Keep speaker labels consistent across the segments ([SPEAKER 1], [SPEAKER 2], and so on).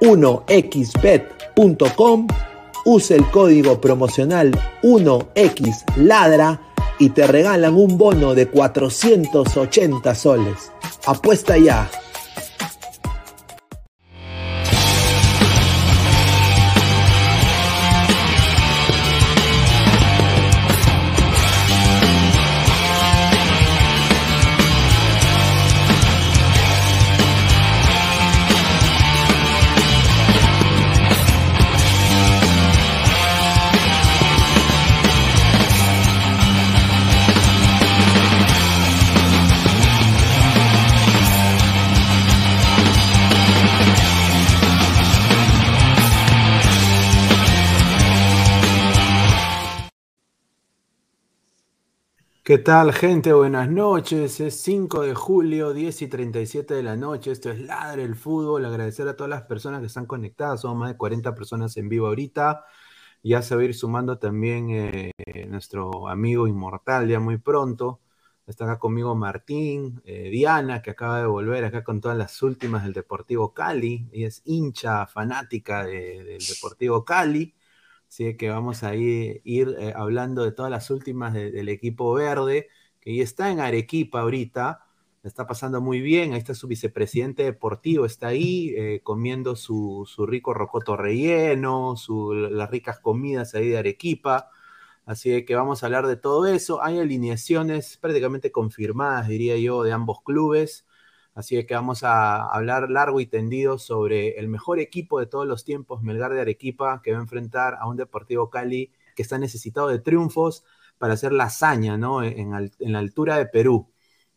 [SPEAKER 1] 1xbet.com, use el código promocional 1xladra y te regalan un bono de 480 soles. Apuesta ya. ¿Qué tal, gente? Buenas noches. Es 5 de julio, 10 y 37 de la noche. Esto es Ladre el Fútbol. Agradecer a todas las personas que están conectadas. Son más de 40 personas en vivo ahorita. Ya se va a ir sumando también eh, nuestro amigo inmortal ya muy pronto. Está acá conmigo Martín, eh, Diana, que acaba de volver acá con todas las últimas del Deportivo Cali. Ella es hincha fanática del Deportivo Cali. Así que vamos a ir, eh, hablando de todas las últimas del equipo verde, que está en Arequipa ahorita, está pasando muy bien, ahí está su vicepresidente deportivo, está ahí eh, comiendo su, rico rocoto relleno, las ricas comidas ahí de Arequipa. Así que vamos a hablar de todo eso. Hay alineaciones prácticamente confirmadas, diría yo, de ambos clubes. Así que vamos a hablar largo y tendido sobre el mejor equipo de todos los tiempos, Melgar de Arequipa, que va a enfrentar a un Deportivo Cali que está necesitado de triunfos para hacer la hazaña ¿no? en, la altura de Perú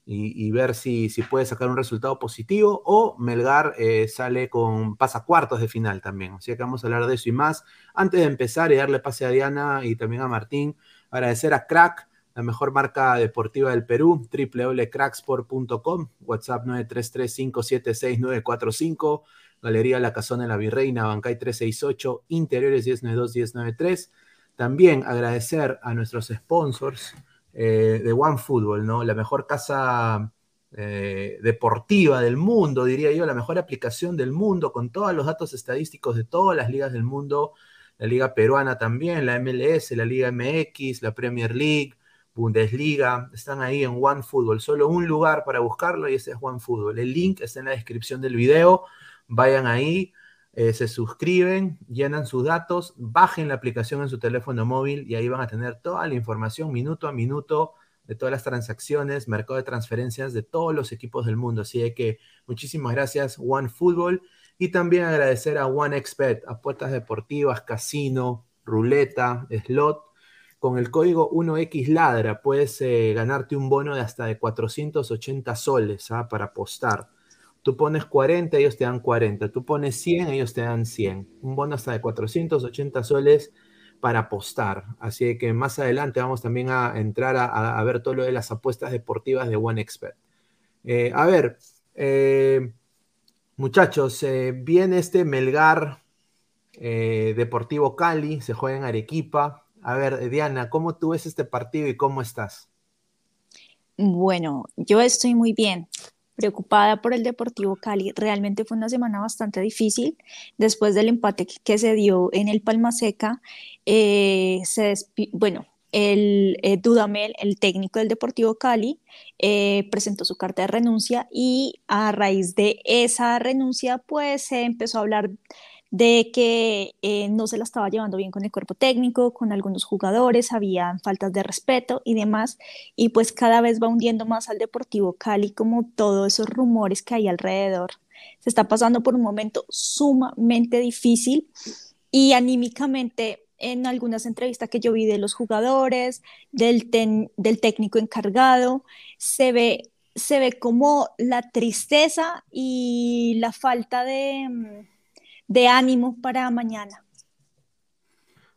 [SPEAKER 1] y, ver si, si, puede sacar un resultado positivo o Melgar eh, sale con pasa cuartos de final también. Así que vamos a hablar de eso y más. Antes de empezar y darle pase a Diana y también a Martín, agradecer a Crack la mejor marca deportiva del Perú, www.cracksport.com, WhatsApp 933-576-945, Galería La Casona de la Virreina, Bancay 368, Interiores 1092-1093. También agradecer a nuestros sponsors eh, de OneFootball, ¿no? La mejor casa eh, deportiva del mundo, diría yo, la mejor aplicación del mundo, con todos los datos estadísticos de todas las ligas del mundo, la Liga Peruana también, la MLS, la Liga MX, la Premier League, Bundesliga, están ahí en OneFootball. Solo un lugar para buscarlo y ese es OneFootball. El link está en la descripción del video. Vayan ahí, eh, se suscriben, llenan sus datos, bajen la aplicación en su teléfono móvil y ahí van a tener toda la información minuto a minuto de todas las transacciones, mercado de transferencias de todos los equipos del mundo. Así que muchísimas gracias OneFootball y también agradecer a OneXBet, apuestas deportivas, casino, ruleta, slot con el código 1XLADRA puedes eh, ganarte un bono de hasta de 480 soles ¿ah? para apostar. Tú pones 40, ellos te dan 40. Tú pones 100, ellos te dan 100. Un bono hasta de 480 soles para apostar. Así que más adelante vamos también a entrar a, ver todo lo de las apuestas deportivas de OneXpert. Eh, a ver, eh, muchachos, viene este Melgar Deportivo Cali, se juega en Arequipa. A ver, Diana, ¿cómo tú ves este partido y cómo estás?
[SPEAKER 2] Bueno, yo estoy muy bien, preocupada por el Deportivo Cali. Realmente fue una semana bastante difícil. Después del empate que se dio en el Palma Seca, eh, bueno, el eh, Dudamel, el técnico del Deportivo Cali, eh, presentó su carta de renuncia y a raíz de esa renuncia, pues se empezó a hablar de que eh, no se la estaba llevando bien con el cuerpo técnico, con algunos jugadores, había faltas de respeto y demás, y pues cada vez va hundiendo más al Deportivo Cali como todos esos rumores que hay alrededor. Se está pasando por un momento sumamente difícil y anímicamente en algunas entrevistas que yo vi de los jugadores, del, del técnico encargado, se ve, se ve como la tristeza y la falta de mm, de ánimo para mañana.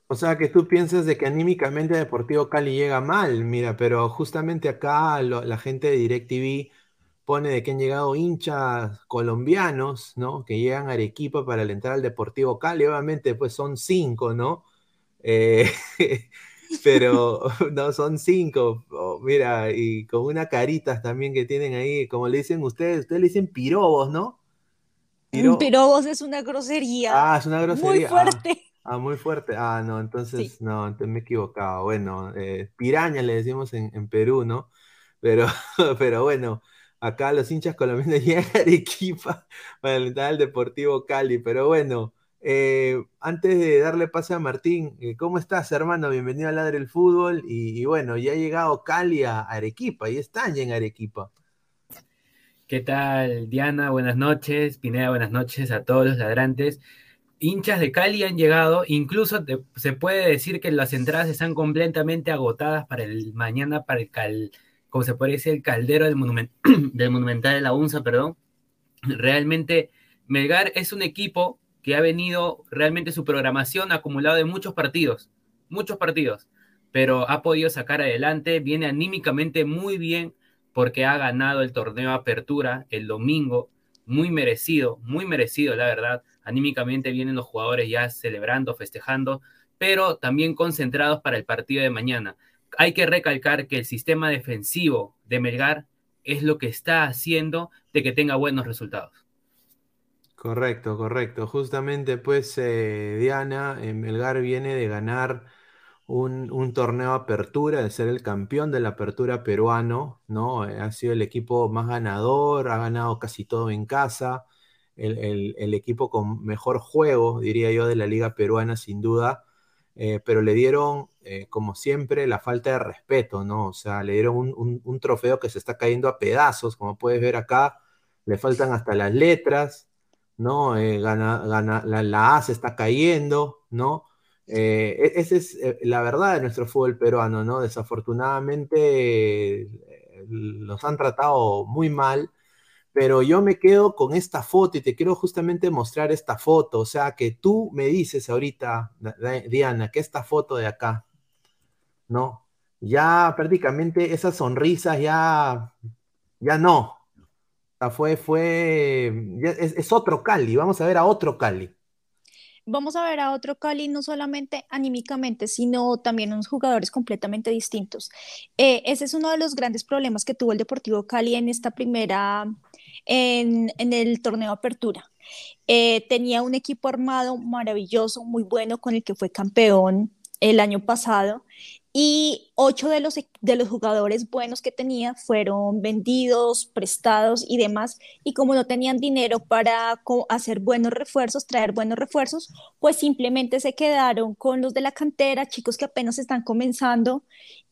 [SPEAKER 1] O sea, que tú piensas de que anímicamente Deportivo Cali llega mal, mira, pero justamente acá la gente de DirecTV pone de que han llegado hinchas colombianos, ¿no? Que llegan a Arequipa para alentar al Deportivo Cali, obviamente pues son cinco, ¿no? Eh, pero no, son cinco, mira, y con unas caritas también que tienen ahí, como le dicen ustedes, ustedes le dicen pirobos, ¿no?
[SPEAKER 2] Pero vos es una grosería.
[SPEAKER 1] Ah, es una grosería.
[SPEAKER 2] Muy ah, fuerte.
[SPEAKER 1] Ah, muy fuerte. Ah, no, entonces, no, entonces me he equivocado. Bueno, eh, piraña le decimos en, Perú, ¿no? Pero, pero bueno, acá los hinchas colombianos llegan a Arequipa para alentar al Deportivo Cali. Pero bueno, eh, antes de darle pase a Martín, eh, ¿cómo estás, hermano? Bienvenido a Ladre el Fútbol. Y, bueno, ya ha llegado Cali a Arequipa, y están ya en Arequipa.
[SPEAKER 3] ¿Qué tal, Diana? Buenas noches. Pineda, buenas noches a todos los ladrantes. Hinchas de Cali han llegado, incluso se puede decir que las entradas están completamente agotadas para el mañana, para el cal, como se puede decir, el caldero del, del Monumental de la UNSA, perdón. Realmente, Melgar es un equipo que ha venido, realmente su programación acumulado de muchos partidos, muchos partidos. pero ha podido sacar adelante, viene anímicamente muy bien porque ha ganado el torneo Apertura el domingo, muy merecido, muy merecido, la verdad. Anímicamente vienen los jugadores ya celebrando, festejando, pero también concentrados para el partido de mañana. Hay que recalcar que el sistema defensivo de Melgar es lo que está haciendo de que tenga buenos resultados.
[SPEAKER 1] Correcto, correcto. Justamente, pues, eh, Diana, Melgar viene de ganar un, torneo apertura, de ser el campeón de la apertura peruano, ¿no? Eh, ha sido el equipo más ganador, ha ganado casi todo en casa, el, equipo con mejor juego, diría yo, de la liga peruana, sin duda, eh, pero le dieron, eh, como siempre, la falta de respeto, ¿no? O sea, le dieron un, trofeo que se está cayendo a pedazos, como puedes ver acá, le faltan hasta las letras, ¿no? gana, la, la A se está cayendo, ¿no? Eh, e-, esa es eh, la verdad de nuestro fútbol peruano, ¿no? Desafortunadamente eh, los han tratado muy mal, pero yo me quedo con esta foto y te quiero justamente mostrar esta foto, o sea, que tú me dices ahorita, Diana, que esta foto de acá, ¿no? Ya prácticamente esas sonrisas ya, ya no. Fue, fue, es, es otro Cali, vamos a ver a otro Cali
[SPEAKER 2] vamos a ver a otro Cali no solamente anímicamente, sino también unos jugadores completamente distintos. Eh, ese es uno de los grandes problemas que tuvo el Deportivo Cali en esta primera, en, el torneo Apertura. Eh, tenía un equipo armado maravilloso, muy bueno, con el que fue campeón el año pasado y ocho de los, de los jugadores buenos que tenía fueron vendidos, prestados y demás. Y como no tenían dinero para hacer buenos refuerzos, traer buenos refuerzos, pues simplemente se quedaron con los de la cantera, chicos que apenas están comenzando.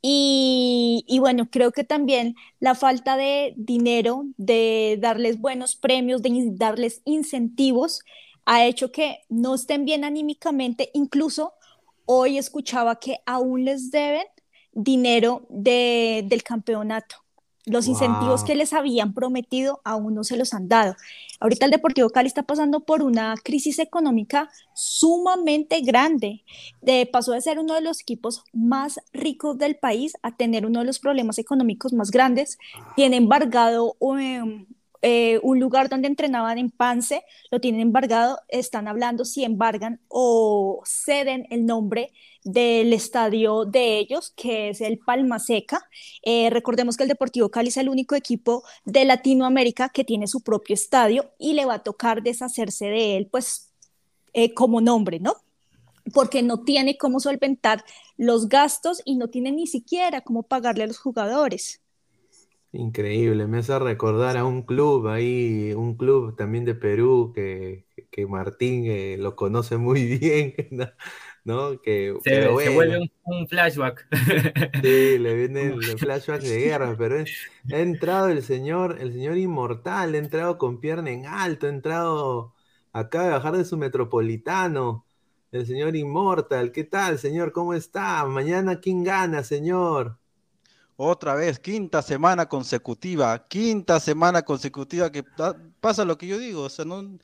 [SPEAKER 2] Y, y bueno, creo que también la falta de dinero, de darles buenos premios, de darles incentivos, ha hecho que no estén bien anímicamente, incluso hoy escuchaba que aún les deben dinero del campeonato. Los incentivos que les habían prometido aún no se los han dado. Ahorita el Deportivo Cali está pasando por una crisis económica sumamente grande. De, pasó de ser uno de los equipos más ricos del país a tener uno de los problemas económicos más grandes. Tiene embargado um, eh, un lugar donde entrenaban en Pance, lo tienen embargado, están hablando si embargan o ceden el nombre del estadio de ellos, que es el Palma Seca. Eh, recordemos que el Deportivo Cali es el único equipo de Latinoamérica que tiene su propio estadio y le va a tocar deshacerse de él, pues eh, como nombre, ¿no? porque no tiene cómo solventar los gastos y no tiene ni siquiera cómo pagarle a los jugadores.
[SPEAKER 1] Increíble, me hace recordar a un club ahí, un club también de Perú que, que Martín eh, lo conoce muy bien, ¿no? Que,
[SPEAKER 3] se, vuelve un, flashback.
[SPEAKER 1] Sí, le viene el flashback de guerra, pero ha entrado el señor, el señor inmortal, ha entrado con pierna en alto, ha entrado, acaba de bajar de su metropolitano, el señor inmortal, ¿qué tal, señor? ¿Cómo está? Mañana, ¿quién gana, señor?
[SPEAKER 4] Otra vez, quinta semana consecutiva, quinta semana consecutiva que pasa lo que yo digo, o sea, no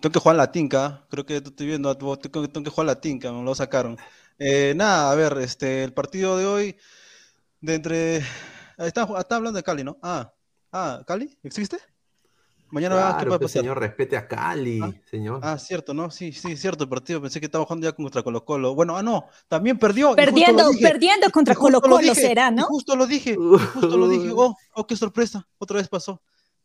[SPEAKER 4] tengo que jugar la tinca, creo que estoy viendo, tengo, que jugar la tinca, me lo sacaron. Eh, nada, a ver, este, el partido de hoy, de entre, está, está hablando de Cali, ¿no? Ah, ah, ¿Cali? ¿Existe?
[SPEAKER 1] Mañana claro, ¿qué puede pues, señor, respete a Cali,
[SPEAKER 4] ah,
[SPEAKER 1] señor.
[SPEAKER 4] Ah, cierto, ¿no? Sí, sí, cierto el partido. Pensé que estaba jugando ya contra Colo Colo. Bueno, ah, no, también perdió.
[SPEAKER 2] Perdiendo, perdiendo contra Colo Colo será, ¿no?
[SPEAKER 4] Justo lo dije, justo lo dije. Oh, oh, qué sorpresa, otra vez pasó.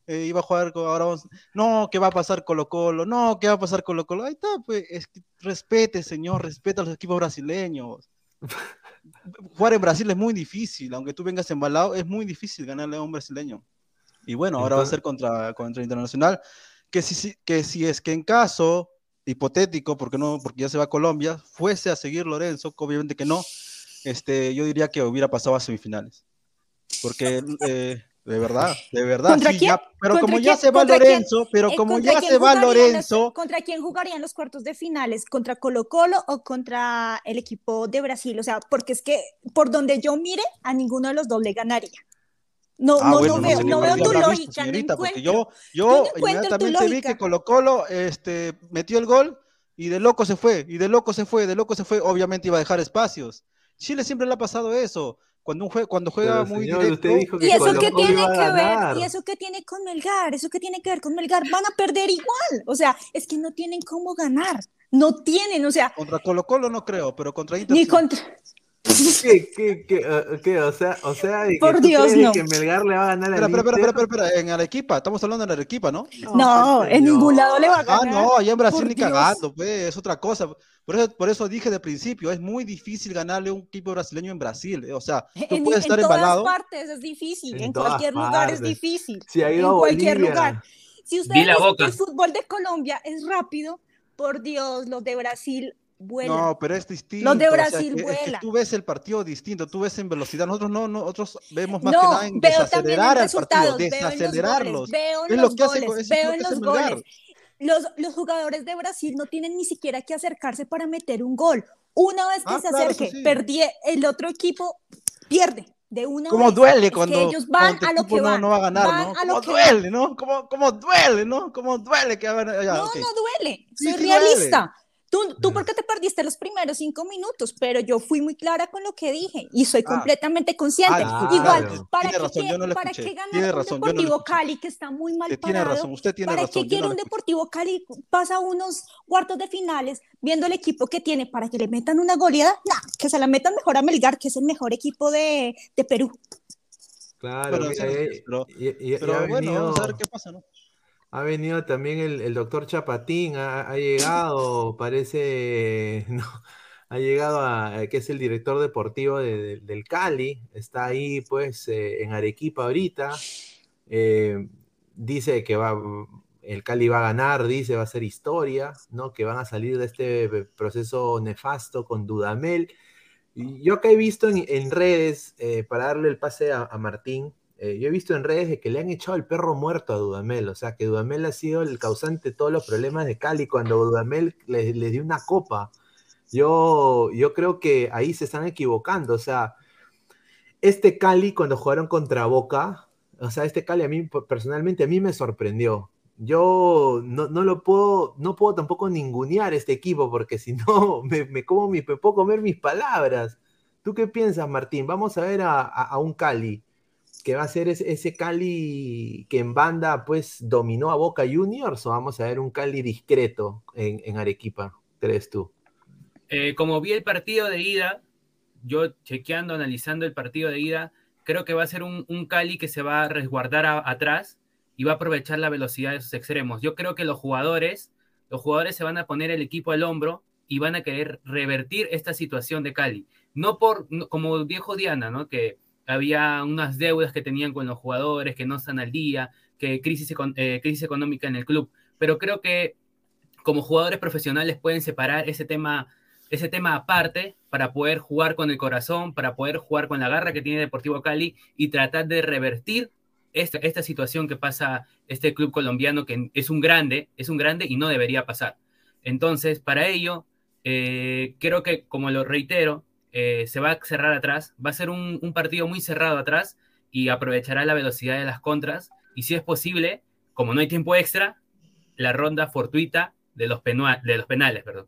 [SPEAKER 4] Eh, iba a jugar, ahora vamos, no, ¿qué va a pasar Colo Colo? No, ¿qué va a pasar Colo Colo? Ahí está, pues, es que respete, señor, respeta a los equipos brasileños. Jugar en Brasil es muy difícil, aunque tú vengas embalado, es muy difícil ganarle a un brasileño. Y bueno, ahora va a ser contra, contra Internacional, que si, que si es que en caso hipotético, porque no, porque ya se va a Colombia, fuese a seguir Lorenzo, obviamente que no, este, yo diría que hubiera pasado a semifinales. Porque eh, de verdad, de verdad. Sí, pero como ya se va Lorenzo, pero eh, como ya se va Lorenzo.
[SPEAKER 2] ¿Contra quién jugarían los cuartos de finales? ¿Contra Colo Colo o contra el equipo de Brasil? O sea, porque es que por donde yo mire, a ninguno de los dos le ganaría. No, ah, no, no, veo, no veo tu lógica. Señorita, porque
[SPEAKER 4] yo, yo inmediatamente vi que Colo Colo este, metió el gol y de loco se fue, y de loco se fue, de loco se fue. Obviamente iba a dejar espacios. Chile siempre le ha pasado eso. Cuando, un jue- cuando juega
[SPEAKER 1] Pero,
[SPEAKER 4] muy
[SPEAKER 1] señor,
[SPEAKER 4] directo.
[SPEAKER 1] usted dijo que
[SPEAKER 2] ¿Y eso qué
[SPEAKER 1] Colo
[SPEAKER 2] tiene que ver? ¿Y eso qué tiene con Melgar? ¿Eso qué tiene que ver con Melgar? Van a perder igual. O sea, es que no tienen cómo ganar. No tienen, o sea,
[SPEAKER 4] Contra Colo Colo no creo, pero contra Inter.
[SPEAKER 2] ni
[SPEAKER 4] sí.
[SPEAKER 2] contra.
[SPEAKER 1] ¿Qué, qué, qué, eh, qué? O sea, o sea, que
[SPEAKER 2] Por
[SPEAKER 1] tú
[SPEAKER 2] Dios, no.
[SPEAKER 1] que Melgar le va a ganar
[SPEAKER 4] Espera,
[SPEAKER 1] al
[SPEAKER 4] espera, espera,
[SPEAKER 1] Inter?
[SPEAKER 4] espera, espera, en Arequipa, estamos hablando de Arequipa, ¿no?
[SPEAKER 2] No,
[SPEAKER 1] pues,
[SPEAKER 2] en ningún lado le va a
[SPEAKER 4] Ah,
[SPEAKER 2] ganar.
[SPEAKER 4] no, allá en Brasil
[SPEAKER 2] Por
[SPEAKER 4] ni
[SPEAKER 2] Dios.
[SPEAKER 4] cagando, pues, es otra cosa. Por eso, por eso dije de principio, es muy difícil ganarle a un equipo brasileño en Brasil. eh, O sea, tú
[SPEAKER 2] En,
[SPEAKER 4] puedes
[SPEAKER 2] en
[SPEAKER 4] estar
[SPEAKER 2] todas
[SPEAKER 4] embalado.
[SPEAKER 2] partes es difícil,
[SPEAKER 1] En
[SPEAKER 2] en,
[SPEAKER 1] todas
[SPEAKER 2] cualquier lugar es
[SPEAKER 1] partes.
[SPEAKER 2] difícil.
[SPEAKER 1] Si ha
[SPEAKER 2] en
[SPEAKER 1] ido a
[SPEAKER 2] cualquier
[SPEAKER 1] Bolivia.
[SPEAKER 2] lugar. Si ustedes dicen que el fútbol de Colombia es rápido, por Dios, los de Brasil vuelan.
[SPEAKER 4] No, pero es distinto.
[SPEAKER 2] Los de
[SPEAKER 4] o sea,
[SPEAKER 2] Brasil
[SPEAKER 4] que- es que
[SPEAKER 2] vuelan.
[SPEAKER 4] tú ves el partido distinto, tú ves en velocidad. Nosotros no, nosotros vemos más
[SPEAKER 2] no,
[SPEAKER 4] que nada en
[SPEAKER 2] veo
[SPEAKER 4] desacelerar al partido,
[SPEAKER 2] resultados, veo en los
[SPEAKER 4] desacelerarlos.
[SPEAKER 2] goles, veo en
[SPEAKER 4] Es lo
[SPEAKER 2] los goles,
[SPEAKER 4] es
[SPEAKER 2] veo en los goles. Los, los jugadores de Brasil no tienen ni siquiera que acercarse para meter un gol. Una vez que
[SPEAKER 4] Ah,
[SPEAKER 2] se
[SPEAKER 4] claro,
[SPEAKER 2] acerque,
[SPEAKER 4] sí.
[SPEAKER 2] perdí, el otro equipo pierde de una
[SPEAKER 4] ¿Cómo
[SPEAKER 2] vez.
[SPEAKER 4] duele
[SPEAKER 2] Es
[SPEAKER 4] cuando,
[SPEAKER 2] que ellos van
[SPEAKER 4] cuando
[SPEAKER 2] a lo que
[SPEAKER 4] no,
[SPEAKER 2] van.
[SPEAKER 4] no va a ganar,
[SPEAKER 2] van
[SPEAKER 4] ¿no?
[SPEAKER 2] a lo
[SPEAKER 4] ¿Cómo
[SPEAKER 2] que van.
[SPEAKER 4] duele, no? ¿Cómo, cómo duele, no? ¿Cómo duele que ya,
[SPEAKER 2] No,
[SPEAKER 4] ok.
[SPEAKER 2] no duele.
[SPEAKER 4] Sí,
[SPEAKER 2] Soy
[SPEAKER 4] sí duele.
[SPEAKER 2] realista. Tú, tú porque te perdiste los primeros cinco minutos, pero yo fui muy clara con lo que dije y soy
[SPEAKER 4] Ah.
[SPEAKER 2] completamente consciente.
[SPEAKER 4] Ah,
[SPEAKER 2] Igual,
[SPEAKER 1] claro.
[SPEAKER 2] ¿para, qué,
[SPEAKER 4] razón,
[SPEAKER 2] quie-
[SPEAKER 4] yo no lo
[SPEAKER 2] ¿para
[SPEAKER 4] escuché.
[SPEAKER 2] qué ganar
[SPEAKER 4] Tiene
[SPEAKER 2] un
[SPEAKER 4] razón, no
[SPEAKER 2] Deportivo. Cali que está muy mal
[SPEAKER 4] Usted Eh, tiene
[SPEAKER 2] parado?
[SPEAKER 4] razón, usted tiene
[SPEAKER 2] ¿Para
[SPEAKER 4] razón.
[SPEAKER 2] qué quiere
[SPEAKER 4] no
[SPEAKER 2] un. Deportivo Cali pasa unos cuartos de finales viendo el equipo que tiene para que le metan una goleada? No, que se la metan mejor a Melgar, que es el mejor equipo de, de Perú.
[SPEAKER 1] Claro,
[SPEAKER 4] sí,
[SPEAKER 1] eh,
[SPEAKER 4] pero-
[SPEAKER 1] y- y- y
[SPEAKER 4] Pero bueno,
[SPEAKER 1] venido-
[SPEAKER 4] vamos a ver qué pasa, ¿no?
[SPEAKER 1] Ha venido también el, doctor Chapatín, ha, llegado, parece, ha llegado a, que es el director deportivo de- de- del Cali, está ahí pues eh, en Arequipa ahorita, eh, dice que va, el Cali va a ganar, dice va a ser historia, ¿no? Que van a salir de este proceso nefasto con Dudamel. Yo acá he visto en, redes, eh, para darle el pase a Martín, eh, yo he visto en redes de que le han echado el perro muerto a Dudamel, o sea, que Dudamel ha sido el causante de todos los problemas de Cali cuando Dudamel les le dio una copa. Yo, yo creo que ahí se están equivocando, o sea, este Cali cuando jugaron contra Boca, o sea, este Cali a mí personalmente a mí me sorprendió. Yo no, no lo puedo, no puedo tampoco ningunear este equipo porque si no me, me como mi, me puedo comer mis palabras. ¿Tú qué piensas, Martín? Vamos a ver a un Cali que va a ser ese, Cali que en banda pues dominó a Boca Juniors o vamos a ver un Cali discreto en, Arequipa, crees tú?
[SPEAKER 3] Eh, como vi el partido de ida, yo chequeando, analizando el partido de ida, creo que va a ser un, Cali que se va a resguardar atrás y va a aprovechar la velocidad de sus extremos. Yo creo que los jugadores, los jugadores se van a poner el equipo al hombro y van a querer revertir esta situación de Cali. No por, no- como dijo Diana, ¿no? Que había unas deudas que tenían con los jugadores, que no están al día, que crisis, eh, crisis económica en el club. Pero creo que como jugadores profesionales pueden separar ese tema ese tema aparte para poder jugar con el corazón, para poder jugar con la garra que tiene Deportivo Cali y tratar de revertir esta, esta situación que pasa este club colombiano, que es un grande, es un grande y no debería pasar. Entonces, para ello, eh, creo que, como lo reitero, eh, se va a cerrar atrás, va a ser un, un partido muy cerrado atrás y aprovechará la velocidad de las contras y si es posible, como no hay tiempo extra, la ronda fortuita de los, de los penales, perdón.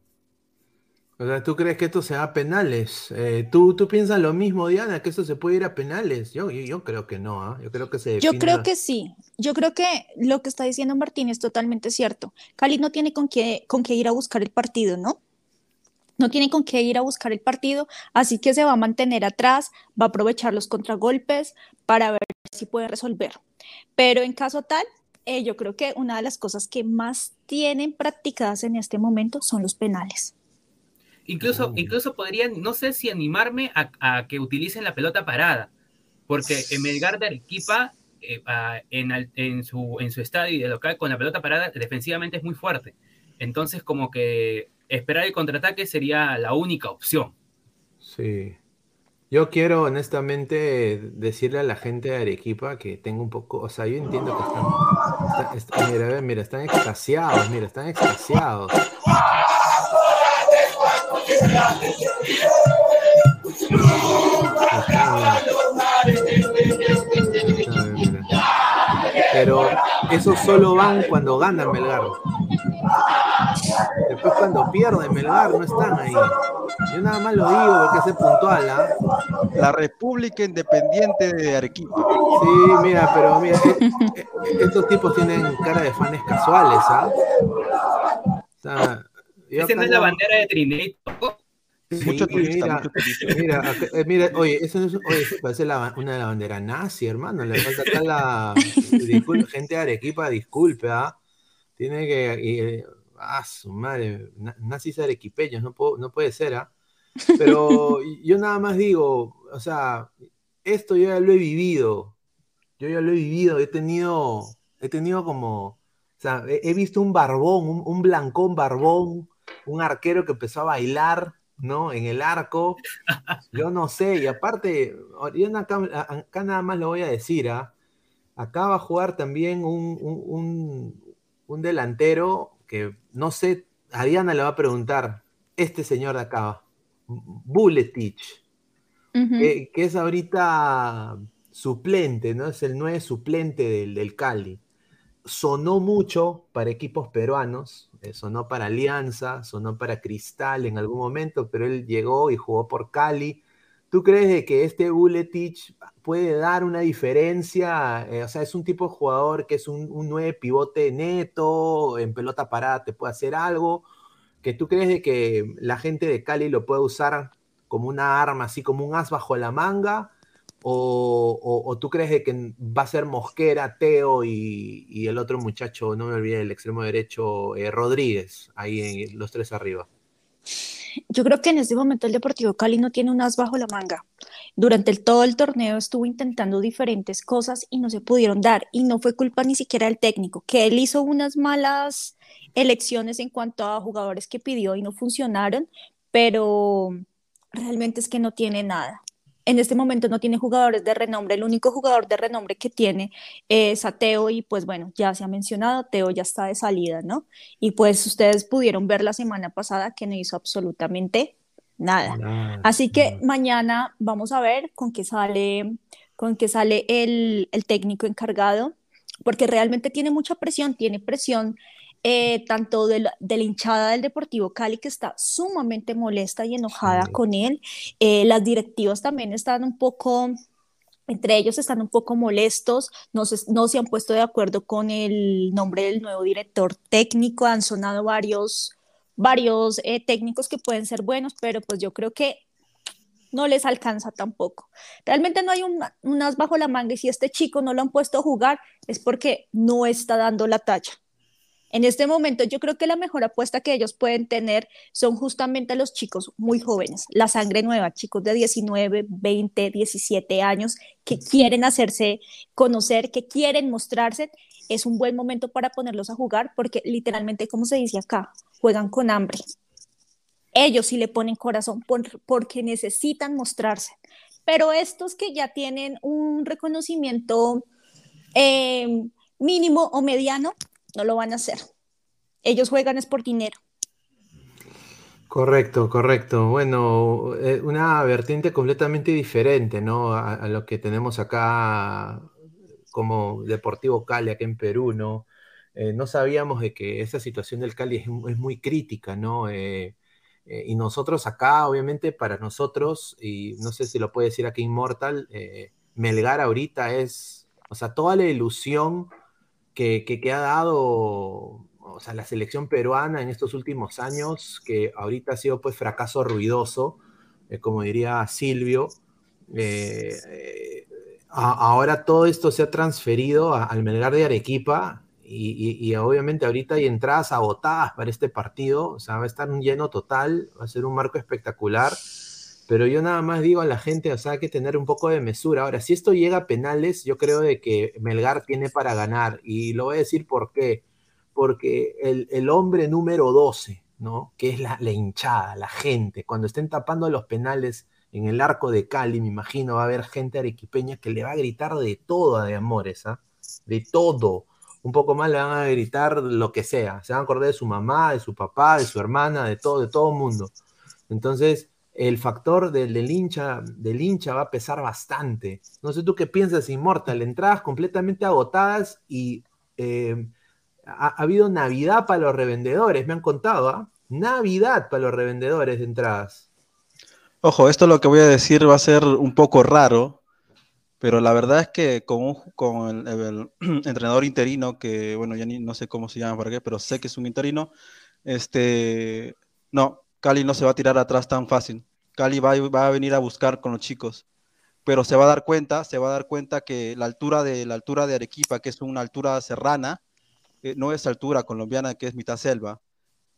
[SPEAKER 1] O sea, ¿tú crees que esto se va a penales? Eh, ¿tú, ¿Tú piensas lo mismo, Diana, que esto se puede ir a penales? Yo, yo, yo creo que no, ¿ah? yo creo que se
[SPEAKER 2] Yo creo que sí. Yo creo que lo que está diciendo Martín es totalmente cierto. Cali no tiene con qué, con qué ir a buscar el partido, ¿no? No tiene con qué ir a buscar el partido, así que se va a mantener atrás, va a aprovechar los contragolpes para ver si puede resolver. Pero en caso tal, eh, yo creo que una de las cosas que más tienen practicadas en este momento son los penales.
[SPEAKER 3] Incluso, incluso podrían, no sé si animarme a, a que utilicen la pelota parada, porque en Melgar de Arequipa, eh, ah, en, su, en su estadio y de local, con la pelota parada, defensivamente es muy fuerte. Entonces, como que esperar el contraataque sería la única opción.
[SPEAKER 1] Sí. Yo quiero honestamente decirle a la gente de Arequipa que tengo un poco, o sea, yo entiendo que están, está- está- mira, mira, están extasiados, mira, están extasiados. Pero esos solo van cuando ganan Melgar. Después cuando pierde Melgar no están ahí. Yo nada más lo digo porque es puntual, ¿ah?
[SPEAKER 4] La República Independiente de Arequipa.
[SPEAKER 1] Sí, mira, pero mira, eh, eh, estos tipos tienen cara de fans casuales, ¿ah?
[SPEAKER 3] O sea, Esa no es la bandera de Trinito.
[SPEAKER 4] mucho turista,
[SPEAKER 1] mira,
[SPEAKER 4] mucho turista.
[SPEAKER 1] Mira, acá- eh, mira, oye, eso no es, oye, eso parece la, una de la bandera nazi, hermano. Le falta acá la disculpe, gente de Arequipa, disculpe, ¿ah? Tiene que. y, eh, ah, su madre, na- nazis arequipeños, no, puedo- no puede ser, ¿ah? Pero yo nada más digo, o sea, esto yo ya lo he vivido. Yo ya lo he vivido, he tenido, he tenido como, o sea, he, he visto un barbón, un, un blancón barbón, un arquero que empezó a bailar, ¿no? En el arco. Yo no sé, y aparte, yo acá, acá nada más lo voy a decir, ¿ah? Acá va a jugar también un, un- un- un delantero que no sé, a Diana le va a preguntar, este señor de acá, que, que es ahorita suplente, ¿no? Es el 9 suplente del, del Cali. Sonó mucho para equipos peruanos, eh, sonó para Alianza, sonó para Cristal en algún momento, pero él llegó y jugó por Cali. ¿Tú crees de que este Buletich puede dar una diferencia? Eh, o sea, es un tipo de jugador que es un, un 9 pivote neto, en pelota parada te puede hacer algo, que tú crees de que la gente de Cali lo puede usar como una arma, así como un as bajo la manga? ¿O, tú crees de que va a ser Mosquera, Teo y, el otro muchacho, no me olvidé, el extremo derecho, eh, Rodríguez, ahí en los tres arriba?
[SPEAKER 2] Yo creo que en este momento el Deportivo Cali no tiene un as bajo la manga. Durante todo el torneo estuvo intentando diferentes cosas y no se pudieron dar. Y no fue culpa ni siquiera del técnico, que él hizo unas malas elecciones en cuanto a jugadores que pidió y no funcionaron, pero realmente es que no tiene nada. En este momento no tiene jugadores de renombre. El único jugador de renombre que tiene es a Teo y pues bueno, ya se ha mencionado, Teo ya está de salida, ¿no? Y pues ustedes pudieron ver la semana pasada que no hizo absolutamente nada.
[SPEAKER 1] Nada,
[SPEAKER 2] Así que
[SPEAKER 1] nada.
[SPEAKER 2] mañana vamos a ver con qué sale, con qué sale el, el técnico encargado, porque realmente tiene mucha presión, tiene presión eh, tanto de la, de la hinchada del Deportivo Cali, que está sumamente molesta y enojada
[SPEAKER 1] Sí.
[SPEAKER 2] con él. Eh, las directivas también están un poco, entre ellos están un poco molestos, no se, no se han puesto de acuerdo con el nombre del nuevo director técnico, han sonado varios, varios eh, técnicos que pueden ser buenos, pero pues yo creo que no les alcanza tampoco. Realmente no hay un, un as bajo la manga y si este chico no lo han puesto a jugar es porque no está dando la talla. En este momento yo creo que la mejor apuesta que ellos pueden tener son justamente los chicos muy jóvenes, la sangre nueva, chicos de 19, 20, 17 años que quieren hacerse conocer, que quieren mostrarse. Es un buen momento para ponerlos a jugar porque literalmente, como se dice acá, juegan con hambre. Ellos sí le ponen corazón por- porque necesitan mostrarse. Pero estos que ya tienen un reconocimiento eh, mínimo o mediano, no lo van a hacer. Ellos juegan es por dinero.
[SPEAKER 1] Correcto, correcto. Bueno, eh, una vertiente completamente diferente, ¿no? A, lo que tenemos acá como Deportivo Cali, acá en Perú, ¿no? Eh, no sabíamos de que esa situación del Cali es, muy crítica, ¿no? Eh, y nosotros acá, obviamente, para nosotros, y no sé si lo puede decir aquí Inmortal, Melgar ahorita es, o sea, toda la ilusión que, que, que ha dado o sea, la selección peruana en estos últimos años, que ahorita ha sido pues fracaso ruidoso, eh, como diría Silvio, eh, eh, a, ahora todo esto se ha transferido al Melgar de Arequipa y, y, y, obviamente ahorita hay entradas agotadas para este partido, o sea, va a estar un lleno total, va a ser un marco espectacular, pero yo nada más digo a la gente, o sea, hay que tener un poco de mesura. Ahora, si esto llega a penales, yo creo de que Melgar tiene para ganar y lo voy a decir por qué porque el, el, hombre número 12, ¿no? que es la, hinchada, la gente, cuando estén tapando los penales en el arco de Cali, me imagino va a haber gente arequipeña que le va a gritar de todo De Amores, ¿ah? de todo. Un poco más le van a gritar lo que sea, se van a acordar de su mamá, de su papá, de su hermana, de todo, de todo mundo. Entonces, el factor del, del, hincha, del hincha va a pesar bastante. No sé tú qué piensas, Inmortal, entradas completamente agotadas y... Eh, ha, habido Navidad para los revendedores, me han contado, ¿ah? Navidad para los revendedores de entradas.
[SPEAKER 4] Ojo, esto lo que voy a decir va a ser un poco raro, pero la verdad es que con, con el, entrenador interino, que bueno, ya ni, no sé cómo se llama para qué, pero sé que es un interino, este, no, Cali no se va a tirar atrás tan fácil. Cali va, va a venir a buscar con los chicos pero se va a dar cuenta, se va a dar cuenta que la altura de la altura de Arequipa, que es una altura serrana, eh, no es altura colombiana, que es mitad selva,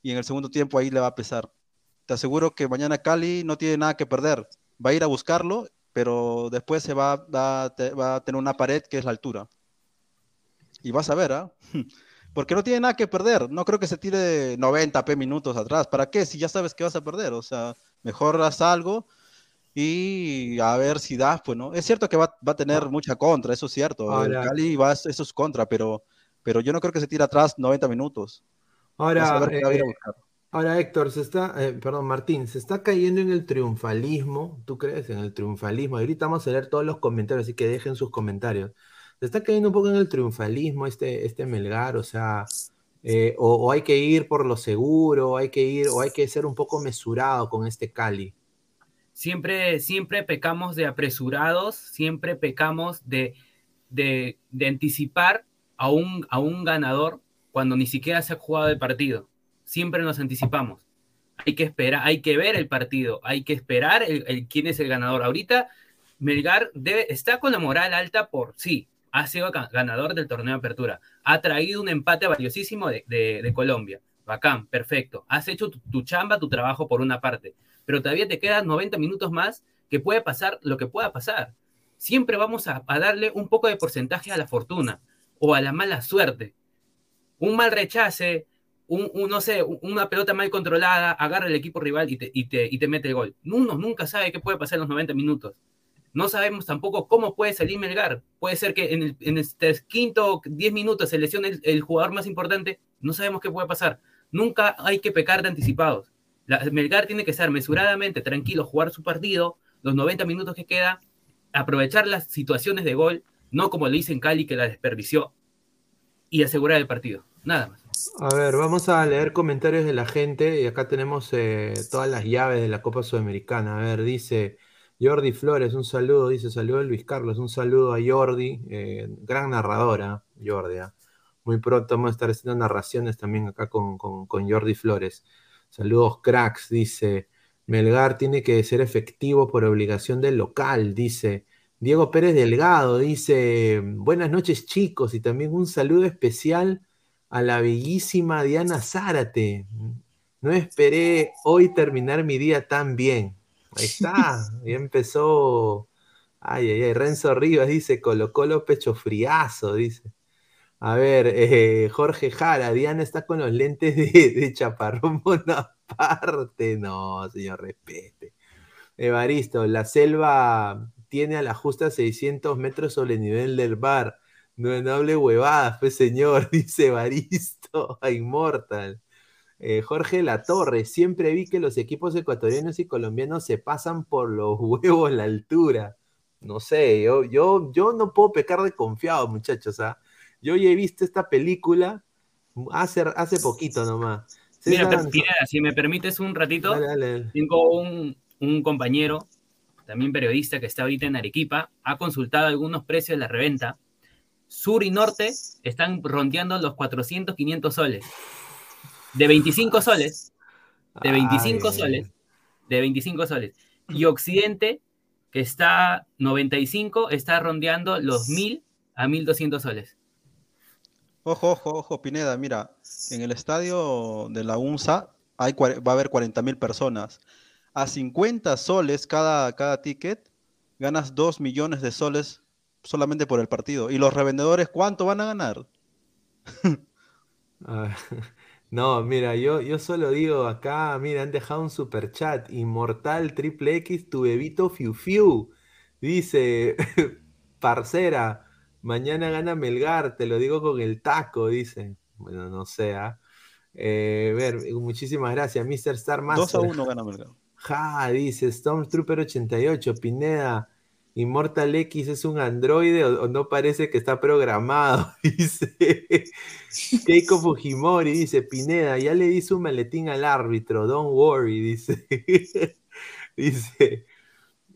[SPEAKER 4] y en el segundo tiempo ahí le va a pesar. Te aseguro que mañana Cali no tiene nada que perder, va a ir a buscarlo, pero después se va, va, a tener una pared que es la altura. Y vas a ver, ¿ah? Porque no tiene nada que perder. No creo que se tire 90 P minutos atrás. ¿Para qué? Si ya sabes que vas a perder. O sea, mejor haz algo y a ver si das, pues, ¿no? Es cierto que va, va a tener mucha contra, eso es cierto. Ahora, Cali va, eso es contra, pero, pero yo no creo que se tire atrás 90 minutos.
[SPEAKER 1] Ahora, eh, ahora Héctor, se está, eh, perdón, Martín, se está cayendo en el triunfalismo, ¿tú crees en el triunfalismo? Ahorita vamos a leer todos los comentarios, así que dejen sus comentarios. Se está cayendo un poco en el triunfalismo este, este Melgar, o sea, eh, o, o, hay que ir por lo seguro, hay que ir, o hay que ser un poco mesurado con este Cali.
[SPEAKER 3] Siempre, siempre pecamos de apresurados, siempre pecamos de, de, anticipar a un, a un ganador cuando ni siquiera se ha jugado el partido. Siempre nos anticipamos. Hay que esperar, hay que ver el partido, hay que esperar el, quién es el ganador. Ahorita Melgar está con la moral alta por sí, ha sido ganador del torneo de apertura, ha traído un empate valiosísimo de, Colombia. Bacán, perfecto. Has hecho tu, chamba, tu trabajo por una parte pero todavía te quedan 90 minutos más que puede pasar lo que pueda pasar. Siempre vamos a, darle un poco de porcentaje a la fortuna o a la mala suerte. Un mal rechace, un, no sé, una pelota mal controlada, agarra el equipo rival y te, y te, mete el gol. Uno nunca sabe qué puede pasar en los 90 minutos. No sabemos tampoco cómo puede salir Melgar. Puede ser que en el, en el quinto 10 minutos se lesione el, jugador más importante. No sabemos qué puede pasar. Nunca hay que pecar de anticipados. Melgar tiene que ser mesuradamente tranquilo, jugar su partido, los 90 minutos que queda, aprovechar las situaciones de gol, no como lo hizo en Cali que la desperdició, y asegurar el partido. Nada más.
[SPEAKER 1] A ver, vamos a leer comentarios de la gente y acá tenemos eh, todas las llaves de la Copa Sudamericana. A ver, dice Jordi Flores, un saludo, dice saludo Luis Carlos, un saludo a Jordi, eh, gran narradora, Jordi. ¿ah? Muy pronto vamos a estar haciendo narraciones también acá con, con Jordi Flores. Saludos, cracks, dice. Melgar tiene que ser efectivo por obligación del local, dice. Diego Pérez Delgado dice, buenas noches chicos y también un saludo especial a la bellísima Diana Zárate. No esperé hoy terminar mi día tan bien. Ahí está, ya empezó. Ay, ay, ay, Renzo Rivas dice, colocó los pecho friazo, dice. A ver, eh, Jorge Jara, Diana está con los lentes de, de chaparrón Bonaparte. No, señor, respete. Evaristo, la selva tiene a la justa 600 metros sobre el nivel del bar. No, no hable huevadas, pues señor, dice Evaristo, a Immortal. Eh, Jorge Latorre, siempre vi que los equipos ecuatorianos y colombianos se pasan por los huevos la altura. No sé, yo, yo, yo no puedo pecar de confiado, muchachos. ¿ah? Yo ya he visto esta película hace, hace poquito nomás.
[SPEAKER 3] Mira, si me permites un ratito, tengo un, compañero, también periodista, que está ahorita en Arequipa, ha consultado algunos precios de la reventa. Sur y norte están rondeando los 400, 500 soles. De 25 soles, de 25 soles, de 25 soles. Y occidente, que está 95, está rondeando los 1000 a 1200 soles.
[SPEAKER 4] Ojo, ojo, ojo, Pineda, mira, en el estadio de la UNSA hay, va a haber 40 mil personas. A 50 soles cada, cada ticket, ganas 2 millones de soles solamente por el partido. ¿Y los revendedores cuánto van a ganar?
[SPEAKER 1] No, mira, yo, yo solo digo acá, mira, han dejado un super chat, Inmortal Triple X, tu bebito Fiu Fiu. Dice, parcera, Mañana gana Melgar, te lo digo con el taco, dice. Bueno, no sé. ¿ah? Eh, ver, muchísimas gracias, Mr. Star Master.
[SPEAKER 4] 2 a 1 gana Melgar.
[SPEAKER 1] Ja, dice Stormtrooper 88, Pineda. Immortal X es un androide o, no parece que está programado, dice. Keiko Fujimori dice, Pineda, ya le hizo un maletín al árbitro, don't worry, dice. dice,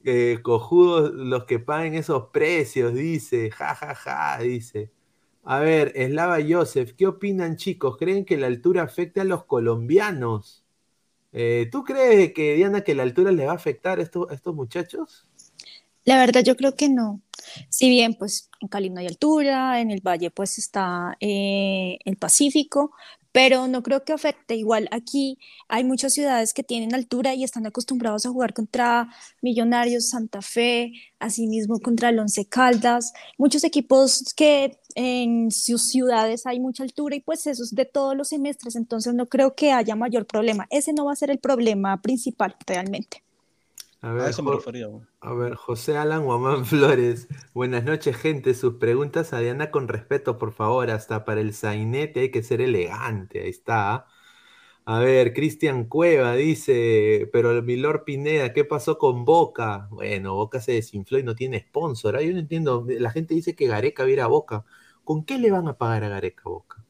[SPEAKER 1] eh, cojudos los que paguen esos precios, dice, ja, ja, ja, dice. A ver, Eslava Joseph, ¿qué opinan chicos? ¿Creen que la altura afecte a los colombianos? Eh, ¿Tú crees que, Diana, que la altura le va a afectar estos, a estos muchachos?
[SPEAKER 2] La verdad yo creo que no. Si bien pues en Cali no hay altura, en el valle pues está eh, el Pacífico, pero no creo que afecte. Igual aquí hay muchas ciudades que tienen altura y están acostumbrados a jugar contra Millonarios, Santa Fe, asimismo contra el Once Caldas, muchos equipos que en sus ciudades hay mucha altura y pues eso es de todos los semestres, entonces no creo que haya mayor problema. Ese no va a ser el problema principal realmente.
[SPEAKER 1] A ver, a ver, José Alan Guamán Flores. Buenas noches, gente. Sus preguntas a Diana con respeto, por favor. Hasta para el sainete hay que ser elegante. Ahí está. A ver, Cristian Cueva dice, pero Milor Pineda, ¿qué pasó con Boca? Bueno, Boca se desinfló y no tiene sponsor. Ah, yo no entiendo. La gente dice que Gareca viera a Boca. ¿Con qué le van a pagar a Gareca Boca?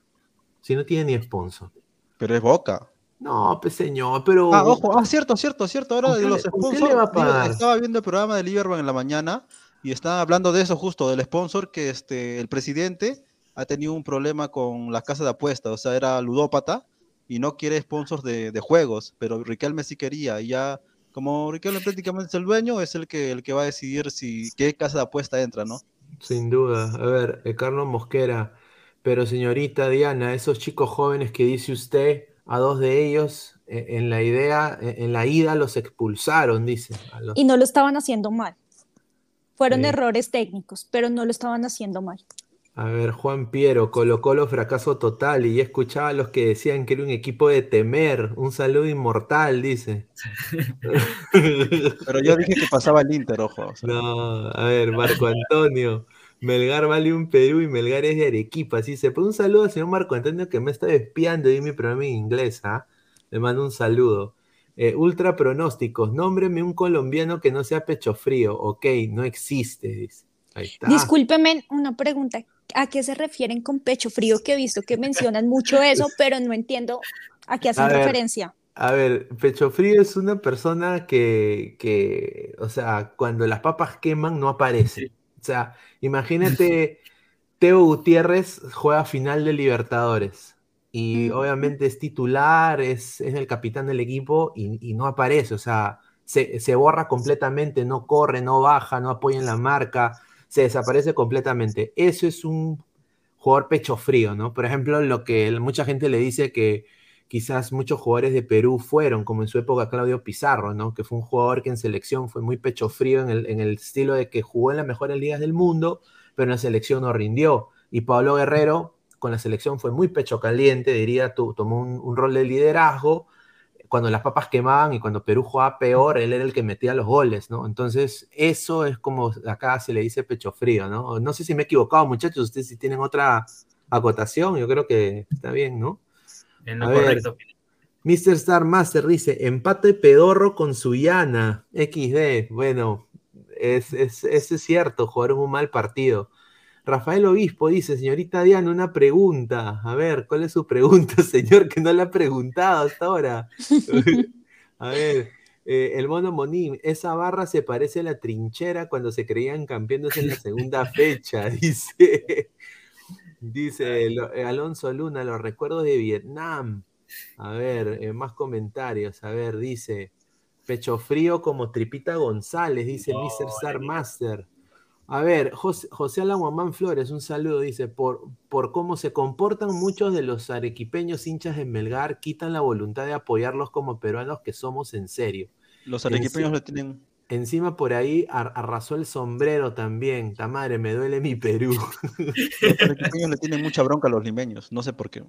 [SPEAKER 1] Si no tiene ni sponsor.
[SPEAKER 4] Pero es Boca.
[SPEAKER 1] No, pues señor, pero.
[SPEAKER 4] Ah, ojo, ah, cierto, cierto, cierto. Ahora de los sponsors. Estaba viendo el programa de Lieberman en la mañana y estaba hablando de eso justo, del sponsor que este, el presidente ha tenido un problema con la casa de apuestas, o sea, era ludópata y no quiere sponsors de, de juegos, pero Riquelme sí quería y ya, como Riquelme prácticamente es el dueño, es el que, el que va a decidir si qué casa de apuesta entra, ¿no?
[SPEAKER 1] Sin duda. A ver, eh, Carlos Mosquera, pero señorita Diana, esos chicos jóvenes que dice usted a dos de ellos eh, en la idea, eh, en la ida los expulsaron, dice.
[SPEAKER 2] Y no lo estaban haciendo mal. Fueron errores técnicos, pero no lo estaban haciendo mal.
[SPEAKER 1] A ver, Juan Piero, Colo Colo fracaso total y ya escuchaba a los que decían que era un equipo de temer, un saludo inmortal, dice.
[SPEAKER 4] Pero yo dije que pasaba el Inter, ojo.
[SPEAKER 1] No, a ver, Marco Antonio, Melgar vale un Perú y Melgar es de Arequipa. Así se pone un saludo al señor Marco Antonio que me está espiando en mi programa en inglés. ¿ah? Le mando un saludo. Eh, ultra pronósticos. Nómbreme un colombiano que no sea pecho frío. Ok, no existe. Dice. Ahí está.
[SPEAKER 2] Discúlpeme una pregunta. ¿A qué se refieren con pecho frío? Que he visto que mencionan mucho eso, pero no entiendo a qué hacen referencia.
[SPEAKER 1] A ver, pecho frío es una persona que, que, o sea, cuando las papas queman no aparece. O sea, imagínate, Teo Gutiérrez juega final de Libertadores y obviamente es titular, es, es el capitán del equipo y, no aparece, o sea, se, se, borra completamente, no corre, no baja, no apoya en la marca, se desaparece completamente. Eso es un jugador pecho frío, ¿no? Por ejemplo, lo que mucha gente le dice que quizás muchos jugadores de Perú fueron, como en su época Claudio Pizarro, ¿no? Que fue un jugador que en selección fue muy pecho frío en el, en el estilo de que jugó en las mejores ligas del mundo, pero en la selección no rindió. Y Pablo Guerrero con la selección fue muy pecho caliente, diría, tomó un, rol de liderazgo. Cuando las papas quemaban y cuando Perú jugaba peor, él era el que metía los goles, ¿no? Entonces, eso es como acá se le dice pecho frío, ¿no? No sé si me he equivocado, muchachos, ustedes si tienen otra acotación, yo creo que está bien, ¿no?
[SPEAKER 3] En lo correcto.
[SPEAKER 1] Mr. Star Master dice, empate pedorro con Suyana, XD. Bueno, es, es, es cierto, jugaron un mal partido. Rafael Obispo dice, señorita Diana, una pregunta. A ver, ¿cuál es su pregunta, señor? Que no le ha preguntado hasta ahora. a ver, eh, el mono Monín, esa barra se parece a la trinchera cuando se creían campeones en la segunda fecha, dice. Dice eh, Alonso Luna, los recuerdos de Vietnam. A ver, eh, más comentarios. A ver, dice Pecho Frío como Tripita González, dice Mr. Star Master. A ver, José, José Alan Flores, un saludo, dice, por, por cómo se comportan muchos de los arequipeños hinchas de Melgar, quitan la voluntad de apoyarlos como peruanos que somos en serio.
[SPEAKER 4] Los arequipeños lo tienen
[SPEAKER 1] Encima por ahí arrasó el sombrero también. Ta madre, me duele mi Perú.
[SPEAKER 4] Los limeños le tienen mucha bronca a los limeños, no sé por qué.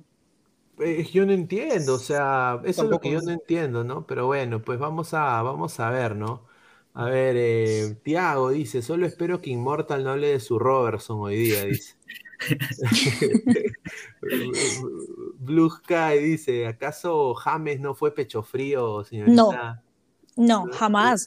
[SPEAKER 1] Pues, yo no entiendo, o sea, eso es lo que yo no entiendo, ¿no? Pero bueno, pues vamos a, vamos a ver, ¿no? A ver, eh, Tiago dice, solo espero que Immortal no hable de su Robertson hoy día, dice. Blue Sky dice, ¿acaso James no fue pecho frío, señorita?
[SPEAKER 2] No, no, jamás.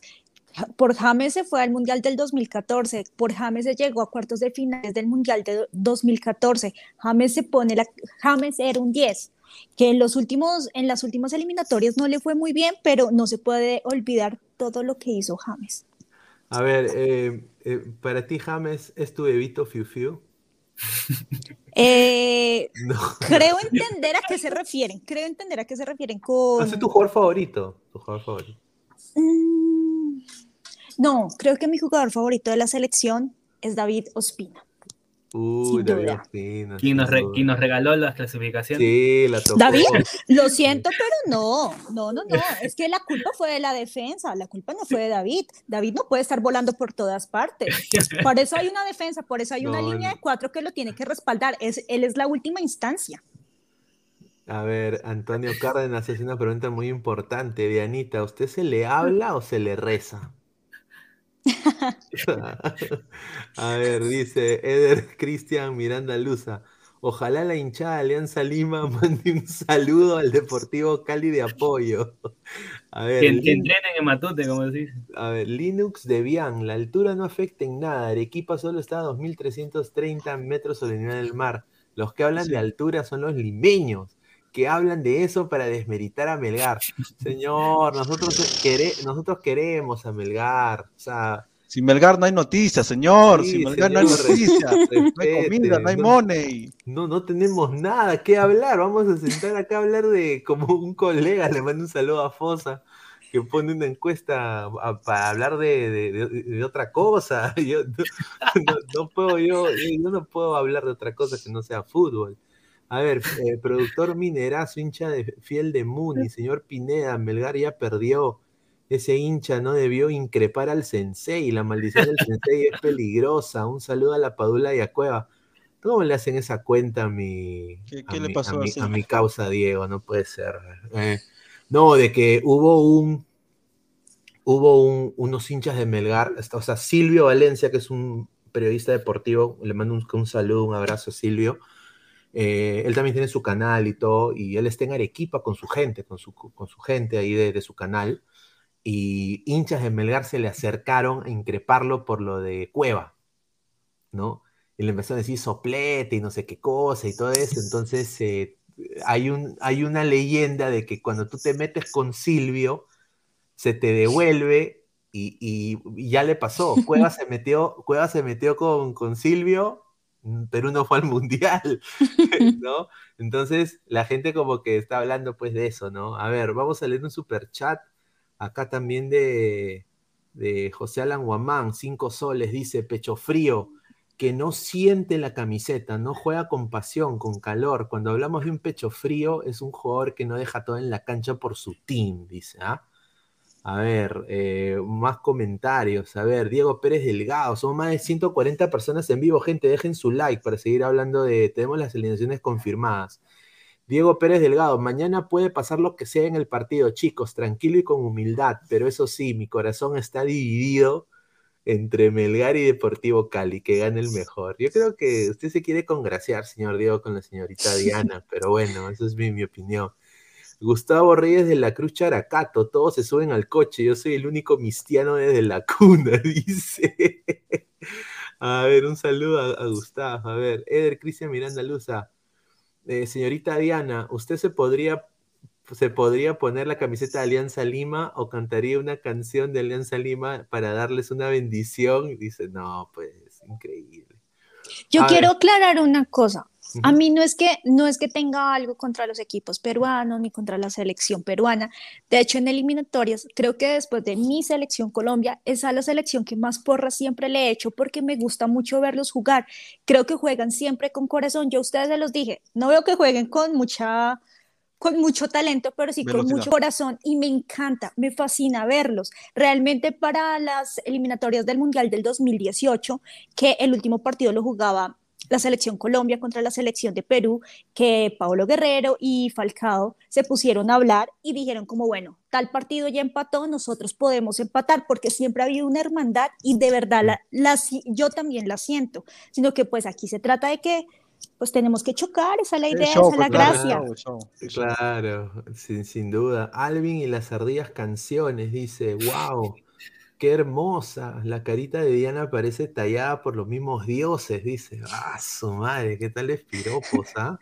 [SPEAKER 2] Por James se fue al Mundial del 2014, por James se llegó a cuartos de finales del Mundial de 2014. James se pone la James era un 10, que en los últimos en las últimas eliminatorias no le fue muy bien, pero no se puede olvidar todo lo que hizo James.
[SPEAKER 1] A ver, eh, eh, para ti James es tu bebito Fiu Fiu.
[SPEAKER 2] Eh, creo entender a qué se refieren. Creo entender a qué se refieren con.
[SPEAKER 1] ¿Es tu jugador favorito? Tu jugador favorito.
[SPEAKER 2] Mm, no, creo que mi jugador favorito de la selección es David Ospina.
[SPEAKER 1] Uy, David Ospina. ¿Quién
[SPEAKER 3] nos, nos, regaló las clasificaciones?
[SPEAKER 1] Sí, la tocó.
[SPEAKER 2] David, lo siento, pero no, no, no, no. Es que la culpa fue de la defensa, la culpa no fue de David. David no puede estar volando por todas partes. Por eso hay una defensa, por eso hay una línea de cuatro que lo tiene que respaldar. Es, él es la última instancia.
[SPEAKER 1] A ver, Antonio Cárdenas hace una pregunta muy importante. Dianita, ¿usted se le habla o se le reza? A ver, dice Eder Cristian Miranda Luza. Ojalá la hinchada de Alianza Lima mande un saludo al Deportivo Cali de apoyo.
[SPEAKER 3] A ver, que, entrenen en Matute, como decís.
[SPEAKER 1] A ver, Linux de Bian, la altura no afecta en nada. Arequipa solo está a 2.330 metros sobre el nivel del mar. Los que hablan de altura son los limeños que hablan de eso para desmeritar a Melgar. Señor, nosotros, nosotros queremos a Melgar. O sea,
[SPEAKER 4] sin Melgar no hay noticias, señor. Sin Melgar no hay noticias. no hay comida, no hay money.
[SPEAKER 1] No, no tenemos nada que hablar. Vamos a sentar acá a hablar de como un colega. Le mando un saludo a Fosa que pone una encuesta para hablar de, otra cosa. Yo no, puedo, yo, yo no puedo hablar de otra cosa que no sea fútbol. A ver, eh, productor Minerazo, hincha de, fiel de Muni, señor Pineda, Melgar ya perdió. Ese hincha no debió increpar al sensei. La maldición del sensei es peligrosa. Un saludo a la Padula y a Cueva. ¿Cómo le hacen esa cuenta a mi,
[SPEAKER 4] ¿Qué, le pasó
[SPEAKER 1] a, mi, causa, Diego? No puede ser. Eh, no, de que hubo un. Hubo unos hinchas de Melgar, o sea, Silvio Valencia, que es un periodista deportivo, le mando un saludo, un abrazo a Silvio eh, él también tiene su canal y todo, y él está en Arequipa con su gente, con su, gente ahí de, su canal, y hinchas de Melgar se le acercaron a increparlo por lo de Cueva, ¿no? Y le empezó a decir soplete y no sé qué cosa y todo eso, entonces eh, hay, un, hay una leyenda de que cuando tú te metes con Silvio, se te devuelve y, ya le pasó. Cueva se metió, Cueva se metió con, Silvio Perú no fue al mundial, ¿no? Entonces la gente como que está hablando pues de eso, ¿no? A ver, vamos a leer un super chat acá también de, de José Alan Guamán, cinco soles, dice pecho frío, que no siente la camiseta, no juega con pasión, con calor. Cuando hablamos de un pecho frío, es un jugador que no deja todo en la cancha por su team, dice, ¿ah? A ver, eh, más comentarios. A ver, Diego Pérez Delgado. Son más de 140 personas en vivo. Gente, dejen su like para seguir hablando de. Tenemos las alineaciones confirmadas. Diego Pérez Delgado. Mañana puede pasar lo que sea en el partido, chicos. Tranquilo y con humildad. Pero eso sí, mi corazón está dividido entre Melgar y Deportivo Cali. Que gane el mejor. Yo creo que usted se quiere congraciar, señor Diego, con la señorita Diana. pero bueno, eso es mi opinión. Gustavo Reyes de la Cruz Characato, todos se suben al coche, yo soy el único mistiano desde la cuna, dice. a ver, un saludo a, Gustavo. A ver, Eder Cristian Miranda Luza. Eh, señorita Diana, ¿usted se podría, se podría poner la camiseta de Alianza Lima o cantaría una canción de Alianza Lima para darles una bendición? Dice, no, pues, increíble.
[SPEAKER 2] Yo quiero aclarar una cosa. A mí no es que no es que tenga algo contra los equipos peruanos ni contra la selección peruana. De hecho, en eliminatorias, creo que después de mi selección Colombia, es la selección que más porra siempre le he hecho porque me gusta mucho verlos jugar. Creo que juegan siempre con corazón. Yo a ustedes se los dije, no veo que jueguen con mucha con mucho talento, pero sí con mucho corazón y me encanta, me fascina verlos. Realmente para las eliminatorias del Mundial del 2018, que el último partido lo jugaba la selección Colombia contra la selección de Perú, que Paulo Guerrero y Falcao se pusieron a hablar y dijeron como, bueno, tal partido ya empató, nosotros podemos empatar porque siempre ha habido una hermandad y de verdad la, yo también la siento, sino que pues aquí se trata de que pues tenemos que chocar, esa es la idea, esa es la gracia.
[SPEAKER 1] Claro, sin, sin duda. Alvin y las ardillas canciones, dice, wow. Qué hermosa. La carita de Diana parece tallada por los mismos dioses, dice. Ah, su madre, qué tal piropos, ¿ah?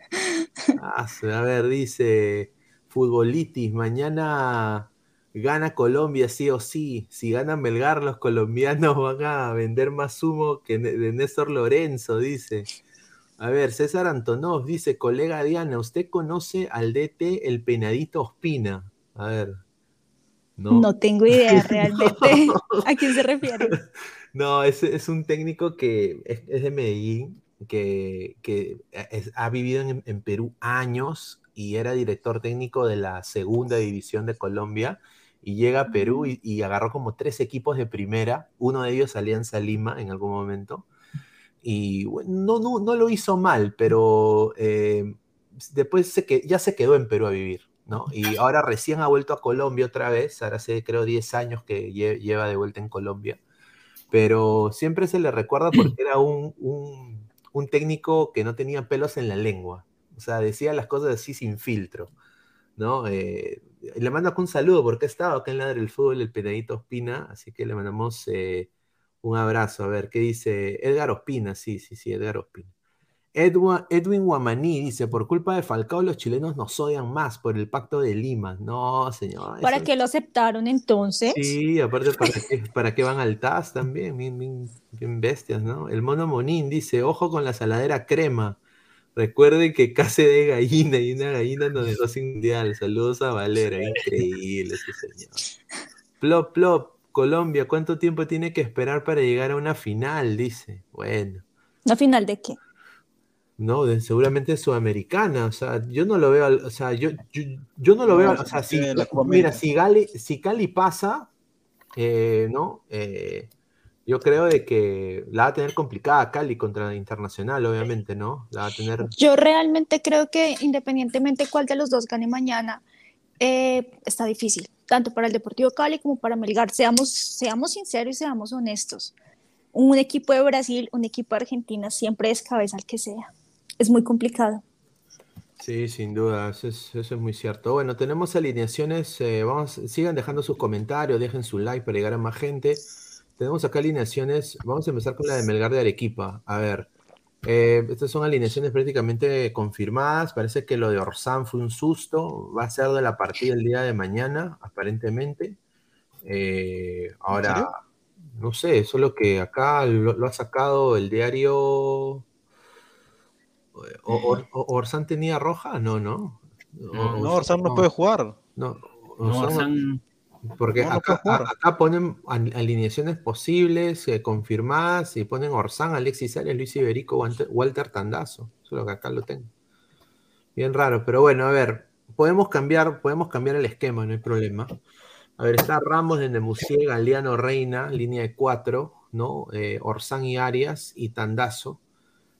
[SPEAKER 1] ah a ver, dice Futbolitis, mañana gana Colombia sí o sí. Si ganan Belgar, los colombianos van a vender más humo que de Néstor Lorenzo, dice. A ver, César Antonov dice, colega Diana, ¿usted conoce al DT el penadito Ospina? A ver.
[SPEAKER 2] No, tengo idea realmente a quién se refiere.
[SPEAKER 1] No, es, es un técnico que es, de Medellín, que, ha vivido en, Perú años y era director técnico de la segunda división de Colombia y llega a Perú y, y agarró como tres equipos de primera, uno de ellos Alianza Lima en algún momento y no, no, no lo hizo mal, pero eh, después se que, ya se quedó en Perú a vivir, ¿no? Y ahora recién ha vuelto a Colombia otra vez, ahora hace creo 10 años que lleva de vuelta en Colombia, pero siempre se le recuerda porque era un, un, técnico que no tenía pelos en la lengua, o sea, decía las cosas así sin filtro, ¿no? Eh, le mando acá un saludo porque ha estado acá en Ladre del Fútbol el Penadito Ospina, así que le mandamos... Eh, un abrazo. A ver, ¿qué dice? Edgar Ospina, sí, sí, sí, Edgar Ospina. Edwin, Edwin Guamaní dice, por culpa de Falcao los chilenos nos odian más por el pacto de Lima. No, señor.
[SPEAKER 2] ¿Para qué lo aceptaron entonces?
[SPEAKER 1] Sí, aparte, ¿para qué, van al TAS también? Bien, bestias, ¿no? El mono Monín dice, ojo con la saladera crema. Recuerden que case de gallina y una gallina no dejó sin mundial. Saludos a Valera, increíble ese señor. Plop, plop, Colombia, ¿cuánto tiempo tiene que esperar para llegar a una final? Dice. Bueno.
[SPEAKER 2] ¿Una final de qué?
[SPEAKER 1] No, de, seguramente sudamericana. O sea, yo no lo veo, o sea, yo, yo, no lo veo, o sea, si, mira, si, si Cali pasa, eh, ¿no? Eh, yo creo de que la va a tener complicada Cali contra Internacional, obviamente, ¿no? La va a tener...
[SPEAKER 2] Yo realmente creo que independientemente cuál de los dos gane mañana, eh, está difícil, tanto para el Deportivo Cali como para Melgar. Seamos, seamos sinceros y seamos honestos. Un equipo de Brasil, un equipo de Argentina siempre es cabeza al que sea. Es muy complicado.
[SPEAKER 1] Sí, sin duda, eso es, muy cierto. Bueno, tenemos alineaciones, eh, vamos, sigan dejando sus comentarios, dejen su like para llegar a más gente. Tenemos acá alineaciones, vamos a empezar con la de Melgar de Arequipa. A ver, eh, estas son alineaciones prácticamente confirmadas. Parece que lo de Orsán fue un susto. Va a ser de la partida el día de mañana, aparentemente. Eh, ahora, no sé, solo que acá lo, ha sacado el diario. ¿Orsán tenía roja? No, no.
[SPEAKER 4] No, Orsán no, puede jugar.
[SPEAKER 1] No, Orsán, porque acá, ponen alineaciones posibles, eh, confirmadas, y ponen Orsán, Alexis Arias, Luis Iberico, Walter, Tandazo. Solo que acá lo tengo. Bien raro, pero bueno, a ver, podemos cambiar, podemos cambiar el esquema, no hay problema. A ver, está Ramos de Nemusier, Galeano Reina, línea de cuatro, ¿no? Eh, Orsán y Arias y Tandazo,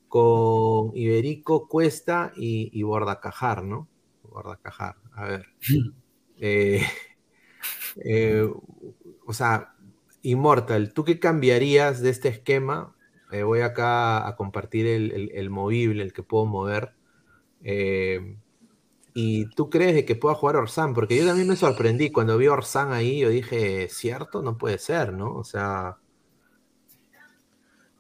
[SPEAKER 1] con Iberico, Cuesta y, y Bordacajar, ¿no? Bordacajar, a ver. Eh, eh, o sea, Immortal, ¿tú qué cambiarías de este esquema? Eh, voy acá a compartir el, movible, el que puedo mover. Eh, ¿Y tú crees de que pueda jugar Orsán? Porque yo también me sorprendí cuando vi a Orsán ahí, yo dije, ¿cierto? No puede ser, ¿no? O sea...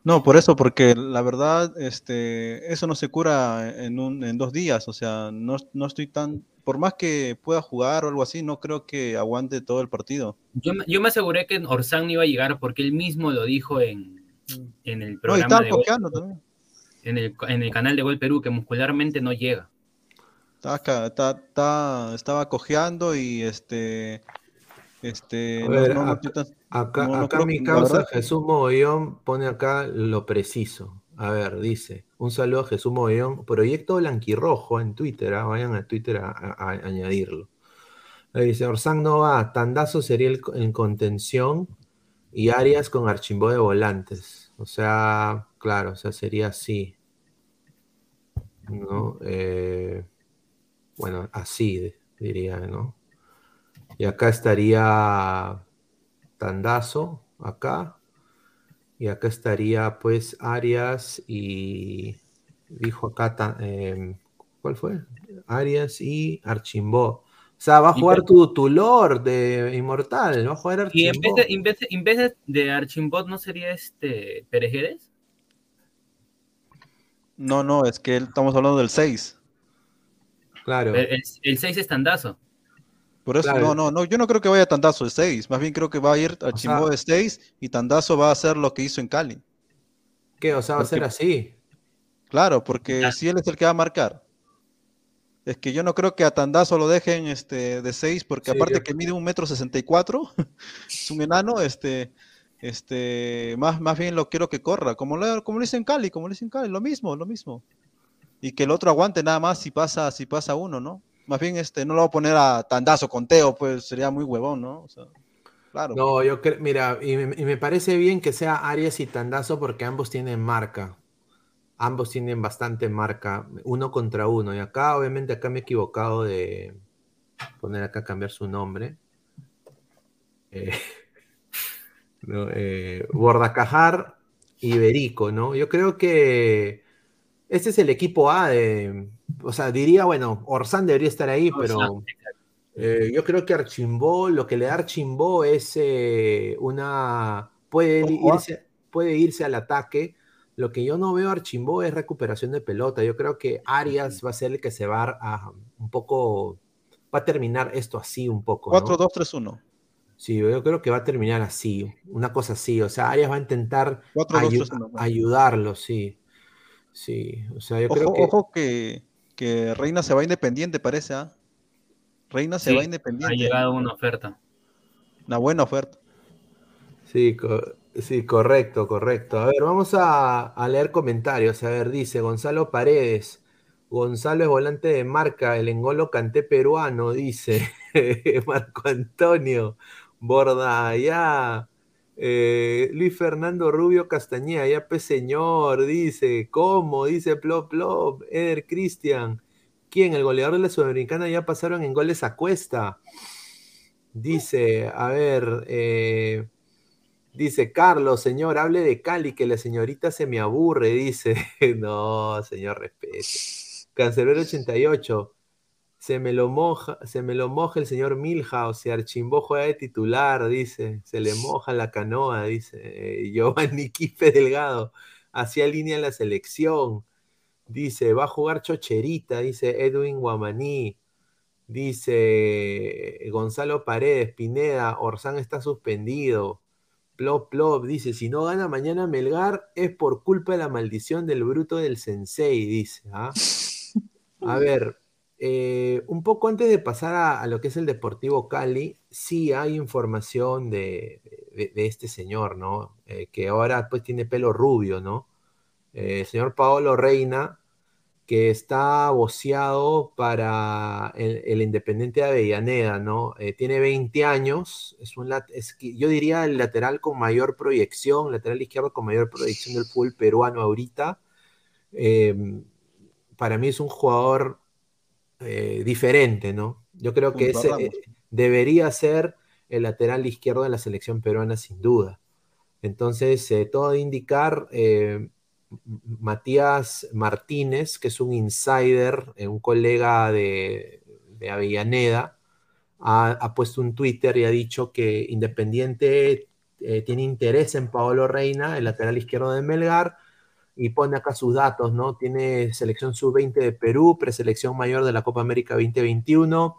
[SPEAKER 4] No, por eso, porque la verdad, este, eso no se cura en, un, en dos días, o sea, no, no estoy tan por más que pueda jugar o algo así, no creo que aguante todo el partido.
[SPEAKER 3] Yo, yo me aseguré que Orsán no iba a llegar porque él mismo lo dijo en, en el programa. de también. En el, en el canal de Gol Perú, que muscularmente no llega.
[SPEAKER 4] Estaba, estaba cojeando y este. Este,
[SPEAKER 1] acá, acá mi causa Jesús Mogollón pone acá lo preciso. A ver, dice, un saludo a Jesús Mogollón, Proyecto Blanquirrojo en Twitter, ah, vayan a Twitter a, añadirlo. dice, Orsán no va, Tandazo sería el, en contención y Arias con Archimbó de volantes. O sea, claro, o sea, sería así. ¿No? Eh, bueno, así diría, ¿no? Y acá estaría Tandazo, acá. Y acá estaría pues Arias y dijo acá, em, ¿cuál fue? Arias y Archimbó. O sea, va a jugar tu, tu Lord de Inmortal, va a jugar
[SPEAKER 3] Y en vez, de, en, vez de, en vez de Archimbot, ¿no sería este Perejeres?
[SPEAKER 4] No, no, es que estamos hablando del 6.
[SPEAKER 1] Claro.
[SPEAKER 3] El, el 6 es Tandazo.
[SPEAKER 4] Por eso,
[SPEAKER 1] Claro.
[SPEAKER 4] no, no, no, yo no creo que vaya Tandazo de 6. Más bien creo que va a ir a Chimbo de 6 y Tandazo va a hacer lo que hizo en Cali.
[SPEAKER 1] ¿Qué? O sea, va a ser así.
[SPEAKER 4] Claro, porque si él es el que va a marcar. Es que yo no creo que a Tandazo lo dejen este, de 6, porque
[SPEAKER 1] Sí,
[SPEAKER 4] aparte
[SPEAKER 1] yo-
[SPEAKER 4] que mide un metro 64, es un enano, este, este, más, más bien lo quiero que corra, como lo, como lo hizo en Cali, como lo hizo en Cali, lo mismo, lo mismo. Y que el otro aguante nada más si pasa, si pasa uno, ¿no? Más bien este, no lo voy a poner a Tandazo con Teo, pues sería muy huevón, ¿no? Claro.
[SPEAKER 1] No, yo creo, mira, y me, y me parece bien que sea Arias y Tandazo porque ambos tienen marca. Ambos tienen bastante marca, uno contra uno. Y acá, obviamente, acá me he equivocado de poner acá, cambiar su nombre. Eh, no, eh, Bordacajar y Berico, ¿no? Yo creo que este es el equipo A de, o sea, diría, bueno, Orsán debería estar ahí, pero eh, yo creo que Archimbó, lo que le da Archimbó es eh, una, puede irse, puede irse al ataque. Lo que yo no veo a Archimbó es recuperación de pelota. Yo creo que Arias va a ser el que se va a un poco, va a terminar esto así un poco. ¿no?
[SPEAKER 4] 4-2-3-1.
[SPEAKER 1] Sí, yo creo que va a terminar así, una cosa así. O sea, Arias va a intentar
[SPEAKER 4] 4-2-3-1.
[SPEAKER 1] ayu- ayudarlo, sí. Sí, o sea, yo creo
[SPEAKER 4] Ojo,
[SPEAKER 1] que...
[SPEAKER 4] ojo que, que Reina se va independiente, parece, ¿ah? Reina se
[SPEAKER 3] Sí,
[SPEAKER 4] va
[SPEAKER 3] Ha
[SPEAKER 4] independiente.
[SPEAKER 3] llegado una oferta.
[SPEAKER 4] Una buena oferta.
[SPEAKER 1] Sí, co- sí, correcto, correcto. A ver, vamos a, a leer comentarios. A ver, dice Gonzalo Paredes. Gonzalo es volante de marca, el engolo canté peruano, dice Marco Antonio. Borda, ya. Eh, Luis Fernando Rubio Castañeda, ya pe señor, dice. ¿Cómo? Dice Plop Plop. Eder Cristian. ¿Quién? El goleador de la Sudamericana ya pasaron en goles a cuesta. Dice, a ver, eh, Dice Carlos, señor, hable de Cali, que la señorita se me aburre, dice. No, señor, respete. Cancelero 88. Se me lo moja, se me lo moja el señor Milhouse, si Archimbó juega de titular, dice. Se le moja la canoa, dice. Eh, Giovanni Quispe Delgado. Hacía línea en la selección. Dice, va a jugar Chocherita, dice Edwin Guamaní. Dice Gonzalo Paredes, Pineda, Orsán está suspendido. Plop, plop, dice, si no gana mañana Melgar es por culpa de la maldición del bruto del sensei, dice. ¿ah? A ver, eh, un poco antes de pasar a, lo que es el Deportivo Cali, sí hay información de, este señor, ¿no? Eh, que ahora pues tiene pelo rubio, ¿no? Eh, el señor Paolo Reina, que está voceado para el, Independiente de Avellaneda, ¿no? Tiene 20 años, es un yo diría el lateral con mayor proyección, lateral izquierdo con mayor proyección del fútbol peruano ahorita. Para mí es un jugador eh, diferente, ¿no? Yo creo que ese eh, debería ser el lateral izquierdo de la selección peruana, sin duda. Entonces, eh, todo de indicar, Matías Martínez, que es un insider, un colega de, de Avellaneda, ha, ha puesto un Twitter y ha dicho que Independiente tiene interés en Paolo Reina, el lateral izquierdo de Melgar, y pone acá sus datos, ¿no? Tiene selección sub-20 de Perú, preselección mayor de la Copa América 2021.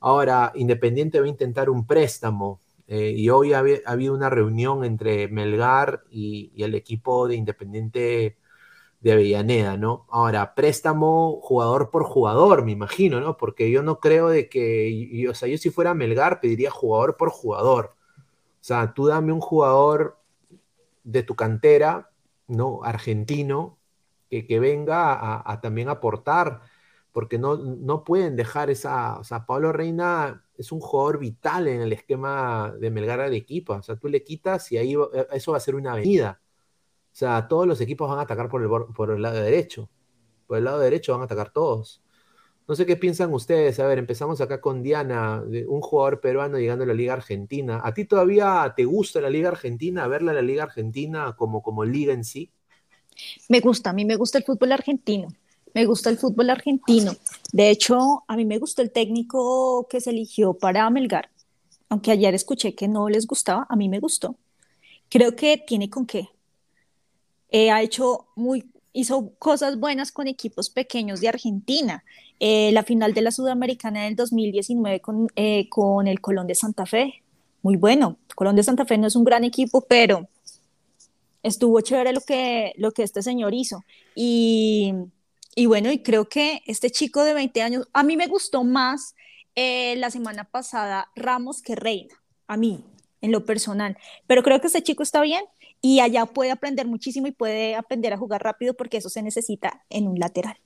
[SPEAKER 1] Ahora, Independiente va a intentar un préstamo. eh, y hoy ha, habi- ha habido una reunión entre Melgar y, el equipo de Independiente de Avellaneda, ¿no? Ahora, préstamo jugador por jugador, me imagino, ¿no? Porque yo no creo de que, o sea, yo si fuera Melgar pediría jugador por jugador. O sea, tú dame un jugador de tu cantera, ¿no? Argentino, que, que venga a, a también aportar, porque no, no pueden dejar esa, o sea, Pablo Reina es un jugador vital en el esquema de Melgar de equipo, o sea, tú le quitas y ahí va- eso va a ser una avenida. O sea, todos los equipos van a atacar por el, por el lado derecho. Por el lado derecho van a atacar todos. No sé qué piensan ustedes. A ver, empezamos acá con Diana, un jugador peruano llegando a la Liga Argentina. ¿A ti todavía te gusta la Liga Argentina? ¿Verla la Liga Argentina como, como liga en sí?
[SPEAKER 2] Me gusta, a mí me gusta el fútbol argentino. Me gusta el fútbol argentino. De hecho, a mí me gustó el técnico que se eligió para Melgar. Aunque ayer escuché que no les gustaba, a mí me gustó. Creo que tiene con qué. Eh, ha hecho muy, hizo cosas buenas con equipos pequeños de Argentina. Eh, la final de la Sudamericana del 2019 con, eh, con el Colón de Santa Fe. Muy bueno. Colón de Santa Fe no es un gran equipo, pero estuvo chévere lo que, lo que este señor hizo. Y, y bueno, y creo que este chico de 20 años, a mí me gustó más eh, la semana pasada Ramos que Reina, a mí, en lo personal. Pero creo que este chico está bien y allá puede aprender muchísimo y puede aprender a jugar rápido porque eso se necesita en un lateral.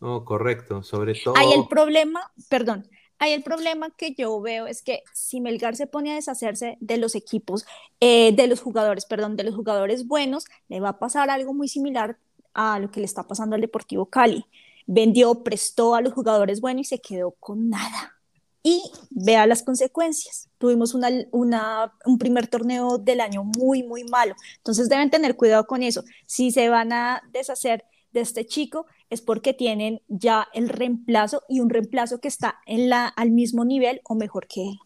[SPEAKER 1] No, correcto, sobre todo.
[SPEAKER 2] Hay el problema, perdón, hay el problema que yo veo es que si Melgar se pone a deshacerse de los equipos, eh, de los jugadores, perdón, de los jugadores buenos, le va a pasar algo muy similar a lo que le está pasando al Deportivo Cali. Vendió, prestó a los jugadores buenos y se quedó con nada. Y vea las consecuencias. Tuvimos una, un primer torneo del año muy, muy malo. Entonces deben tener cuidado con eso. Si se van a deshacer de este chico, es porque tienen ya el reemplazo y un reemplazo que está en la, al mismo nivel o mejor que él.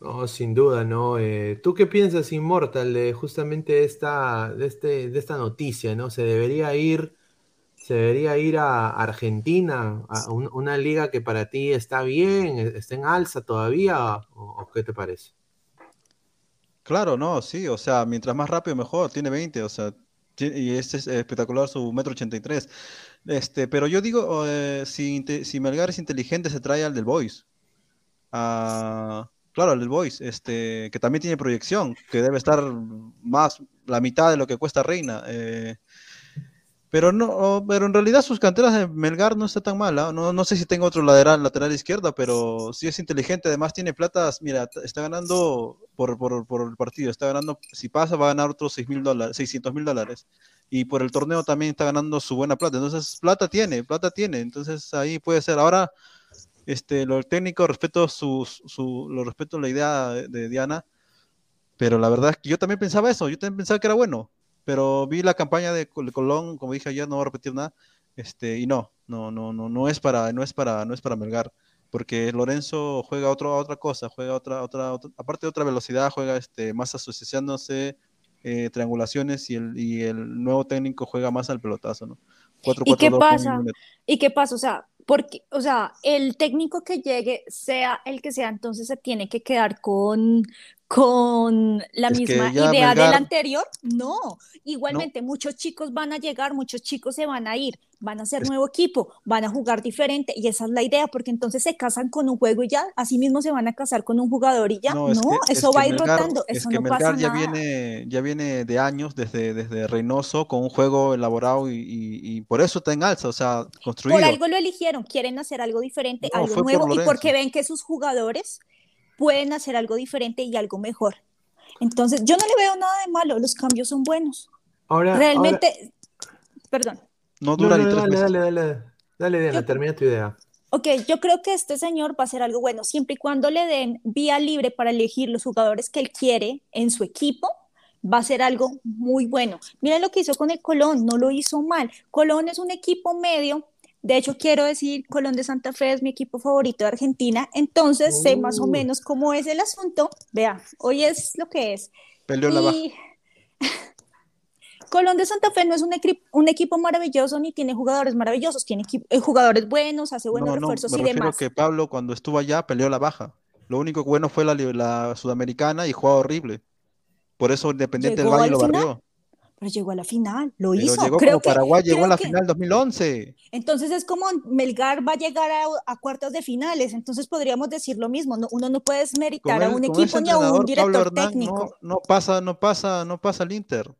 [SPEAKER 1] No, sin duda, ¿no? Eh, ¿Tú qué piensas, Inmortal, de justamente esta, de, este, de esta noticia, ¿no? ¿Se debería ir, se debería ir a Argentina, a una liga que para ti está bien, e, está en alza todavía, o, qué te parece?
[SPEAKER 4] Claro, no, sí, o sea, mientras más rápido mejor, tiene 20, o sea, y este es espectacular su metro 83. Este, pero yo digo, eh, si, si Melgar es inteligente, se trae al del Boys. Ah, claro, al del Boys, este, que también tiene proyección, que debe estar más la mitad de lo que cuesta Reina. Eh, pero no, pero en realidad sus canteras de Melgar no está tan mala. ¿ah? No, no sé si tengo otro lateral, lateral izquierda, pero sí es inteligente. Además tiene platas, mira, está ganando por, por, por el partido, está ganando, si pasa va a ganar otros 6 mil dólares, 600 mil dólares. Y por el torneo también está ganando su buena plata. Entonces, plata tiene, plata tiene. Entonces ahí puede ser. Ahora, este, lo técnico, respeto su, su, lo respeto la idea de, de Diana, pero la verdad es que yo también pensaba eso, yo también pensaba que era bueno pero vi la campaña de Colón, como dije ayer, no voy a repetir nada, este, y no, no, no, no, no es para, no es para, no es para Melgar, porque Lorenzo juega otro, otra cosa, juega otra, otra, aparte de otra velocidad, juega este, más asociándose, eh, triangulaciones y el, y el nuevo técnico juega más al pelotazo, ¿no?
[SPEAKER 2] 4, ¿Y qué pasa? ¿Y qué pasa? O sea, porque, o sea, el técnico que llegue, sea el que sea, entonces se tiene que quedar con, con la misma idea del anterior. No, igualmente muchos chicos van a llegar, muchos chicos se van a ir, van a ser nuevo equipo, van a jugar diferente y esa es la idea, porque entonces se casan con un juego y ya, así mismo se van a casar con un jugador y ya. No, eso va a ir rotando, eso no pasa
[SPEAKER 4] ya Viene, ya viene de años, desde, desde Reynoso, con un juego elaborado y, por eso está en alza, o sea, construido.
[SPEAKER 2] Por algo lo eligieron, quieren hacer algo diferente, algo nuevo y porque ven que sus jugadores pueden hacer algo diferente y algo mejor. Entonces, yo no le veo nada de malo, los cambios son buenos. Ahora, Realmente, perdón.
[SPEAKER 1] No dura ni tres dale, dale, dale, dale, Diana, termina tu idea.
[SPEAKER 2] Ok, yo creo que este señor va a hacer algo bueno, siempre y cuando le den vía libre para elegir los jugadores que él quiere en su equipo, va a ser algo muy bueno. Miren lo que hizo con el Colón, no lo hizo mal. Colón es un equipo medio de hecho, quiero decir, Colón de Santa Fe es mi equipo favorito de Argentina, entonces sé más o menos cómo es el asunto. Vea, hoy es lo que es.
[SPEAKER 4] Peleó la
[SPEAKER 2] Colón de Santa Fe no es un, un, equipo maravilloso ni tiene jugadores maravillosos, tiene eh, jugadores buenos, hace buenos refuerzos no, me y demás.
[SPEAKER 4] que Pablo cuando estuvo allá peleó la baja. Lo único bueno fue la, la sudamericana y jugó horrible. Por eso Independiente del Valle lo barrió
[SPEAKER 2] pero llegó a la final, lo hizo.
[SPEAKER 4] Llegó creo como Paraguay llegó a la final 2011.
[SPEAKER 2] Entonces es como Melgar va a llegar a, cuartos de finales, entonces podríamos decir lo mismo, uno no puede meritar a un equipo ni a un director técnico.
[SPEAKER 4] No, pasa, no pasa, no pasa el Inter.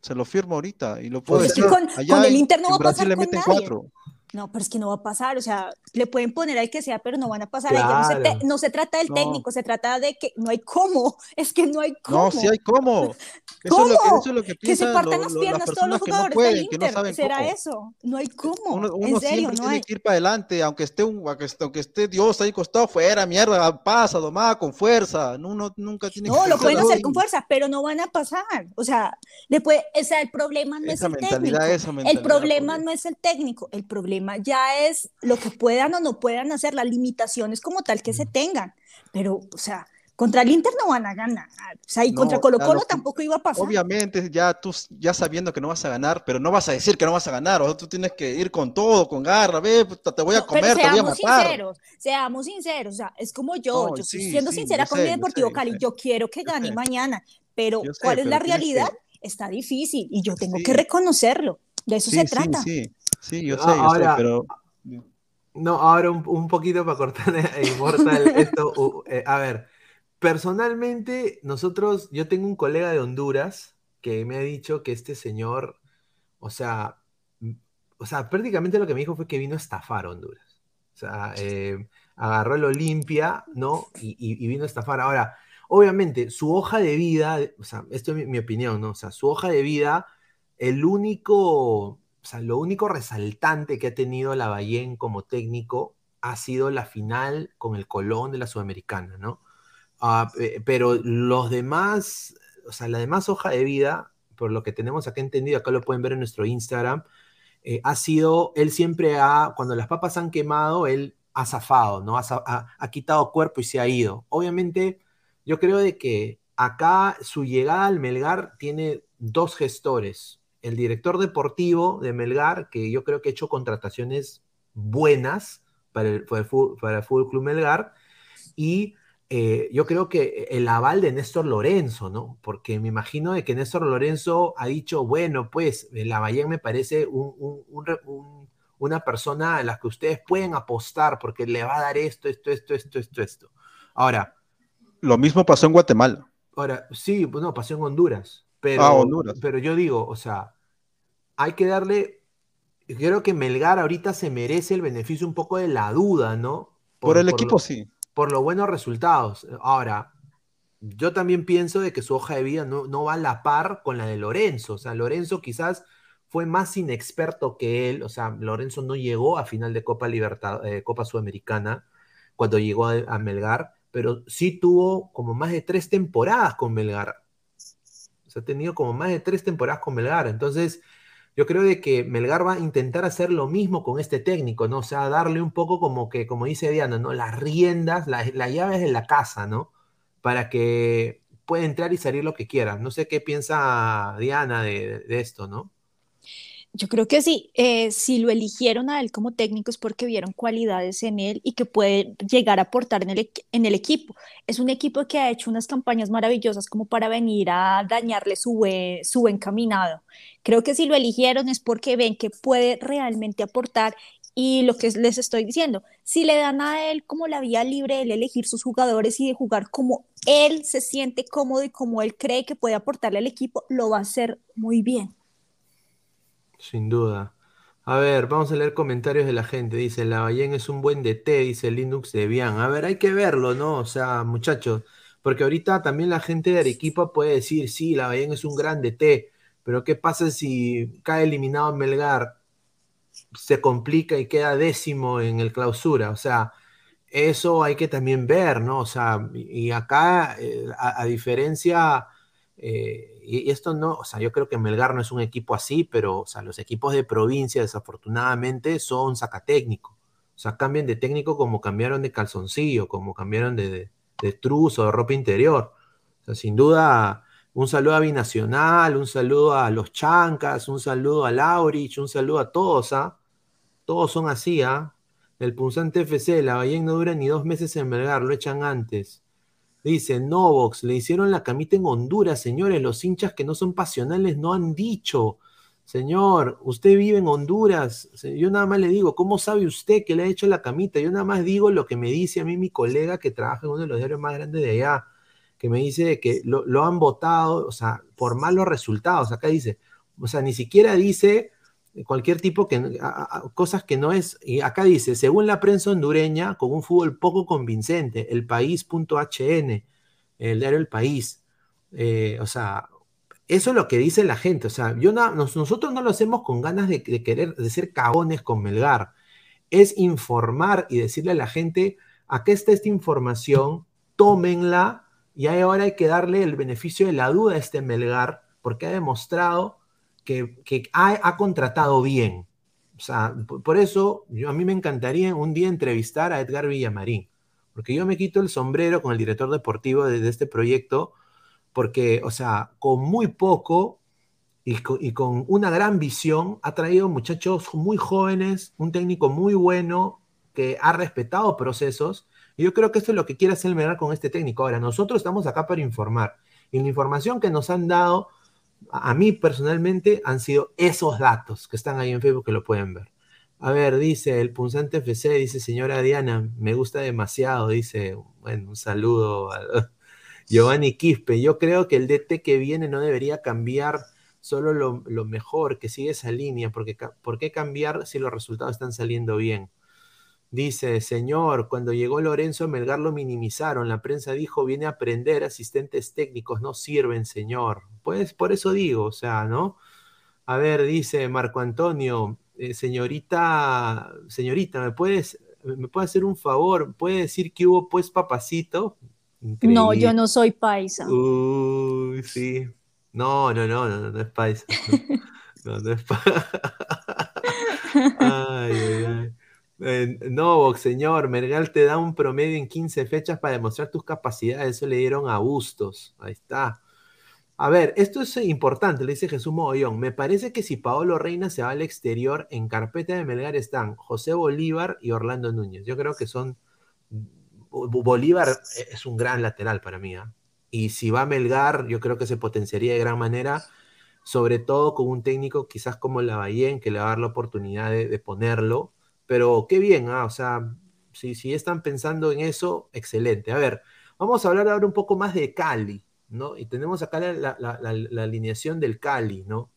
[SPEAKER 4] Se lo firmo ahorita y lo puedo
[SPEAKER 2] decir. Con, el Inter no va a pasar con nadie. No, pero es que no va a pasar, o sea, le pueden poner al que sea, pero no van a pasar. No, se
[SPEAKER 1] Claro.
[SPEAKER 2] no se trata del
[SPEAKER 4] No.
[SPEAKER 2] técnico, se trata de que no hay cómo, es que no hay cómo.
[SPEAKER 4] No, sí hay cómo. Eso es lo que,
[SPEAKER 2] ¿Cómo?
[SPEAKER 4] eso es lo que
[SPEAKER 2] que se partan
[SPEAKER 4] lo-
[SPEAKER 2] las
[SPEAKER 4] lo-
[SPEAKER 2] piernas
[SPEAKER 4] las
[SPEAKER 2] todos los
[SPEAKER 4] personas que no
[SPEAKER 2] jugadores
[SPEAKER 4] pueden,
[SPEAKER 2] del
[SPEAKER 4] que no
[SPEAKER 2] Inter.
[SPEAKER 4] saben
[SPEAKER 2] ¿Será
[SPEAKER 4] cómo.
[SPEAKER 2] eso? No hay cómo.
[SPEAKER 4] Uno, uno
[SPEAKER 2] en serio,
[SPEAKER 4] siempre tiene
[SPEAKER 2] hay.
[SPEAKER 4] que ir para adelante, aunque esté, un, aunque esté, aunque esté Dios ahí costado fuera, mierda, pasa, domada con fuerza. No, Uno nunca tiene que
[SPEAKER 2] No, lo
[SPEAKER 4] pensar
[SPEAKER 2] pueden hacer
[SPEAKER 4] así.
[SPEAKER 2] con fuerza, pero no van a pasar. O sea, después, o sea, el problema no
[SPEAKER 4] Esa
[SPEAKER 2] es el técnico.
[SPEAKER 4] esa
[SPEAKER 2] El problema no es el técnico, el problema ya es lo que puedan o no puedan hacer, las limitaciones como tal que se tengan. Pero, o sea, contra el Inter no van a ganar. O sea, y
[SPEAKER 4] No,
[SPEAKER 2] contra Colo
[SPEAKER 4] lo
[SPEAKER 2] Colo
[SPEAKER 4] que-
[SPEAKER 2] tampoco iba a pasar.
[SPEAKER 4] Obviamente, ya tú ya sabiendo que no vas a ganar, pero no vas a decir que no vas a ganar, o sea, tú tienes que ir con todo, con garra, ve, puta, te voy a
[SPEAKER 2] No,
[SPEAKER 4] comer, te voy a
[SPEAKER 2] seamos
[SPEAKER 4] matar.
[SPEAKER 2] sinceros, seamos sinceros, o sea, es como yo,
[SPEAKER 4] No,
[SPEAKER 2] yo estoy
[SPEAKER 4] sí,
[SPEAKER 2] siendo
[SPEAKER 4] sí,
[SPEAKER 2] sincera con
[SPEAKER 4] sé,
[SPEAKER 2] mi Deportivo
[SPEAKER 4] yo
[SPEAKER 2] Cali,
[SPEAKER 4] sé.
[SPEAKER 2] yo quiero que
[SPEAKER 4] Yo
[SPEAKER 2] gane
[SPEAKER 4] sé.
[SPEAKER 2] mañana, pero ¿cuál es la
[SPEAKER 4] pero que-
[SPEAKER 2] realidad? Está difícil y yo tengo
[SPEAKER 4] Sí.
[SPEAKER 2] que reconocerlo, de eso se trata.
[SPEAKER 4] sí, sí, yo
[SPEAKER 1] Ah,
[SPEAKER 4] sé, yo sé, pero
[SPEAKER 1] No, ahora un, un poquito para cortar e Immortal esto. eh, a ver, personalmente, nosotros, yo tengo un colega de Honduras que me ha dicho que este señor, o sea, o sea, prácticamente lo que me dijo fue que vino a estafar a Honduras. O sea, eh, agarró el Olimpia, ¿no? Y, y- y vino a estafar. Ahora, obviamente, su hoja de vida, o sea, esto es mi, mi opinión, ¿no? O sea, su hoja de vida, el único, o sea, lo único resaltante que ha tenido la Bayén como técnico ha sido la final con el Colón de la Sudamericana, ¿no? Ah, pe- pero los demás, o sea, la demás hoja de vida, por lo que tenemos acá entendido, acá lo pueden ver en nuestro Instagram, eh, ha sido, él siempre ha, cuando las papas han quemado, él ha zafado, ¿no? Ha- ha quitado cuerpo y se ha ido. Obviamente, yo creo de que acá su llegada al Melgar tiene dos gestores. El director deportivo de Melgar, que yo creo que ha hecho contrataciones buenas para el, para el Fu- para el Fútbol Club Melgar, y eh, yo creo que el aval de Néstor Lorenzo, ¿no? Porque me imagino de que Néstor Lorenzo ha dicho, bueno, pues la Bayern me parece un- un- un re- un- una persona a la que ustedes pueden apostar porque le va a dar esto, esto, esto, esto, esto, esto. Ahora,
[SPEAKER 4] lo mismo pasó en Guatemala.
[SPEAKER 1] Ahora, sí, pues no, pasó en Honduras. Pero,
[SPEAKER 4] Ah, Honduras.
[SPEAKER 1] pero yo digo, o sea, hay que darle. Creo que Melgar ahorita se merece el beneficio un poco de la duda, ¿no?
[SPEAKER 4] Por, el equipo sí.
[SPEAKER 1] por los buenos resultados. Ahora, yo también pienso de que su hoja de vida no, no va a la par con la de Lorenzo. O sea, Lorenzo quizás fue más inexperto que él. O sea, Lorenzo no llegó a final de Copa Libertad, eh, Copa Sudamericana cuando llegó a, a Melgar, pero sí tuvo como más de tres temporadas con Melgar. Sea, ha tenido como más de tres temporadas con Melgar. Entonces, yo creo de que Melgar va a intentar hacer lo mismo con este técnico, ¿no? O sea, darle un poco como que, como dice Diana, ¿no? Las riendas, las, las llaves de la casa, ¿no? Para que pueda entrar y salir lo que quiera. No sé qué piensa Diana de esto, ¿no?
[SPEAKER 2] Yo creo que sí, eh, si lo eligieron a él como técnico es porque vieron cualidades en él y que puede llegar a aportar en el, en el equipo. Es un equipo que ha hecho unas campañas maravillosas como para venir a dañarle su buen, caminado. Creo que si lo eligieron es porque ven que puede realmente aportar y lo que les estoy diciendo, si le dan a él como la vía libre de elegir sus jugadores y de jugar como él se siente cómodo y como él cree que puede aportarle al equipo, lo va a hacer muy bien.
[SPEAKER 1] Sin duda. A ver, vamos a leer comentarios de la gente. Dice, la Ballén es un buen DT, dice Linux de Bian. A ver, hay que verlo, ¿no? O sea, muchachos, porque ahorita también la gente de Arequipa puede decir, sí, la Ballén es un gran DT, pero ¿qué pasa si cae eliminado Melgar? Se complica y queda décimo en el clausura. O sea, eso hay que también ver, ¿no? O sea, y y acá, eh, a, a diferencia, eh, y esto no, o sea, yo creo que Melgar no es un equipo así, pero, o sea, los equipos de provincia, desafortunadamente, son sacatécnico. O sea, cambian de técnico como cambiaron de calzoncillo, como cambiaron de, de, de truz o de ropa interior. O sea, sin duda, un saludo a Binacional, un saludo a los Chancas, un saludo a Laurich, un saludo a todos, ¿ah? Todos son así, ¿ah? El punzante FC, la Ballén no dura ni dos meses en Melgar, lo echan antes. Dice Novox, le hicieron la camita en Honduras, señores. Los hinchas que no son pasionales no han dicho. Señor, usted vive en Honduras. Yo nada más le digo, ¿cómo sabe usted que le ha hecho la camita? Yo nada más digo lo que me dice a mí mi colega que trabaja en uno de los diarios más grandes de allá, que me dice que lo, lo han votado, o sea, por malos resultados. Acá dice, o sea, ni siquiera dice cualquier tipo que, cosas que no es, y acá dice, según la prensa hondureña, con un fútbol poco convincente, el país.hn, el diario El País, eh, o sea, eso es lo que dice la gente, o sea, yo nosotros no lo hacemos con ganas de, querer, de ser cagones con Melgar, es informar y decirle a la gente, acá está esta información, tómenla, y ahora hay que darle el beneficio de la duda a este Melgar, porque ha demostrado que, ha, contratado bien. O sea, por eso yo, a mí me encantaría un día entrevistar a Edgar Villamarín, porque yo me quito el sombrero con el director deportivo de, este proyecto, porque, o sea, con muy poco y con, una gran visión ha traído muchachos muy jóvenes, un técnico muy bueno que ha respetado procesos. Y yo creo que esto es lo que quiere hacer el con este técnico. Ahora, nosotros estamos acá para informar. Y la información que nos han dado a mí personalmente han sido esos datos que están ahí en Facebook que lo pueden ver. A ver, dice el punzante FC, dice señora Diana, me gusta demasiado, dice, bueno, un saludo a Giovanni Quispe. Yo creo que el DT que viene no debería cambiar solo lo, lo mejor, que sigue esa línea, porque ¿por qué cambiar si los resultados están saliendo bien? Dice, señor, cuando llegó Lorenzo Melgar lo minimizaron. La prensa dijo, viene a aprender, asistentes técnicos no sirven, señor. Pues por eso digo, o sea, ¿no? A ver, dice Marco Antonio, eh, señorita, señorita, ¿me puedes, ¿me puede hacer un favor? ¿Puede decir que hubo pues papacito?
[SPEAKER 2] No, yo no soy paisa.
[SPEAKER 1] Uy, sí. No, no, no, no, no, es paisa. No, no, es paisa. ay, ay, ay. Eh, no, señor, Mergal te da un promedio en 15 fechas para demostrar tus capacidades. Eso le dieron a Bustos. Ahí está. A ver, esto es importante, le dice Jesús Mogollón. Me parece que si Paolo Reina se va al exterior, en carpeta de Melgar están José Bolívar y Orlando Núñez. Yo creo que son. Bolívar es un gran lateral para mí. ¿ah? Y si va a Melgar, yo creo que se potenciaría de gran manera, sobre todo con un técnico quizás como Lavallén, que le va a dar la oportunidad de ponerlo pero qué bien, ¿ah? o sea, si, si están pensando en eso, excelente. A ver, vamos a hablar ahora un poco más de Cali, ¿no? Y tenemos acá la, alineación del Cali, ¿no?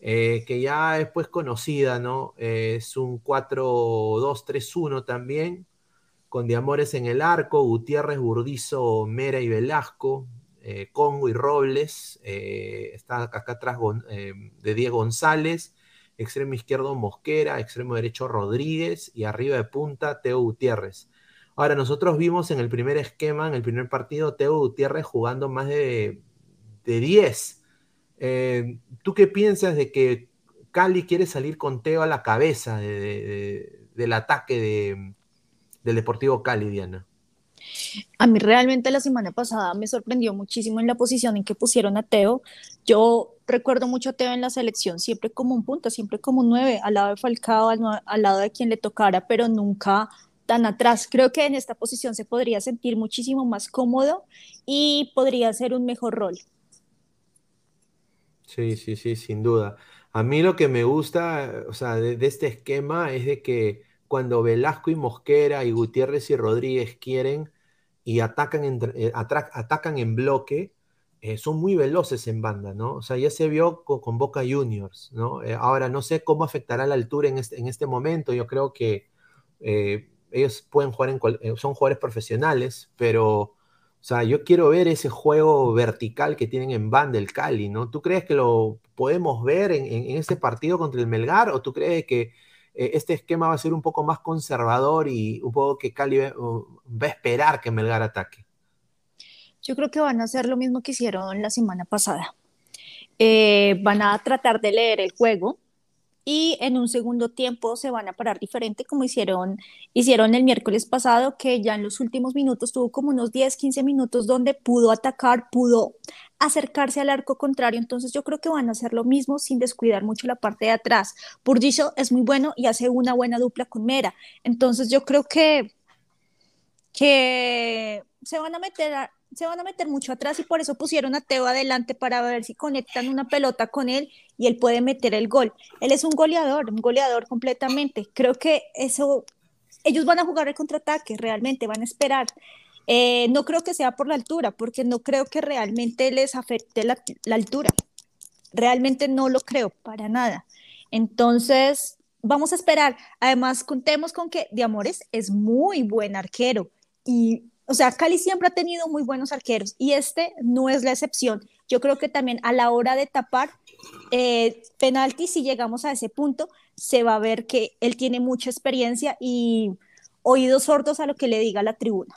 [SPEAKER 1] Eh, que ya es pues conocida, ¿no? es un 4-2-3-1 también, con Diamores en el arco, Gutiérrez, Burdizo, Mera y Velasco, eh, Congo y Robles, eh, está acá atrás de Diego González, extremo izquierdo Mosquera, extremo derecho Rodríguez y arriba de punta Teo Gutiérrez. Ahora, nosotros vimos en el primer esquema, en el primer partido, Teo Gutiérrez jugando más de, 10. Eh, ¿Tú qué piensas de que Cali quiere salir con Teo a la cabeza del ataque del Deportivo Cali, Diana?
[SPEAKER 2] A mí realmente la semana pasada me sorprendió muchísimo en la posición en que pusieron a Teo. Yo recuerdo mucho a Teo en la selección, siempre como un punto, siempre como un nueve, al lado de Falcao, al, lado de quien le tocara, pero nunca tan atrás. Creo que en esta posición se podría sentir muchísimo más cómodo y podría ser un mejor rol.
[SPEAKER 1] Sí, sí, sí, sin duda. A mí lo que me gusta, o sea, de, este esquema es de que cuando Velasco y Mosquera y Gutiérrez y Rodríguez quieren, y atacan, eh, atacan en bloque, eh, son muy veloces en banda, ¿no? O sea, ya se vio con, Boca Juniors, ¿no? Eh, ahora, no sé cómo afectará la altura en este, en este momento, yo creo que ellos pueden jugar en, son jugadores profesionales, pero, o sea, yo quiero ver ese juego vertical que tienen en banda el Cali, ¿no? ¿Tú crees que lo podemos ver en, en, este partido contra el Melgar o tú crees que eh, este esquema va a ser un poco más conservador y un poco que Cali va, a esperar que Melgar ataque.
[SPEAKER 2] Yo creo que van a hacer lo mismo que hicieron la semana pasada. Eh, van a tratar de leer el juego, y en un segundo tiempo se van a parar diferente como hicieron, hicieron el miércoles pasado, que ya en los últimos minutos tuvo como unos 10, 15 minutos donde pudo atacar, pudo acercarse al arco contrario, entonces yo creo que van a hacer lo mismo sin descuidar mucho la parte de atrás. Burgiso es muy bueno y hace una buena dupla con Mera, entonces yo creo que, que se van a meter a, se van a meter mucho atrás y por eso pusieron a Teo adelante para ver si conectan una pelota con él y él puede meter el gol. Él es un goleador, un goleador completamente. Creo que eso, ellos van a jugar el contraataque, realmente van a esperar. Eh, no creo que sea por la altura, porque no creo que realmente les afecte la, la altura. Realmente no lo creo para nada. Entonces, vamos a esperar. Además, contemos con que De Amores es muy buen arquero y, o sea, Cali siempre ha tenido muy buenos arqueros y este no es la excepción. Yo creo que también a la hora de tapar eh, penalti, si llegamos a ese punto, se va a ver que él tiene mucha experiencia y oídos sordos a lo que le diga la tribuna.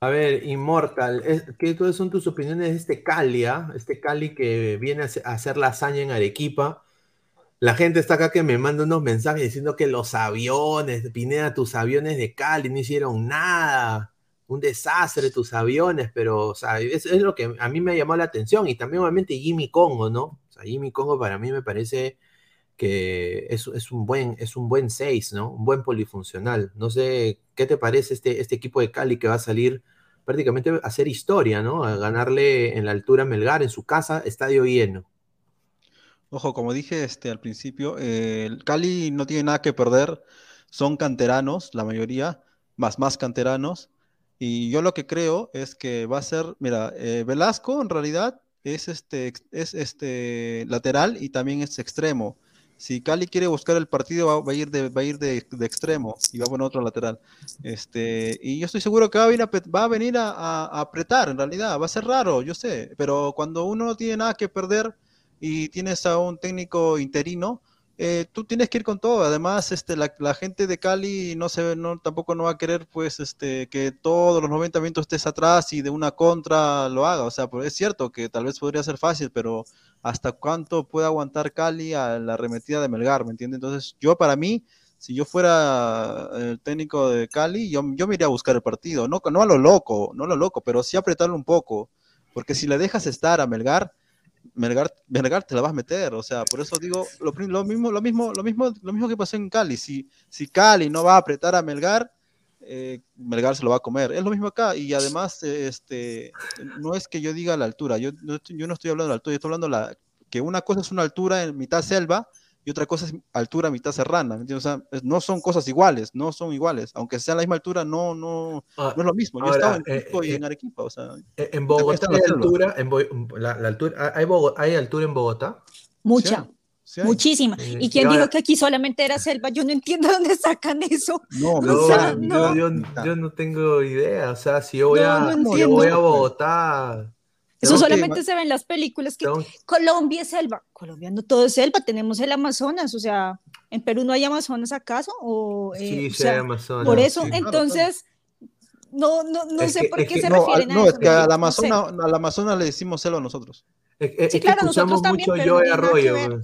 [SPEAKER 1] A ver, Immortal, ¿qué son tus opiniones de este Cali, ah? este Cali que viene a hacer la hazaña en Arequipa? La gente está acá que me manda unos mensajes diciendo que los aviones, Pineda, tus aviones de Cali no hicieron nada, un desastre tus aviones, pero es, lo que a mí me llamado la atención y también obviamente Jimmy Congo, ¿no? O sea, Jimmy Congo para mí me parece que es, es un buen es un buen 6, ¿no? Un buen polifuncional. No sé, ¿qué te parece este, este equipo de Cali que va a salir prácticamente a hacer historia, ¿no? A ganarle en la altura a Melgar en su casa, estadio lleno.
[SPEAKER 4] Ojo, como dije este, al principio, eh, Cali no tiene nada que perder, son canteranos, la mayoría, más más canteranos, y yo lo que creo es que va a ser, mira, eh, Velasco en realidad es este, es este lateral y también es extremo. Si Cali quiere buscar el partido, va, a ir, de, va a ir de, extremo y va a poner otro lateral. Este, y yo estoy seguro que va a venir, a, va a, venir a, apretar, en realidad. Va a ser raro, yo sé. Pero cuando uno no tiene nada que perder y tienes a un técnico interino, eh, tú tienes que ir con todo. Además, este, la, gente de Cali no se no, tampoco no va a querer pues este, que todos los 90 minutos estés atrás y de una contra lo haga. O sea, pues, es cierto que tal vez podría ser fácil, pero hasta cuánto puede aguantar Cali a la arremetida de Melgar, ¿me entiendes? Entonces, yo para mí, si yo fuera el técnico de Cali, yo, yo me iría a buscar el partido, no, no a lo loco, no lo loco, pero sí apretarlo un poco, porque si le dejas estar a Melgar, Melgar, Melgar te la vas a meter, o sea, por eso digo lo, lo, mismo, lo mismo, lo mismo, lo mismo que pasó en Cali. Si, si Cali no va a apretar a Melgar, eh, Melgar se lo va a comer. Es lo mismo acá, y además, este, no es que yo diga la altura, yo, yo no estoy hablando de la altura, yo estoy hablando la, que una cosa es una altura en mitad selva y otra cosa es altura mitad serrana, O sea, no son cosas iguales, no son iguales, aunque sea la misma altura, no, no, ah, no es lo mismo. Yo he estado en
[SPEAKER 1] eh,
[SPEAKER 4] Cusco y eh, en Arequipa, o sea.
[SPEAKER 1] En Bogotá hay altura, en la, altura, ¿hay, ¿hay altura en Bogotá?
[SPEAKER 2] Mucha. Muchísima. ¿Y quién dijo que aquí solamente era selva? Yo no entiendo dónde sacan eso.
[SPEAKER 1] No, no, Yo, yo, no tengo idea. O sea, si yo voy, a, yo voy a Bogotá,
[SPEAKER 2] eso solamente se ve en las películas que Colombia es selva. Colombia no todo es selva, tenemos el Amazonas, o sea, ¿en Perú no hay Amazonas acaso? O,
[SPEAKER 1] eh, sí, Amazonas.
[SPEAKER 2] Por eso, entonces, no, no, no sé por qué se refieren
[SPEAKER 4] a No, es que al Amazonas, al Amazonas le decimos selva a nosotros.
[SPEAKER 1] Es, es, sí, claro, escuchamos mucho yo de arroyo.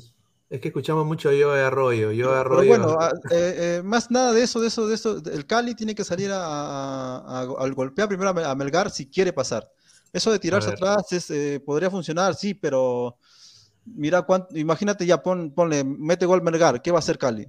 [SPEAKER 1] Es que escuchamos mucho yo de arroyo, yo de arroyo.
[SPEAKER 4] Pero bueno, eh, eh, más nada de eso, de eso, de eso. El Cali tiene que salir a, a, a golpear primero a Melgar si quiere pasar. Eso de tirarse atrás es, eh, podría funcionar, sí, pero mira cuánto, imagínate ya, pon, ponle, mete gol Melgar, ¿qué va a hacer Cali?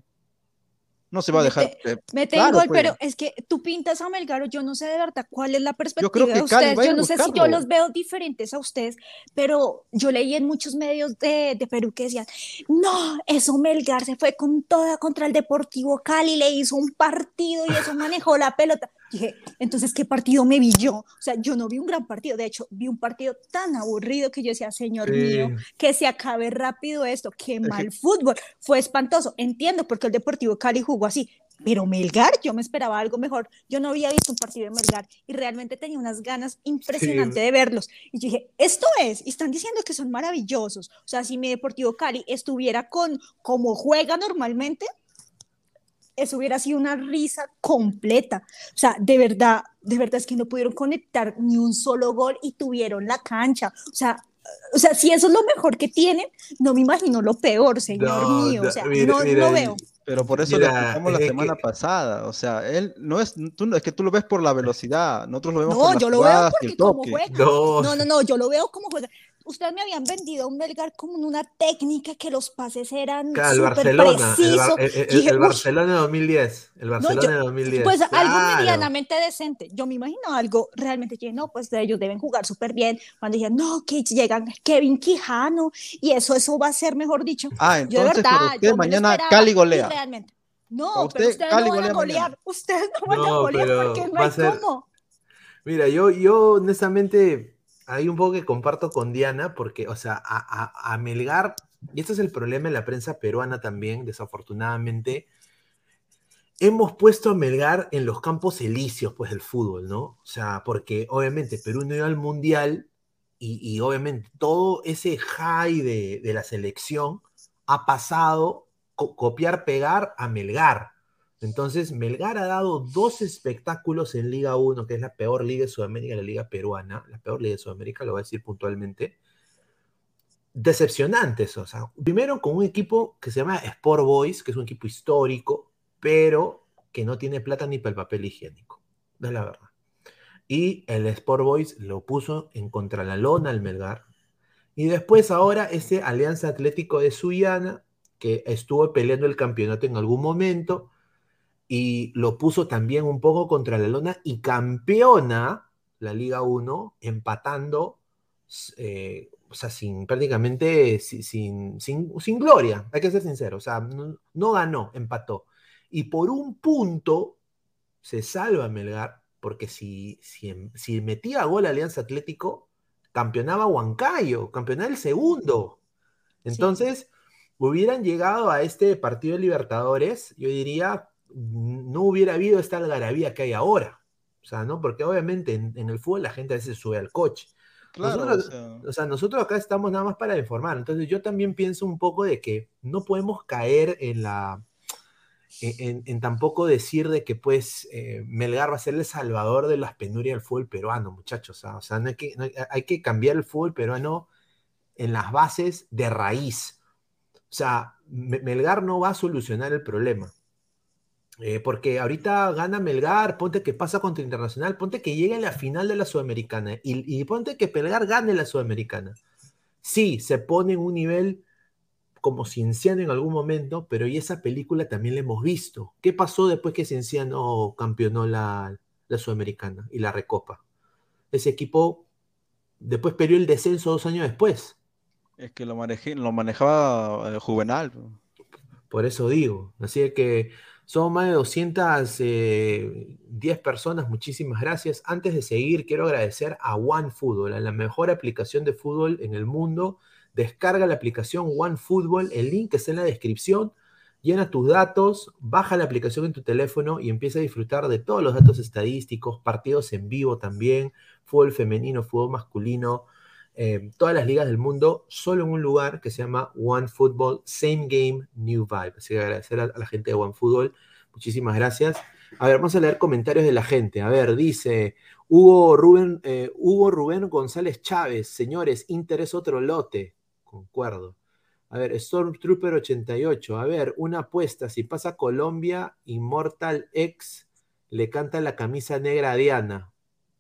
[SPEAKER 4] No se va a dejar.
[SPEAKER 2] Mete, eh, gol, pues. pero es que tú pintas a Melgar, yo no sé de verdad cuál es la perspectiva de ustedes. Yo no sé si yo los veo diferentes a ustedes, pero yo leí en muchos medios de, de, Perú que decían, no, eso Melgar se fue con toda contra el Deportivo Cali, le hizo un partido y eso manejó la pelota. Dije, entonces, ¿qué partido me vi yo? O sea, yo no vi un gran partido, de hecho, vi un partido tan aburrido que yo decía, señor mío, que se acabe rápido esto, qué mal fútbol, fue espantoso. Entiendo porque el Deportivo Cali jugó así, pero Melgar, yo me esperaba algo mejor. Yo no había visto un partido de Melgar y realmente tenía unas ganas impresionantes de verlos. Y yo dije, esto es, y están diciendo que son maravillosos. O sea, si mi Deportivo Cali estuviera con como juega normalmente, eso hubiera sido una risa completa. O sea, de verdad, de verdad es que no pudieron conectar ni un solo gol y tuvieron la cancha. O sea, o sea, si eso es lo mejor que tienen, no me imagino lo peor, señor mío. O sea, no, no veo.
[SPEAKER 4] Pero por eso lo le la semana pasada. O sea, él no es, tú, es que tú lo ves por la velocidad. Nosotros lo vemos no, por yo lo veo porque como juega.
[SPEAKER 2] No. no, no, no, yo lo veo como juega ustedes me habían vendido un Melgar como una técnica que los pases eran
[SPEAKER 1] claro, el Barcelona, precisos. El, el, Barcelona de 2010, el Barcelona de 2010.
[SPEAKER 2] Pues algo medianamente decente. Yo me imagino algo realmente que no, pues ellos deben jugar súper bien. Cuando digan, no, que llegan Kevin Quijano y eso, eso va a ser, mejor dicho.
[SPEAKER 4] Ah, entonces, yo de verdad, usted mañana Cali golea.
[SPEAKER 2] Realmente. No, usted, pero ustedes no van a golear. Ustedes no van a golear porque no hay cómo.
[SPEAKER 1] Mira, yo, yo honestamente hay un poco que comparto con Diana, porque, o sea, a, a, Melgar y este es el problema de la prensa peruana también, desafortunadamente, hemos puesto a Melgar en los campos elíseos pues, del fútbol, ¿no? O sea, porque obviamente Perú no iba al Mundial y, obviamente todo ese high de, la selección ha pasado copiar, pegar a Melgar. Entonces, Melgar ha dado dos espectáculos en Liga 1, que es la peor liga de Sudamérica, la liga peruana, la peor liga de Sudamérica, lo voy a decir puntualmente. Decepcionantes, o sea, primero con un equipo que se llama Sport Boys, que es un equipo histórico, pero que no tiene plata ni para el papel higiénico, es la verdad. Y el Sport Boys lo puso en contra la lona al Melgar. Y después ahora ese Alianza Atlético de Sullana, que estuvo peleando el campeonato en algún momento, y lo puso también un poco contra la lona y campeona la Liga 1 empatando, eh, o sea, sin prácticamente sin, sin, gloria, hay que ser sincero, o sea, no, ganó, empató. Y por un punto se salva Melgar, porque si, si, si metía gol Alianza Atlético, campeonaba Huancayo, campeonaba el segundo. Entonces, hubieran llegado a este partido de Libertadores, yo diría, no hubiera habido esta algarabía que hay ahora. O sea, ¿no? Porque obviamente en, el fútbol la gente a veces sube al coche. nosotros, o, sea... nosotros acá estamos nada más para informar. Entonces yo también pienso un poco de que no podemos caer en la... En, tampoco decir de que pues eh, Melgar va a ser el salvador de las penurias del fútbol peruano, muchachos. O sea, hay, que, hay que cambiar el fútbol peruano en las bases de raíz. O sea, Melgar no va a solucionar el problema. Eh, porque ahorita gana Melgar, ponte que pasa contra Internacional, ponte que llegue a la final de la Sudamericana y, ponte que Melgar gane la Sudamericana. Sí, se pone en un nivel como Cienciano en algún momento, pero y esa película también la hemos visto. ¿Qué pasó después que Cienciano campeonó la, Sudamericana y la Recopa? Ese equipo después perdió el descenso dos años después.
[SPEAKER 4] Es que lo, lo manejaba eh, Juvenal.
[SPEAKER 1] Por eso digo. Así que son más de 210 eh, personas, muchísimas gracias. Antes de seguir, quiero agradecer a OneFootball, la mejor aplicación de fútbol en el mundo. Descarga la aplicación OneFootball, el link está en la descripción. Llena tus datos, baja la aplicación en tu teléfono y empieza a disfrutar de todos los datos estadísticos, partidos en vivo también, fútbol femenino, fútbol masculino, eh, todas las ligas del mundo, solo en un lugar que se llama One Football, Same Game, New Vibe. Así que agradecer a, la gente de One Football. Muchísimas gracias. A ver, vamos a leer comentarios de la gente. A ver, dice Hugo Rubén, eh, Hugo Rubén González Chávez. Señores, interés otro lote. Concuerdo. A ver, Stormtrooper 88. A ver, una apuesta. Si pasa Colombia, Immortal X le canta la camisa negra a Diana.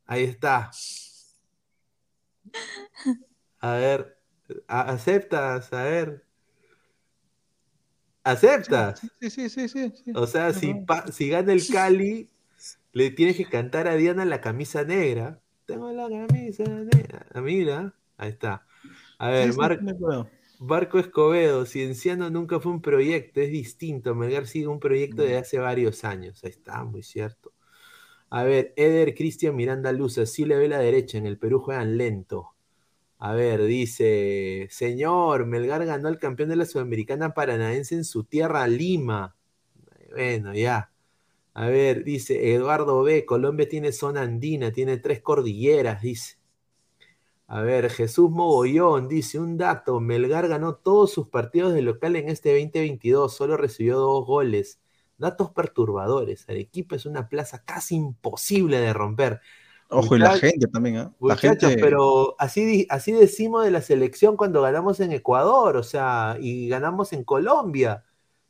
[SPEAKER 1] Ahí está. A ver, aceptas, a ver. ¿Aceptas?
[SPEAKER 4] Sí, sí, sí, sí.
[SPEAKER 1] O sea, si, si gana el Cali, le tienes que cantar a Diana la camisa negra. Tengo la camisa negra. Ah, mira, ahí está. A ver, Marco Escobedo, Cienciano nunca fue un proyecto, es distinto. Melgar sigue un proyecto de hace varios años. Ahí está, muy cierto. A ver, Eder Cristian Miranda Luz, sí le ve la derecha, en el Perú juegan lento. A ver, dice, señor, Melgar ganó el campeón de la Sudamericana Paranaense en su tierra, Lima. Bueno, ya. A ver, dice Eduardo B, Colombia tiene zona andina, tiene tres cordilleras, dice. A ver, Jesús Mogollón dice un dato, Melgar ganó todos sus partidos de local en este 2022, solo recibió dos goles. Datos perturbadores. Arequipa es una plaza casi imposible de romper.
[SPEAKER 4] Ojo, y la gente también, ¿eh?
[SPEAKER 1] Muchachos, pero así, así decimos de la selección cuando ganamos en Ecuador, o sea, y ganamos en Colombia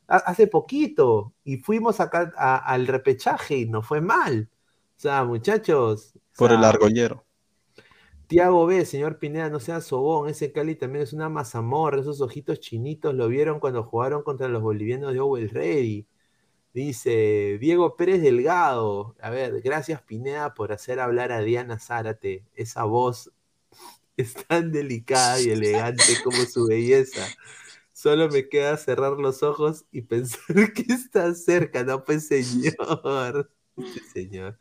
[SPEAKER 1] hace poquito, y fuimos acá al repechaje y no fue mal. O sea, muchachos.
[SPEAKER 4] Por el argollero.
[SPEAKER 1] Tiago B, señor Pineda, no sea sobón, ese Cali también es una mazamorra, esos ojitos chinitos lo vieron cuando jugaron contra los bolivianos de Owell Ready. Dice Diego Pérez Delgado. A ver, gracias Pineda por hacer hablar a Diana Zárate. Esa voz es tan delicada y elegante como su belleza. Solo me queda cerrar los ojos y pensar que está cerca, no pues señor. señor.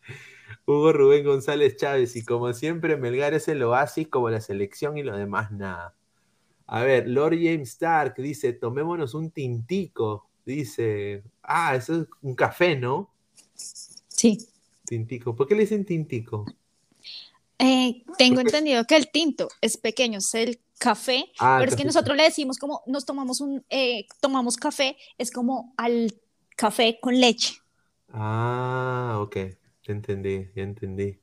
[SPEAKER 1] Hugo Rubén González Chávez, y como siempre, Melgar es el oasis como la selección y lo demás nada. A ver, Lord James Stark dice, tomémonos un tintico. Dice, ah, eso es un café, ¿no?
[SPEAKER 2] Sí.
[SPEAKER 1] Tintico. ¿Por qué le dicen tintico?
[SPEAKER 2] Eh, tengo entendido que el tinto es pequeño, es el café,
[SPEAKER 1] Ah,
[SPEAKER 2] pero es que nosotros le decimos como nos tomamos un, eh, tomamos café, es como al café con leche.
[SPEAKER 1] Ah, ok. Ya entendí, ya entendí.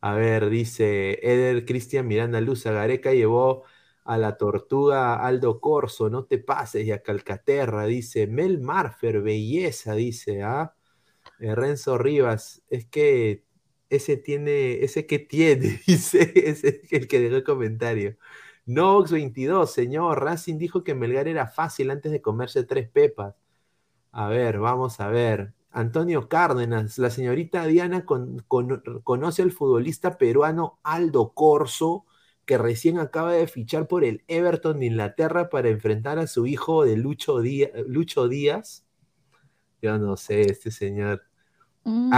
[SPEAKER 1] A ver, dice Eder Cristian Miranda Luz, Gareca llevó a la tortuga Aldo Corso, no te pases, y a Calcaterra, dice Mel Marfer, belleza, dice, ¿ah? Eh, Renzo Rivas, es que ese tiene, ese que tiene, dice, ese es el que dejó el comentario. Nox 22, señor, Racing dijo que Melgar era fácil antes de comerse tres pepas. A ver, vamos a ver. Antonio Cárdenas, la señorita Diana con- con- conoce al futbolista peruano Aldo Corso, que recién acaba de fichar por el Everton de Inglaterra para enfrentar a su hijo de Lucho, Día- Lucho Díaz. Yo no sé, este señor.
[SPEAKER 2] Mm,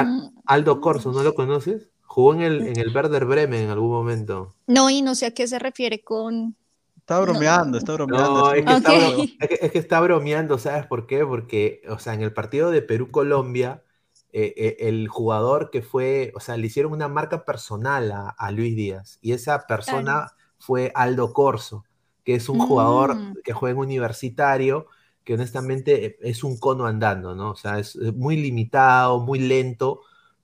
[SPEAKER 1] Aldo Corso, ¿no lo conoces? Jugó en el, en el Werder Bremen en algún momento.
[SPEAKER 2] no, y no sé a qué se refiere con...
[SPEAKER 4] Está bromeando, está bromeando.
[SPEAKER 1] No, es que, está, que- es que está bromeando, ¿sabes por qué? Porque, o sea, en el partido de Perú-Colombia, eh, eh, el jugador que fue, o sea, le hicieron una marca personal a, a Luis Díaz, y esa persona fue Aldo Corso, que es un jugador
[SPEAKER 2] Mm.
[SPEAKER 1] que juega en universitario, que honestamente eh, es un cono andando, ¿no? O sea, es muy limitado, muy lento,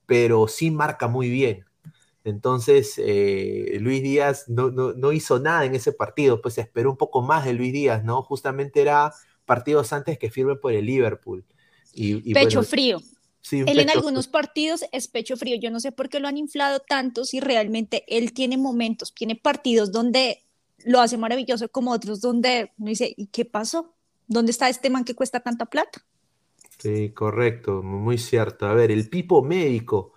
[SPEAKER 1] pero sí marca muy bien. Entonces, eh, Luis Díaz no, no- no hizo nada en ese partido, pues se esperó un poco más de Luis Díaz, ¿no? Justamente era partidos antes que firme por el Liverpool. Y, y
[SPEAKER 2] Pecho
[SPEAKER 1] bueno,
[SPEAKER 2] frío.
[SPEAKER 1] Sí,
[SPEAKER 2] Él en algunos partidos es pecho frío. Yo no sé por qué lo han inflado tanto si realmente él tiene momentos, tiene partidos donde lo hace maravilloso, como otros donde uno dice, ¿y qué pasó? ¿Dónde está este man que cuesta tanta plata?
[SPEAKER 1] Sí, correcto, muy cierto. A ver, el Pipo médico.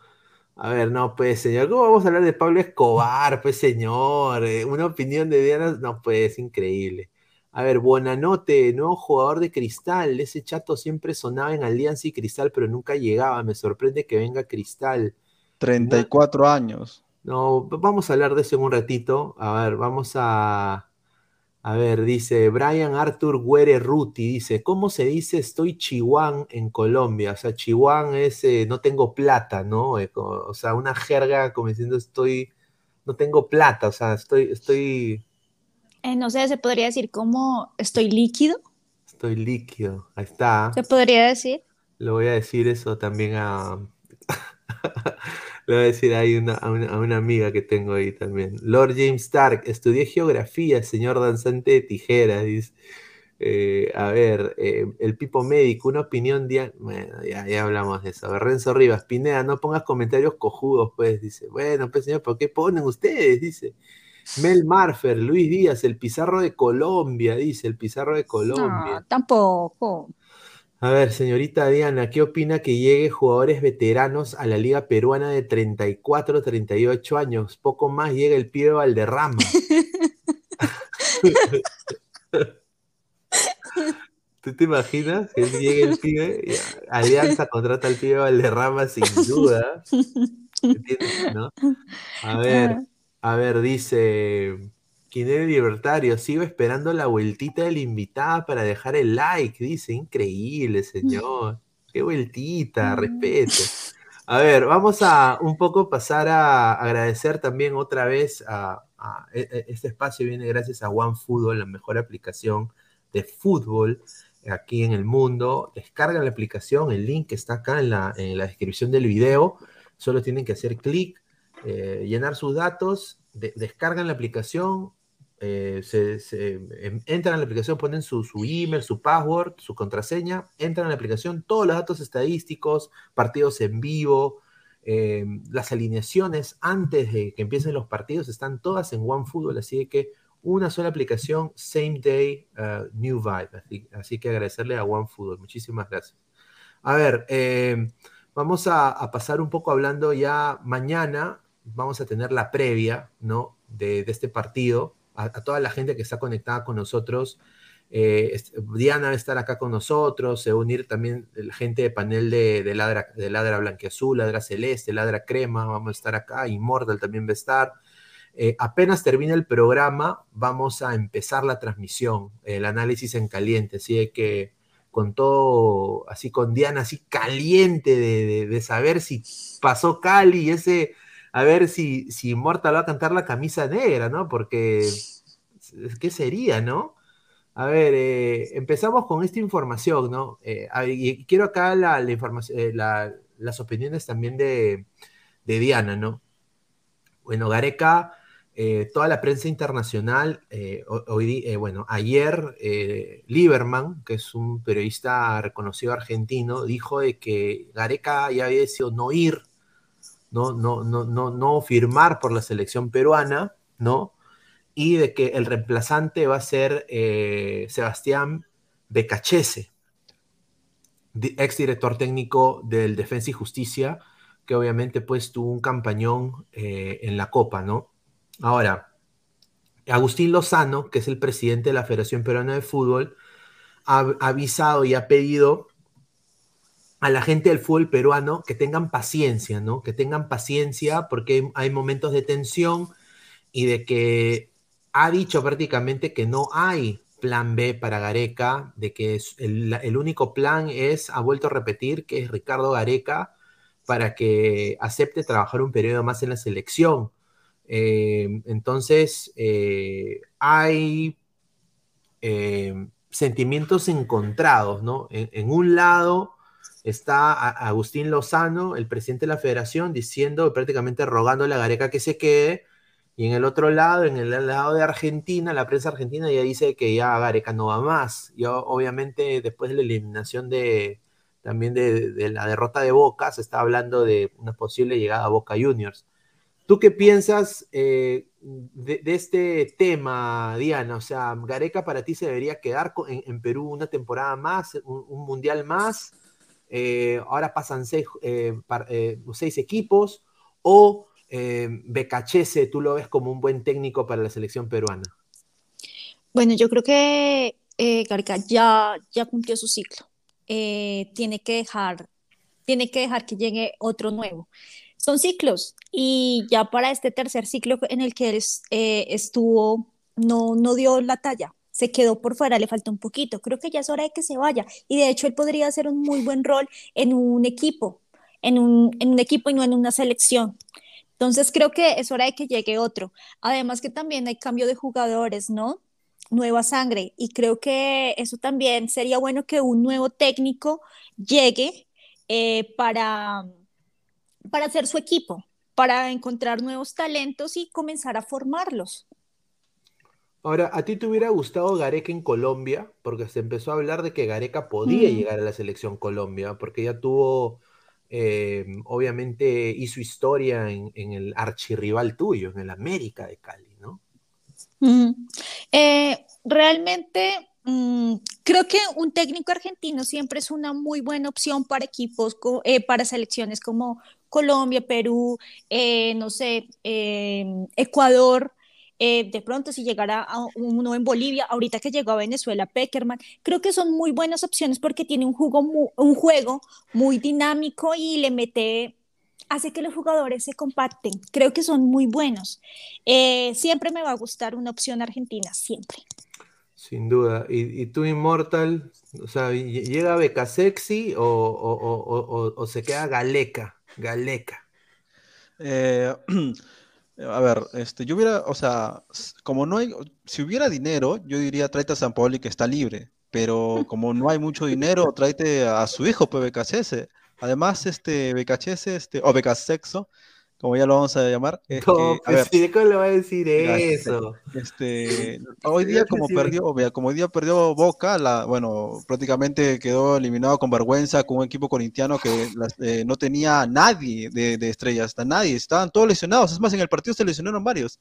[SPEAKER 1] A ver, no, pues, señor, ¿cómo vamos a hablar de Pablo Escobar, pues, señor? Eh, una opinión de Diana, no, pues, increíble. A ver, Buenanote, nuevo jugador de Cristal. Ese chato siempre sonaba en Alianza y Cristal, pero nunca llegaba. Me sorprende que venga Cristal.
[SPEAKER 4] 34 años.
[SPEAKER 1] No, vamos a hablar de eso en un ratito. A ver, vamos a. A ver, dice Brian Arthur Güere Ruti, dice, ¿cómo se dice estoy chihuán en Colombia? O sea, chihuán es eh, no tengo plata, ¿no? Eh, o sea, una jerga como diciendo estoy, no tengo plata, o sea, estoy, estoy,
[SPEAKER 2] Eh, no sé, se podría decir como estoy líquido,
[SPEAKER 1] estoy líquido. Ahí está.
[SPEAKER 2] se podría decir.
[SPEAKER 1] Le voy a decir eso también a. Le voy a decir ahí una- a, una, a una amiga que tengo ahí también. Lord James Stark, estudié geografía, señor danzante de tijeras. Dice. Eh, a ver, eh, el Pipo Médico, una opinión. dia- Bueno, ya, ya hablamos de eso. A ver, Renzo Rivas, Pineda, no pongas comentarios cojudos, pues. Dice, bueno, pues señor, ¿por qué ponen ustedes? Dice. Mel Marfer, Luis Díaz, el Pizarro de Colombia, dice, el Pizarro de Colombia.
[SPEAKER 2] No, tampoco.
[SPEAKER 1] A ver, señorita Diana, ¿qué opina que llegue jugadores veteranos a la Liga Peruana de 34, 38 años? Poco más llega el pibe Valderrama. ¿Tú te imaginas que llegue el pibe? Alianza contrata al pibe Valderrama sin duda. ¿Entiendes? ¿No? A ver, a ver, dice Quinero Libertario, sigo esperando la vueltita de la invitada para dejar el like. Dice, increíble, señor. Qué vueltita, respeto. A ver, vamos a un poco pasar a agradecer también otra vez a, e- e- este espacio viene gracias a OneFootball, la mejor aplicación de fútbol aquí en el mundo. Descargan la aplicación, el link está acá en la, en la descripción del video. Solo tienen que hacer clic, eh, llenar sus datos, de- descargan la aplicación, eh, em- entran a la aplicación, ponen su, email, su password, su contraseña, entran a la aplicación, todos los datos estadísticos, partidos en vivo, eh, las alineaciones antes de que empiecen los partidos están todas en OneFootball, así que una sola aplicación, same day, uh, new vibe. Así, así que agradecerle a OneFootball. Muchísimas gracias. A ver, eh, vamos a pasar un poco hablando ya mañana. Vamos a tener la previa, ¿no? De, de este partido. A, toda la gente que está conectada con nosotros. Eh, Diana va a estar acá con nosotros. Se va a unir también la gente de panel de, de Ladra, de Ladra Blanquiazul, Ladra Celeste, Ladra Crema. Vamos a estar acá. Immortal también va a estar. Eh, apenas termine el programa, vamos a empezar la transmisión, el análisis en caliente, así que con todo, así con Diana, así caliente de, saber si pasó Cali ese, a ver si, si Mortal va a cantar la camisa negra, ¿no? Porque, ¿qué sería, no? A ver, eh, empezamos con esta información, ¿no? Eh, y quiero acá la, información, eh, las opiniones también de, de, Diana, ¿no? Bueno, Gareca eh, toda la prensa internacional, hoy, bueno, ayer Lieberman, que es un periodista reconocido argentino, dijo de que Gareca ya había decidido no ir, no, no, no, no, no firmar por la selección peruana, ¿no? Y de que el reemplazante va a ser Sebastián Becachese, ex director técnico del Defensa y Justicia, que obviamente pues tuvo un campañón en la Copa, ¿no? Ahora, Agustín Lozano, que es el presidente de la Federación Peruana de Fútbol, ha avisado y ha pedido a la gente del fútbol peruano que tengan paciencia, ¿no? Que tengan paciencia porque hay momentos de tensión y de que ha dicho prácticamente que no hay plan B para Gareca, de que el, único plan es, ha vuelto a repetir, que es Ricardo Gareca para que acepte trabajar un periodo más en la selección. Eh, entonces, eh, hay eh, sentimientos encontrados, ¿no? En, un lado está Agustín Lozano, el presidente de la federación, diciendo, prácticamente rogando a Gareca que se quede, y en el otro lado, en el lado de Argentina, la prensa argentina ya dice que ya Gareca no va más. Y obviamente después de la eliminación de también de, la derrota de Boca, se está hablando de una posible llegada a Boca Juniors. ¿Tú qué piensas eh, de, este tema, Diana? O sea, Gareca para ti se debería quedar en, Perú una temporada más, un, mundial más. Eh, ahora pasan seis, eh, seis equipos. O Becachese, tú lo ves como un buen técnico para la selección peruana.
[SPEAKER 2] Bueno, yo creo que Gareca ya, ya cumplió su ciclo. tiene que dejar, tiene que dejar que llegue otro nuevo son ciclos y ya para este tercer ciclo en el que él eh, estuvo, no, no dio la talla, se quedó por fuera, le falta un poquito, creo que ya es hora de que se vaya y de hecho él podría hacer un muy buen rol en un equipo, en un, en un equipo y no en una selección. Entonces creo que es hora de que llegue otro. Además que también hay cambio de jugadores, ¿no? Nueva sangre. Y creo que eso también sería bueno que un nuevo técnico llegue eh, para, para hacer su equipo, para encontrar nuevos talentos y comenzar a formarlos.
[SPEAKER 1] Ahora, ¿a ti te hubiera gustado Gareca en Colombia? Porque se empezó a hablar de que Gareca podía mm. llegar a la selección Colombia, porque ya tuvo, eh, obviamente, hizo historia en, el archirrival tuyo, en el América de Cali, ¿no?
[SPEAKER 2] Mm. Eh, realmente Mm, creo que un técnico argentino siempre es una muy buena opción para equipos, eh, para selecciones como Colombia, Perú, eh, no sé, em, Ecuador. Eh, de pronto si llegara a uno en Bolivia, ahorita que llegó a Venezuela, Peckerman, creo que son muy buenas opciones porque tiene un, juego un juego muy dinámico y le mete, hace que los jugadores se compacten. Creo que son muy buenos. siempre me va a gustar una opción argentina, siempre.
[SPEAKER 1] Sin duda. ¿Y, tú, Immortal? O sea, ¿llega Beca Sexy o, se queda Galeca? Galeca.
[SPEAKER 4] Eh, a ver, este, yo hubiera, o sea, como no hay, si hubiera dinero, yo diría tráete a San Paoli que está libre, pero como no hay mucho dinero, tráete a su hijo, pues BKCS. Además, este BKCS, este, o Sexo como ya lo vamos a llamar.
[SPEAKER 1] Es no, pues ¿cómo le va a decir eso?
[SPEAKER 4] Este, hoy día como perdió, como hoy día perdió Boca, la, bueno, prácticamente quedó eliminado con vergüenza con un equipo corintiano que eh, no tenía nadie de, estrellas, hasta nadie, estaban todos lesionados, es más, en el partido se lesionaron varios.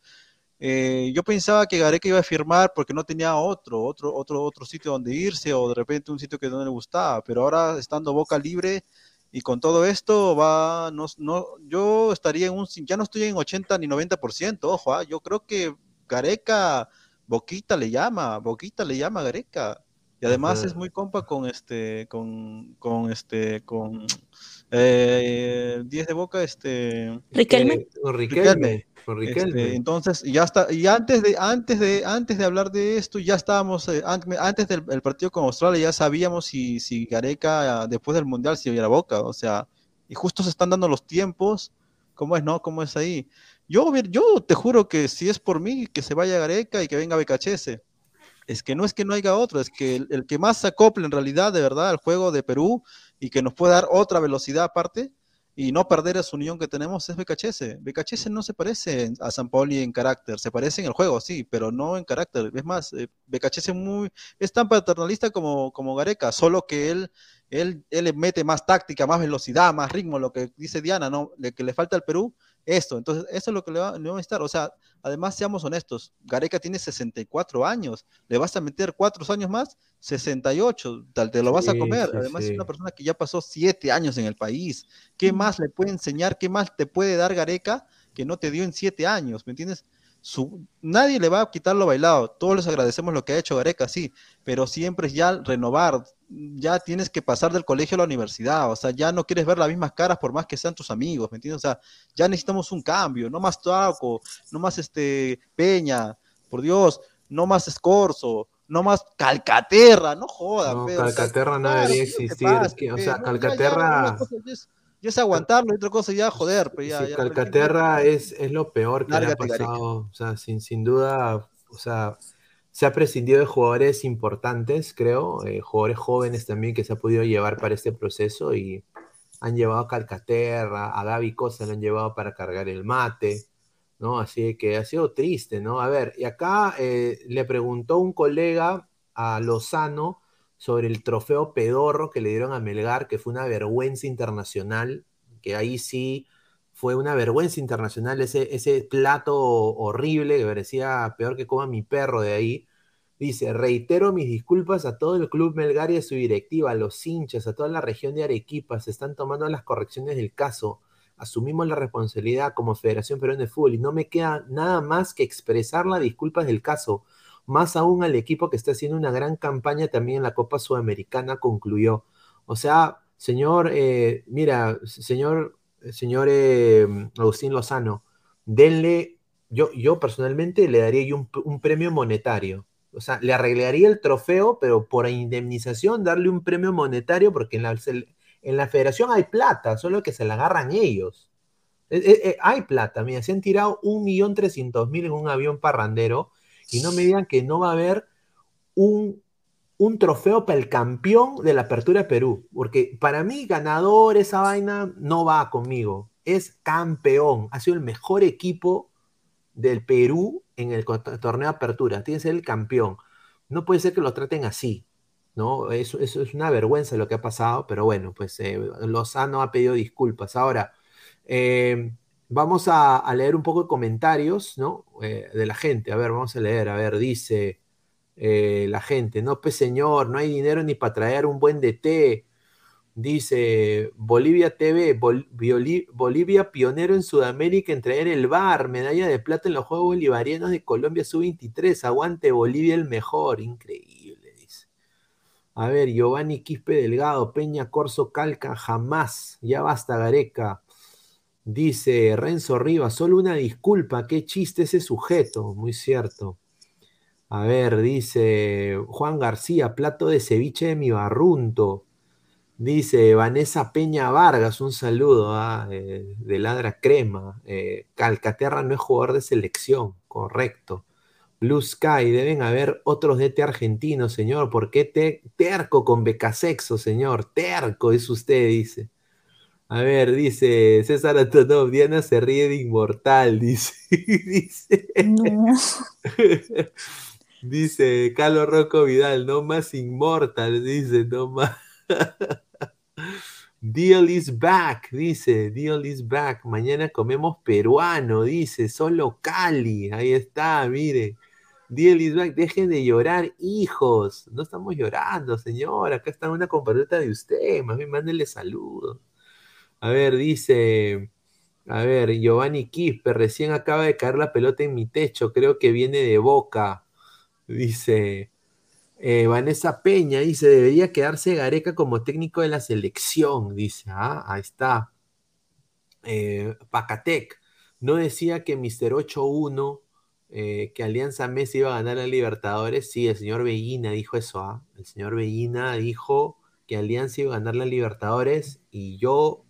[SPEAKER 4] Eh, yo pensaba que Gareca iba a firmar porque no tenía otro, otro, otro, otro sitio donde irse o de repente un sitio que no le gustaba, pero ahora estando Boca libre, y con todo esto va, no, no, yo estaría en un, ya no estoy en 80 ni 90%, ojo, ¿ah? yo creo que Gareca, Boquita le llama, Boquita le llama a Gareca. Y además es muy compa con este, con, con este, con eh, 10 de boca, este.
[SPEAKER 2] Riquelme.
[SPEAKER 1] Riquelme.
[SPEAKER 4] Este, entonces, ya está, y antes de, antes de, antes de hablar de esto, ya estábamos, eh, antes del partido con Australia, ya sabíamos si, si Gareca después del Mundial si hubiera boca, o sea, y justo se están dando los tiempos, ¿cómo es, no? ¿Cómo es ahí? Yo, yo te juro que si es por mí, que se vaya Gareca y que venga BKHS. Es que no es que no haya otro, es que el, que más se acople en realidad, de verdad, al juego de Perú y que nos pueda dar otra velocidad aparte, y no perder esa unión que tenemos es BKHS. BKHS no se parece a San Pauli en carácter, se parece en el juego, sí, pero no en carácter. Es más, eh, BKHS muy, es tan paternalista como, como Gareca, solo que él, él, él le mete más táctica, más velocidad, más ritmo, lo que dice Diana, ¿no? Le, que le falta al Perú, esto. Entonces, eso es lo que le va, a estar. O sea, además, seamos honestos, Gareca tiene 64 años, le vas a meter cuatro años más, 68, tal, te lo vas a comer. además, es una persona que ya pasó siete años en el país. ¿Qué más le puede enseñar? ¿Qué más te puede dar Gareca que no te dio en siete años? ¿Me entiendes? Su, nadie le va a quitar lo bailado. Todos les agradecemos lo que ha hecho Gareca, sí, pero siempre es ya renovar, ya tienes que pasar del colegio a la universidad, o sea, ya no quieres ver las mismas caras por más que sean tus amigos, ¿me entiendes? O sea, ya necesitamos un cambio, no más Taco, no más este Peña, por Dios, no más Escorzo, no más Calcaterra, no jodas.
[SPEAKER 1] No, Calcaterra no debería existir, o sea, Calcaterra...
[SPEAKER 4] Ya, es aguantarlo, y otra cosa ya joder. Pero ya,
[SPEAKER 1] Calcaterra es, es lo peor que le ha pasado, o sea, sin, sin duda, o sea se ha prescindido de jugadores importantes, creo, eh, jugadores jóvenes también que se ha podido llevar para este proceso y han llevado a Calcaterra, a Gaby Cosa lo han llevado para cargar el mate, ¿no? Así que ha sido triste, ¿no? A ver, y acá eh, le preguntó un colega a Lozano sobre el trofeo pedorro que le dieron a Melgar, que fue una vergüenza internacional, que ahí sí fue una vergüenza internacional ese, ese plato horrible que parecía peor que coma mi perro de ahí. Dice, reitero mis disculpas a todo el club Melgar y a su directiva, a los hinchas, a toda la región de Arequipa, se están tomando las correcciones del caso. Asumimos la responsabilidad como Federación Peruana de Fútbol y no me queda nada más que expresar las disculpas del caso. Más aún al equipo que está haciendo una gran campaña también en la Copa Sudamericana, concluyó. O sea, señor, eh, mira, señor, señor eh, Agustín Lozano, denle, yo, yo personalmente le daría un, un premio monetario o sea, le arreglaría el trofeo, pero por indemnización darle un premio monetario, porque en la, en la federación hay plata, solo que se la agarran ellos. Eh, eh, eh, hay plata, mira, se han tirado un millón trescientos mil en un avión parrandero y no me digan que no va a haber un, un trofeo para el campeón de la Apertura Perú, porque para mí ganador esa vaina no va conmigo, es campeón, ha sido el mejor equipo del Perú en el torneo apertura, tiene que ser el campeón. No puede ser que lo traten así, ¿no? Eso, eso es una vergüenza lo que ha pasado, pero bueno, pues eh, Lozano ha pedido disculpas. Ahora, eh, vamos a, leer un poco de comentarios, ¿no? Eh, de la gente. A ver, vamos a leer. A ver, dice la gente, no, pues señor, no hay dinero ni para traer un buen DT. Dice Bolivia TV, Bolivia pionero en Sudamérica en traer el bar, medalla de plata en los Juegos Bolivarianos de Colombia sub-23, aguante Bolivia el mejor, increíble, dice. A ver, Giovanni Quispe Delgado, Peña Corso Calca, jamás, ya basta Gareca. Dice Renzo Rivas, solo una disculpa, qué chiste ese sujeto, muy cierto. A ver, dice Juan García, plato de ceviche de mi barrunto. Dice Vanessa Peña Vargas, un saludo ah, eh, de Ladra Crema. Eh, Calcaterra no es jugador de selección, correcto. Blue Sky, deben haber otros DT argentinos, señor. ¿Por qué te, terco con becasexo, señor? Terco es usted, dice. A ver, dice César Antonov, Diana se ríe de inmortal, dice. dice. dice Carlos Rocco Vidal, no más inmortal, dice, no más. Deal is back, dice, deal is back. Mañana comemos peruano, dice, solo Cali. Ahí está, mire. Deal is back, dejen de llorar, hijos. No estamos llorando, señor. Acá está una compatriota de usted. Más bien, mándele saludos. A ver, dice, a ver, Giovanni Quispe, recién acaba de caer la pelota en mi techo. Creo que viene de boca. Dice, eh, Vanessa Peña dice, debería quedarse Gareca como técnico de la selección, dice, ah, ahí está. Eh, Pacatec, no decía que Mr. 8-1, eh, que Alianza Messi iba a ganar a Libertadores. Sí, el señor Bellina dijo eso. ¿ah? El señor Bellina dijo que Alianza iba a ganar la Libertadores y yo,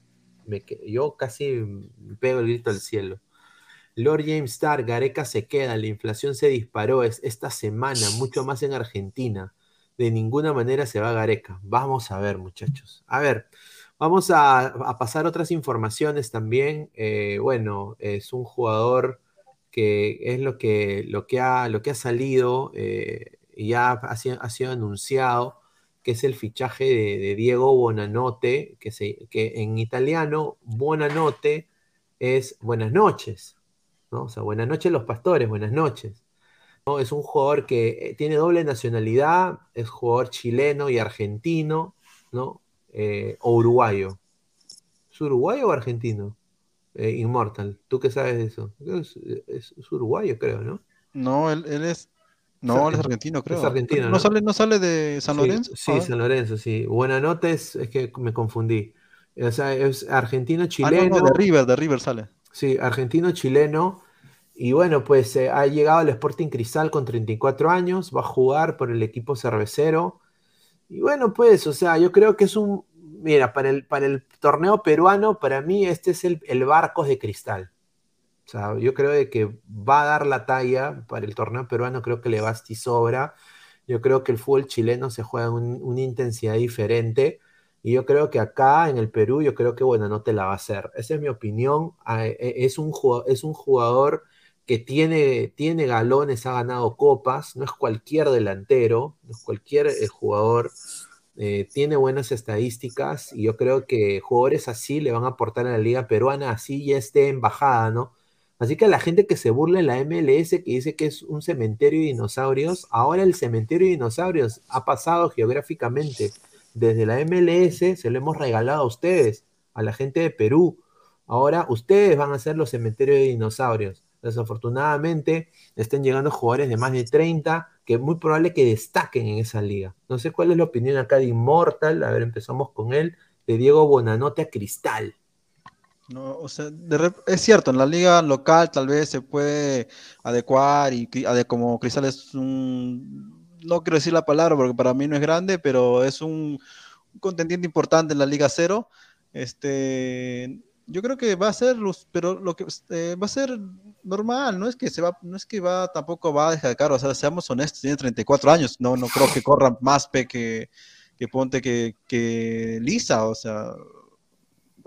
[SPEAKER 1] me, yo casi pego el grito al cielo. Lord James Starr, Gareca se queda, la inflación se disparó es, esta semana, mucho más en Argentina. De ninguna manera se va Gareca. Vamos a ver, muchachos. A ver, vamos a, pasar otras informaciones también. Eh, bueno, es un jugador que es lo que, lo que, ha, lo que ha salido eh, ya ha sido, anunciado, que es el fichaje de, Diego Bonanote, que, se, que en italiano, Bonanote es buenas noches. ¿no? O sea, buenas noches los pastores, buenas noches. ¿no? Es un jugador que eh, tiene doble nacionalidad, es jugador chileno y argentino, ¿no? Eh, o uruguayo. ¿Es uruguayo o argentino? Eh, Immortal, ¿tú qué sabes de eso? Es, uruguayo, creo, ¿no?
[SPEAKER 4] No, él, es. No, él es argentino, creo.
[SPEAKER 1] Es argentino.
[SPEAKER 4] ¿No, Sale, ¿No sale de San Lorenzo?
[SPEAKER 1] Sí, ah. San Lorenzo, sí. Buena nota es, que me confundí. O sea, es argentino, chileno.
[SPEAKER 4] Ah, no, de River, de River sale.
[SPEAKER 1] Sí, argentino, chileno. Y bueno, pues eh, ha llegado al Sporting Cristal con 34 años, va a jugar por el equipo cervecero. Y bueno, pues, o sea, yo creo que es un, mira, para el, para el torneo peruano, para mí este es el, el Barcos de Cristal. O sea, yo creo de que va a dar la talla para el torneo peruano, creo que le va a sobra. Yo creo que el fútbol chileno se juega en una intensidad diferente. Y yo creo que acá en el Perú, yo creo que bueno, no te la va a hacer. Esa es mi opinión. Ah, e, e, es un, es un jugador que tiene, tiene galones, ha ganado copas, no es cualquier delantero, no es cualquier eh, jugador, eh, tiene buenas estadísticas y yo creo que jugadores así le van a aportar a la liga peruana, así ya esté embajada, ¿no? Así que la gente que se burla en la MLS, que dice que es un cementerio de dinosaurios, ahora el cementerio de dinosaurios ha pasado geográficamente desde la MLS, se lo hemos regalado a ustedes, a la gente de Perú. Ahora ustedes van a ser los cementerios de dinosaurios. Desafortunadamente, estén llegando jugadores de más de 30 que es muy probable que destaquen en esa liga. No sé cuál es la opinión acá de Immortal. A ver, empezamos con él. De Diego Bonanote a Cristal.
[SPEAKER 4] No, o sea, es cierto, en la liga local tal vez se puede adecuar y como Cristal es un, no quiero decir la palabra porque para mí no es grande, pero es un, un contendiente importante en la liga cero. Este, yo creo que va a ser, pero lo que eh, va a ser normal, no es que se va, no es que va, tampoco va a dejar caro, o sea, seamos honestos, tiene 34 años, no, no creo que corra más pe que, que Ponte que, que Lisa, o sea,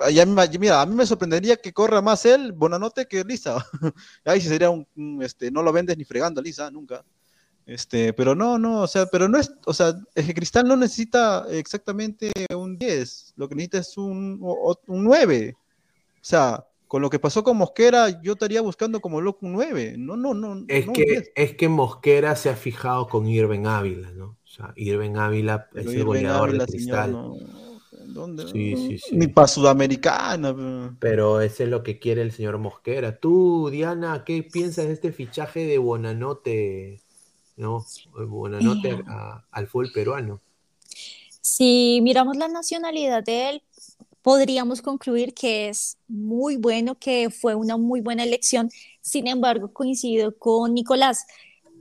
[SPEAKER 4] ya, mira, a mí me sorprendería que corra más él, Bonanote, que Lisa. Ahí sería un, este, no lo vendes ni fregando Lisa, nunca. Este, pero no, no, o sea, pero no es, o sea, el Cristal no necesita exactamente un 10, lo que necesita es un, un 9. O sea, con lo que pasó con Mosquera, yo estaría buscando como loco un 9. No, no, no.
[SPEAKER 1] Es, que, es. que Mosquera se ha fijado con Irving Ávila, ¿no? O sea, Irving Ávila es el goleador de cristal.
[SPEAKER 4] ¿Dónde? Sí, sí, sí. Ni para Sudamericana.
[SPEAKER 1] Pero ese es lo que quiere el señor Mosquera. Tú, Diana, ¿qué piensas de este fichaje de Bonanote? ¿No? Bonanote eh. al fútbol peruano.
[SPEAKER 2] Si miramos la nacionalidad de él, podríamos concluir que es muy bueno, que fue una muy buena elección. Sin embargo, coincido con Nicolás,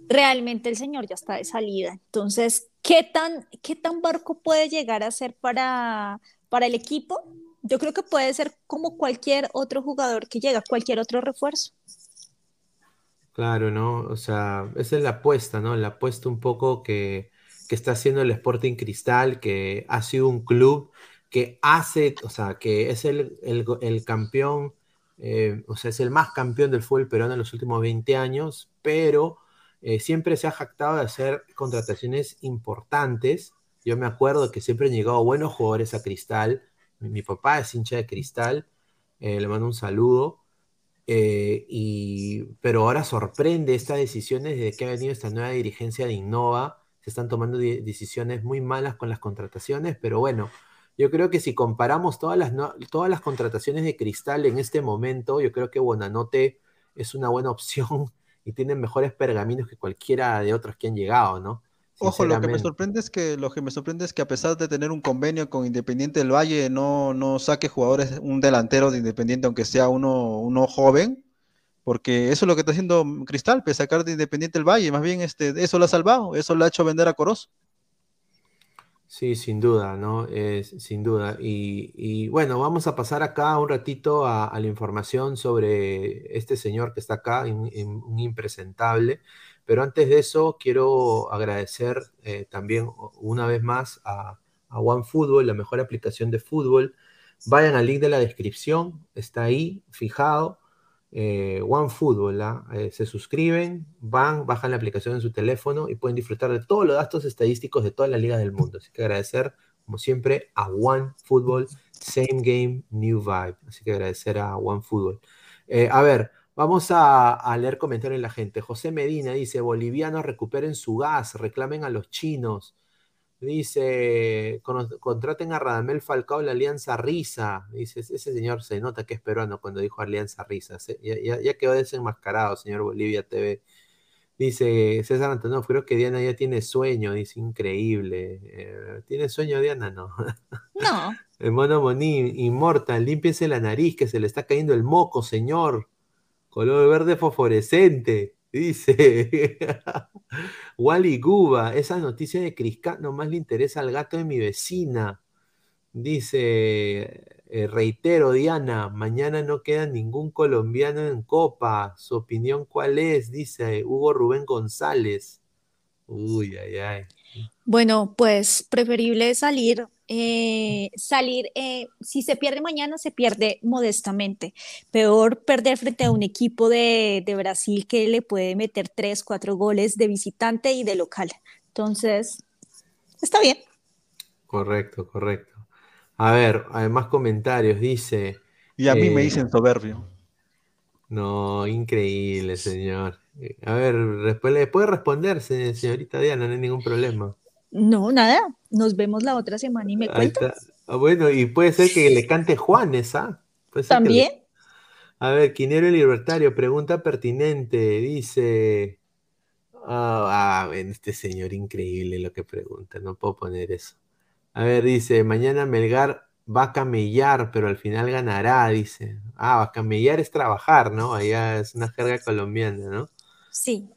[SPEAKER 2] realmente el señor ya está de salida. Entonces, ¿qué tan, qué tan barco puede llegar a ser para, para el equipo? Yo creo que puede ser como cualquier otro jugador que llega, cualquier otro refuerzo.
[SPEAKER 1] Claro, ¿no? O sea, esa es la apuesta, ¿no? La apuesta un poco que, que está haciendo el Sporting Cristal, que ha sido un club que hace, o sea, que es el, campeón, eh, o sea, es el más campeón del fútbol peruano en los últimos 20 años, pero eh, siempre se ha jactado de hacer contrataciones importantes. Yo me acuerdo que siempre han llegado buenos jugadores a Cristal. Mi, papá es hincha de Cristal, eh, le mando un saludo. y, pero ahora sorprende estas decisiones desde que ha venido esta nueva dirigencia de Innova. Se están tomando decisiones muy malas con las contrataciones, pero bueno, yo creo que si comparamos todas las, todas las contrataciones de Cristal en este momento, yo creo que Bonanote es una buena opción y tiene mejores pergaminos que cualquiera de otros que han llegado, ¿no?
[SPEAKER 4] Ojo, lo que me sorprende es que lo que me sorprende es que a pesar de tener un convenio con Independiente del Valle, no, no saque jugadores, un delantero de Independiente, aunque sea uno, uno joven, porque eso es lo que está haciendo Cristal, pues sacar de Independiente el Valle, más bien este, eso lo ha salvado, eso lo ha hecho vender a Corozo.
[SPEAKER 1] Sí, sin duda, ¿no? Es, sin duda. Y, bueno, vamos a pasar acá un ratito a, la información sobre este señor que está acá, un impresentable. Pero antes de eso, quiero agradecer eh, también una vez más a, a OneFootball, la mejor aplicación de fútbol. Vayan al link de la descripción, está ahí, fijado eh, OneFootball. ¿ah? Eh, se suscriben, van, bajan la aplicación en su teléfono y pueden disfrutar de todos los datos estadísticos de todas las ligas del mundo. Así que agradecer, como siempre, a OneFootball, Same Game, New Vibe. Así que agradecer a OneFootball. Eh, a ver, vamos a, a, leer comentarios de la gente. José Medina dice: Bolivianos recuperen su gas, reclamen a los chinos. Dice, contraten a Radamel Falcao la Alianza Risa. Dice, ese señor se nota que es peruano cuando dijo Alianza Risa. Ya, ya, quedó desenmascarado, señor Bolivia TV. Dice César Antonio, creo que Diana ya tiene sueño. Dice, increíble. Eh, ¿Tiene sueño Diana? No.
[SPEAKER 2] No.
[SPEAKER 1] El mono Moní, inmortal, límpiese la nariz que se le está cayendo el moco, señor. Color verde fosforescente. Dice Wally Guba, esa noticia de Criscat nomás le interesa al gato de mi vecina. Dice, eh, reitero, Diana, mañana no queda ningún colombiano en Copa. ¿Su opinión cuál es? Dice Hugo Rubén González. Uy, ay, ay.
[SPEAKER 2] Bueno, pues preferible salir eh, salir, eh, si se pierde mañana, se pierde modestamente. Peor perder frente a un equipo de, Brasil que le puede meter tres, cuatro goles de visitante y de local. Entonces, está bien.
[SPEAKER 1] Correcto, correcto. A ver, hay más comentarios. Dice.
[SPEAKER 4] Y a mí me eh, dicen soberbio.
[SPEAKER 1] No, increíble, señor. A ver, después le puede responder, señorita Diana, no hay ningún problema.
[SPEAKER 2] No, nada. Nos vemos la otra semana y me cuentas.
[SPEAKER 1] Ah, bueno, y puede ser que le cante Juanes, ¿ah?
[SPEAKER 2] También.
[SPEAKER 1] A ver, Quinero Libertario, pregunta pertinente. Dice. Ah, ah este señor increíble lo que pregunta, no puedo poner eso. A ver, dice, mañana Melgar va a camellar, pero al final ganará, dice. Ah, camellar es trabajar, ¿no? Allá es una jerga colombiana, ¿no?
[SPEAKER 2] Sí.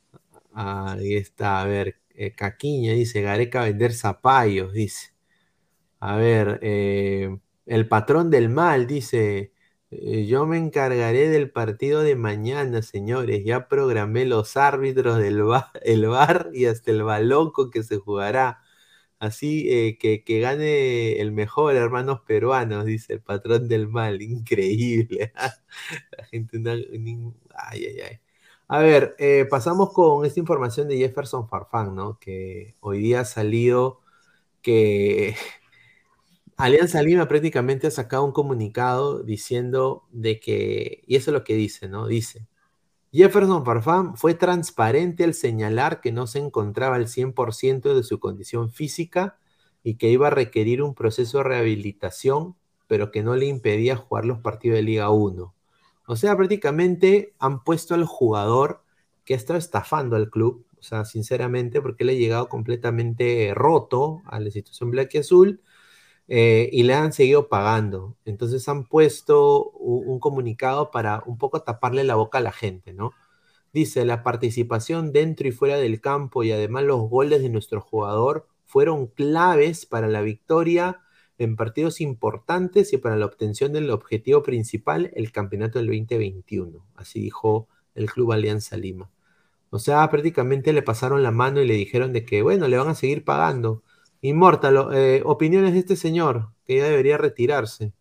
[SPEAKER 1] Ahí está, a ver, eh, Caquiña dice, Gareca vender zapallos, dice. A ver, eh, el patrón del mal dice, eh, yo me encargaré del partido de mañana, señores. Ya programé los árbitros del bar, el bar y hasta el balón con que se jugará. Así que, que, gane el mejor, hermanos peruanos, dice el patrón del mal. Increíble. La gente ay, ay, ay. A ver, eh, pasamos con esta información de Jefferson Farfán, ¿no? Que hoy día ha salido que Alianza Lima prácticamente ha sacado un comunicado diciendo de que, y eso es lo que dice, ¿no? Dice, Jefferson Farfán fue transparente al señalar que no se encontraba al 100% de su condición física y que iba a requerir un proceso de rehabilitación, pero que no le impedía jugar los partidos de Liga 1. O sea, prácticamente han puesto al jugador que ha estado estafando al club, o sea, sinceramente, porque le ha llegado completamente roto a la institución Black y Azul eh, y le han seguido pagando. Entonces han puesto un, comunicado para un poco taparle la boca a la gente, ¿no? Dice, la participación dentro y fuera del campo y además los goles de nuestro jugador fueron claves para la victoria en partidos importantes y para la obtención del objetivo principal, el campeonato del 2021. Así dijo el Club Alianza Lima. O sea, prácticamente le pasaron la mano y le dijeron de que, bueno, le van a seguir pagando. Inmortal, eh, opiniones de este señor, que ya debería retirarse.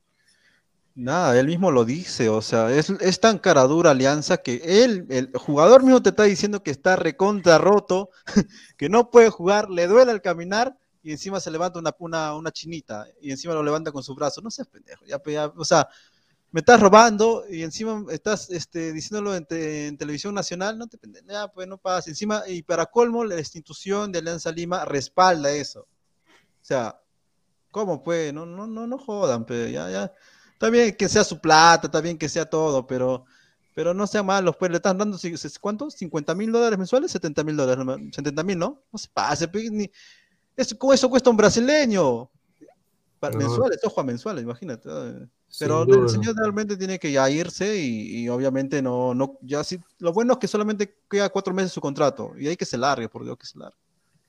[SPEAKER 4] Nada, él mismo lo dice, o sea, es, es, tan cara dura alianza que él, el jugador mismo te está diciendo que está recontra roto, que no puede jugar, le duele al caminar y encima se levanta una, una, una chinita y encima lo levanta con su brazo. No seas pendejo, ya, pues, o sea, me estás robando y encima estás este, diciéndolo en, televisión nacional, no te ya, pues no pasa. Encima, y para colmo, la institución de Alianza Lima respalda eso. O sea, ¿cómo pues? No, no, no, no jodan, pero pues, ya, ya. Está bien que sea su plata, está que sea todo, pero, pero no sea malo, pues le están dando, ¿cuántos? ¿50 mil dólares mensuales? ¿70 mil dólares? ¿70 mil, no? No se pase, pues, ni, eso, eso cuesta un brasileño. para-
[SPEAKER 1] No.
[SPEAKER 4] mensuales, ojo a mensuales, imagínate.
[SPEAKER 1] Sin
[SPEAKER 4] Pero el señor realmente tiene que ya irse y, y obviamente no, no, ya sí, lo bueno es que solamente queda cuatro meses su contrato y hay que se largue, por Dios que se largue.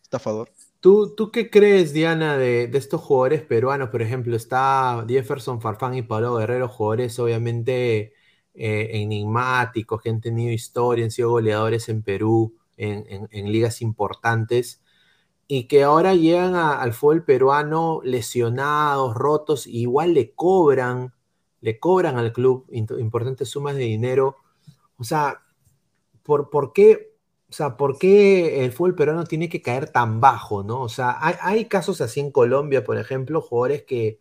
[SPEAKER 4] Estafador.
[SPEAKER 1] ¿Tú, ¿Tú qué crees, Diana, de, de estos jugadores peruanos? Por ejemplo, está Jefferson Farfán y Pablo Guerrero, jugadores obviamente eh, enigmáticos, que han tenido historia, han sido goleadores en Perú, en, en- en ligas importantes, y que ahora llegan al fútbol peruano lesionados, rotos, y igual le cobran, le cobran al club importantes sumas de dinero. O sea, ¿por, por qué? O sea, ¿por qué el fútbol peruano tiene que caer tan bajo, no? O sea, hay, hay casos así en Colombia, por ejemplo, jugadores que,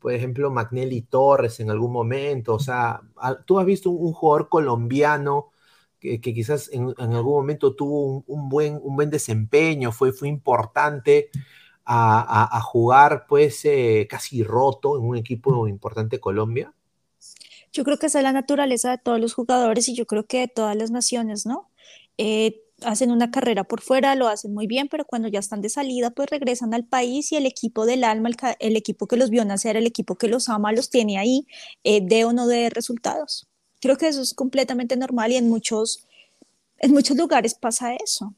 [SPEAKER 1] por ejemplo, Magnelli Torres en algún momento, o sea, tú has visto un, un jugador colombiano que, quizás en, algún momento tuvo un, buen, un buen desempeño, fue, fue importante a, jugar pues eh, casi roto en un equipo importante Colombia.
[SPEAKER 2] Yo creo que esa es la naturaleza de todos los jugadores y yo creo que de todas las naciones, ¿no? Eh, hacen una carrera por fuera, lo hacen muy bien, pero cuando ya están de salida, pues regresan al país y el equipo del alma, el equipo que los vio nacer, el equipo que los ama, los tiene ahí, eh, de o no de resultados. Creo que eso es completamente normal y en muchos, en muchos lugares pasa eso.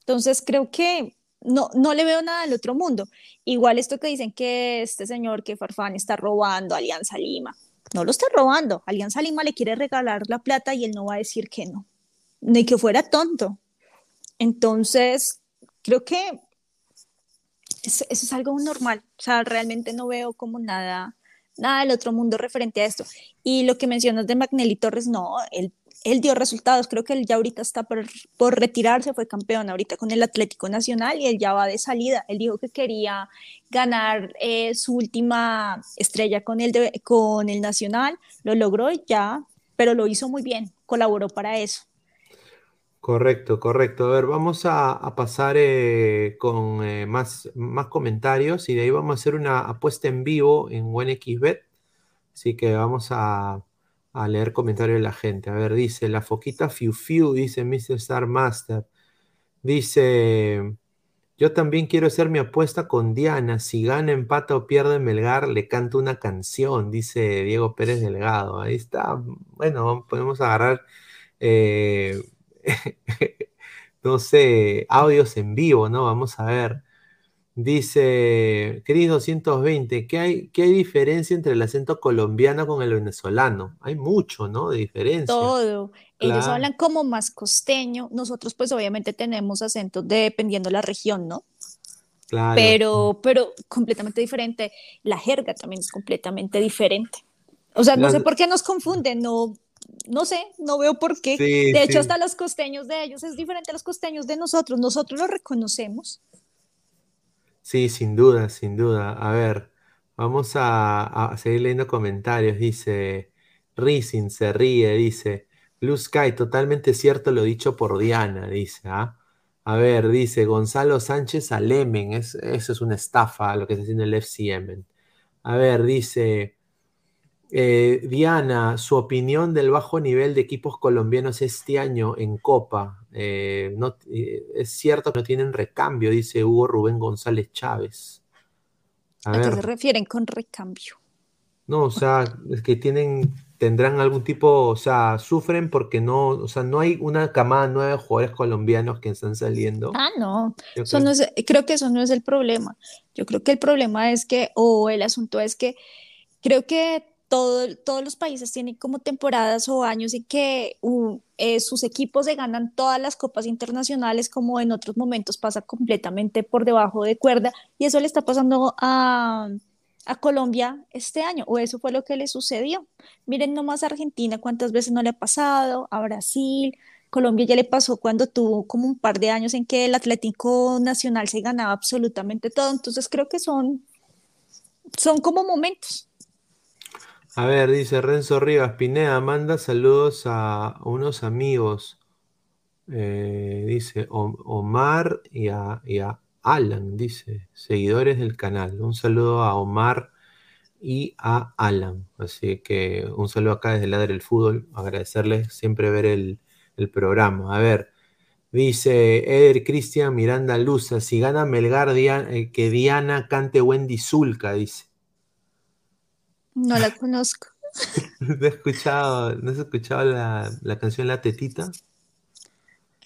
[SPEAKER 2] Entonces creo que no, no le veo nada del otro mundo. Igual esto que dicen que este señor, que Farfán está robando Alianza Lima, no lo está robando. Alianza Lima le quiere regalar la plata y él no va a decir que no, ni que fuera tonto. Entonces, creo que eso es algo normal. O sea, realmente no veo como nada, nada del otro mundo referente a esto. Y lo que mencionas de Magnelli Torres, no, él, él dio resultados. Creo que él ya ahorita está por, retirarse, fue campeón ahorita con el Atlético Nacional y él ya va de salida. Él dijo que quería ganar eh, su última estrella con el, con el Nacional, lo logró ya, pero lo hizo muy bien, colaboró para eso.
[SPEAKER 1] Correcto, correcto. A ver, vamos a, pasar eh, con eh, más, más comentarios y de ahí vamos a hacer una apuesta en vivo en OneXBet. Así que vamos a, a leer comentarios de la gente. A ver, dice la foquita Fiu Fiu, dice Mr. Star Master. Dice, yo también quiero hacer mi apuesta con Diana. Si gana, empata o pierde Melgar, le canto una canción, dice Diego Pérez Delgado. Ahí está. Bueno, podemos agarrar. eh, no sé, audios en vivo, ¿no? Vamos a ver. Dice, Cris 220, ¿qué hay, qué hay diferencia entre el acento colombiano con el venezolano? Hay mucho, ¿no? De diferencia.
[SPEAKER 2] Todo. Ellos
[SPEAKER 1] Claro.
[SPEAKER 2] hablan como más costeño. Nosotros, pues, obviamente tenemos acentos dependiendo la región, ¿no?
[SPEAKER 1] Claro.
[SPEAKER 2] Pero, pero completamente diferente. La jerga también es completamente diferente. O sea, no sé por qué nos confunden, no, no sé, no veo por qué.
[SPEAKER 1] Sí,
[SPEAKER 2] De hecho,
[SPEAKER 1] sí.
[SPEAKER 2] hasta los costeños de ellos es diferente a los costeños de nosotros. Nosotros los reconocemos.
[SPEAKER 1] Sí, sin duda, sin duda. A ver, vamos a, a seguir leyendo comentarios. Dice, Rising se ríe, dice, Blue Sky, totalmente cierto lo dicho por Diana, dice, ¿ah? A ver, dice Gonzalo Sánchez Alemen, es, eso es una estafa lo que está haciendo el FCM. A ver, dice eh, Diana, su opinión del bajo nivel de equipos colombianos este año en Copa. Eh, no, eh, es cierto que no tienen recambio, dice Hugo Rubén González Chávez. A
[SPEAKER 2] ¿A qué se refieren con recambio?
[SPEAKER 1] no, o sea, es que tienen, tendrán algún tipo, o sea, sufren porque no, o sea, no hay una camada nueva de jugadores colombianos que están saliendo.
[SPEAKER 2] Ah, no.
[SPEAKER 1] Yo
[SPEAKER 2] Eso
[SPEAKER 1] creo-
[SPEAKER 2] no es- creo que eso no es el problema. Yo creo que el problema es que, o el asunto es que creo que todo- todos los países tienen como temporadas o años en que uh, eh, sus equipos se ganan todas las copas internacionales, como en otros momentos pasa completamente por debajo de cuerda, y eso le está pasando a, a Colombia este año, o eso fue lo que le sucedió. Miren nomás a Argentina, cuántas veces no le ha pasado, a Brasil. Colombia ya le pasó cuando tuvo como un par de años en que el Atlético Nacional se ganaba absolutamente todo. Entonces creo que son, son como momentos.
[SPEAKER 1] A ver, dice Renzo Rivas, Pineda, manda saludos a unos amigos. Eh, dice Omar y a, Alan, dice, seguidores del canal. Un saludo a Omar y a Alan. Así que un saludo acá desde Ladre el Fútbol. Agradecerles siempre ver el, programa. A ver, dice Eder Cristian Miranda Luza, si gana Melgar, eh, que Diana cante Wendy Zulka, dice.
[SPEAKER 2] No la conozco.
[SPEAKER 1] ¿No has escuchado, ¿no has escuchado la, la canción La Tetita?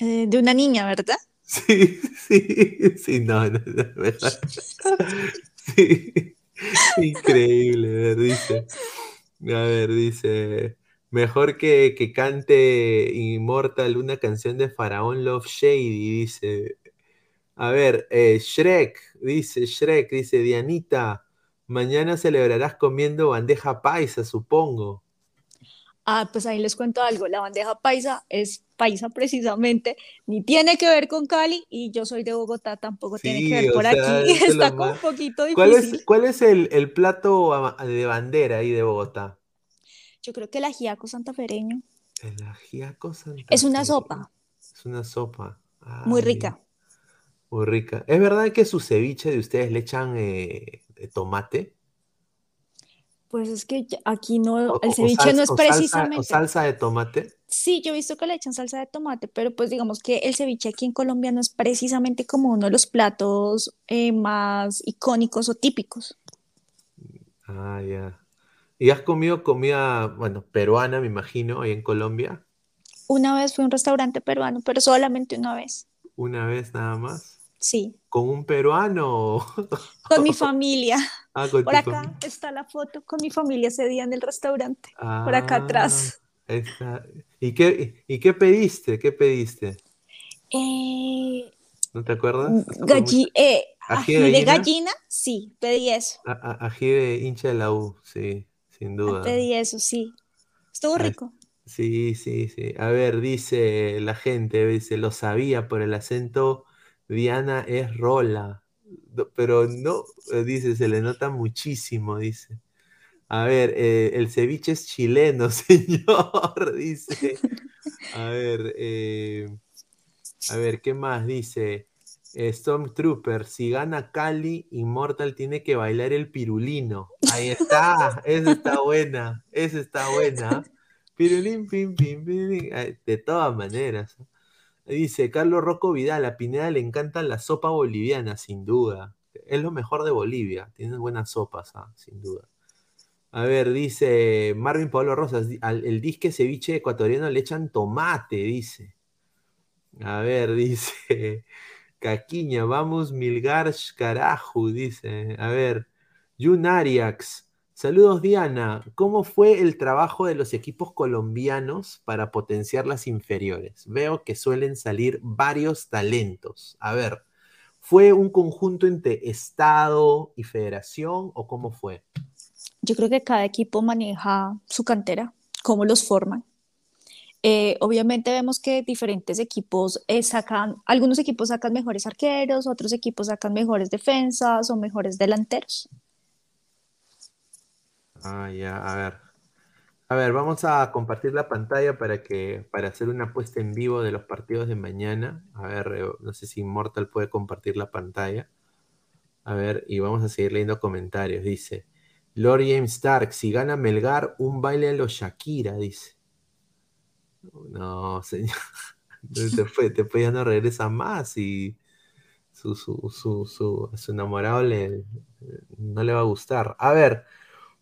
[SPEAKER 2] Eh, de una niña, ¿verdad?
[SPEAKER 1] Sí, sí, sí, no, no, no, mejor. Sí, increíble, a ver, dice. A ver, dice. Mejor que, que cante Immortal una canción de Faraón Love Shady, dice. A ver, eh, Shrek, dice Shrek, dice Dianita, mañana celebrarás comiendo bandeja paisa, supongo.
[SPEAKER 2] Ah, pues ahí les cuento algo. La bandeja paisa es paisa precisamente, ni tiene que ver con Cali y yo soy de Bogotá, tampoco tiene que ver por
[SPEAKER 1] sea,
[SPEAKER 2] aquí. Está como un poquito
[SPEAKER 1] ¿Cuál
[SPEAKER 2] difícil.
[SPEAKER 1] es, cuál es el, el plato de bandera ahí de Bogotá?
[SPEAKER 2] Yo creo que el ajiaco santafereño
[SPEAKER 1] El ajiaco
[SPEAKER 2] es una
[SPEAKER 1] santafereño.
[SPEAKER 2] sopa
[SPEAKER 1] Es una sopa.
[SPEAKER 2] muy
[SPEAKER 1] Ay,
[SPEAKER 2] rica.
[SPEAKER 1] muy rica. ¿Es verdad que su ceviche de ustedes le echan eh, tomate?
[SPEAKER 2] Pues es que aquí no,
[SPEAKER 1] O,
[SPEAKER 2] el
[SPEAKER 1] o- o
[SPEAKER 2] ceviche no es
[SPEAKER 1] o salsa- o
[SPEAKER 2] precisamente.
[SPEAKER 1] salsa de tomate?
[SPEAKER 2] Sí, yo he visto que le echan salsa de tomate, pero pues digamos que el ceviche aquí en Colombia no es precisamente como uno de los platos eh, más icónicos o típicos.
[SPEAKER 1] Ah, ya. ¿Y has comido comida, bueno, peruana, me imagino, ahí en Colombia?
[SPEAKER 2] Una vez fui a un restaurante peruano, pero solamente una vez.
[SPEAKER 1] Una vez nada más.
[SPEAKER 2] Sí,
[SPEAKER 1] ¿Con un peruano?
[SPEAKER 2] con mi familia.
[SPEAKER 1] Ah, con
[SPEAKER 2] Por acá
[SPEAKER 1] familia.
[SPEAKER 2] está la foto con mi familia ese día en el restaurante. Por acá atrás.
[SPEAKER 1] Ah, está. ¿Y qué, y qué pediste? ¿Qué pediste?
[SPEAKER 2] Eh,
[SPEAKER 1] ¿No te acuerdas?
[SPEAKER 2] galli- eh,
[SPEAKER 1] ¿Ají de gallina?
[SPEAKER 2] gallina, sí, pedí eso.
[SPEAKER 1] A- Ají de hincha de la U, sí, sin duda.
[SPEAKER 2] Pedí eso, sí. Estuvo
[SPEAKER 1] Ah,
[SPEAKER 2] rico.
[SPEAKER 1] Sí, sí, sí. A ver, dice la gente, dice, lo sabía por el acento, Diana es rola. Pero no, eh, dice, se le nota muchísimo, dice. A ver, eh, el ceviche es chileno, señor, dice. A ver, eh, a ver, ¿qué más dice? Eh, Stormtrooper, si gana Cali, Immortal tiene que bailar el pirulino. Ahí está, esa está buena, esa está buena. Pirulín, pim, pim. Ay, De todas maneras. Dice Carlos Rocco Vidal, a Pineda le encanta la sopa boliviana, sin duda. Es lo mejor de Bolivia, tienen buenas sopas, ah, sin duda. A ver, dice Marvin Pablo Rosas, al- el disque ceviche ecuatoriano le echan tomate, dice. A ver, dice Caquiña, vamos Milgar carajo, dice. A ver, Jun Ariax, saludos Diana, ¿cómo fue el trabajo de los equipos colombianos para potenciar las inferiores? Veo que suelen salir varios talentos. A ver, ¿fue un conjunto entre Estado y Federación o cómo fue?
[SPEAKER 2] Yo creo que cada equipo maneja su cantera, cómo los forman. Eh, obviamente vemos que diferentes equipos eh, sacan, algunos equipos sacan mejores arqueros, otros equipos sacan mejores defensas o mejores delanteros.
[SPEAKER 1] Ah, ya, a ver. A ver, vamos a compartir la pantalla para que, para hacer una apuesta en vivo de los partidos de mañana. A ver, eh, no sé si Immortal puede compartir la pantalla. A ver, y vamos a seguir leyendo comentarios. Dice, Lord James Stark, si gana Melgar, un baile a los Shakira, dice. No, señor. Después, después ya no regresa más y su, su, su, su, su enamorado no le va a gustar. A ver,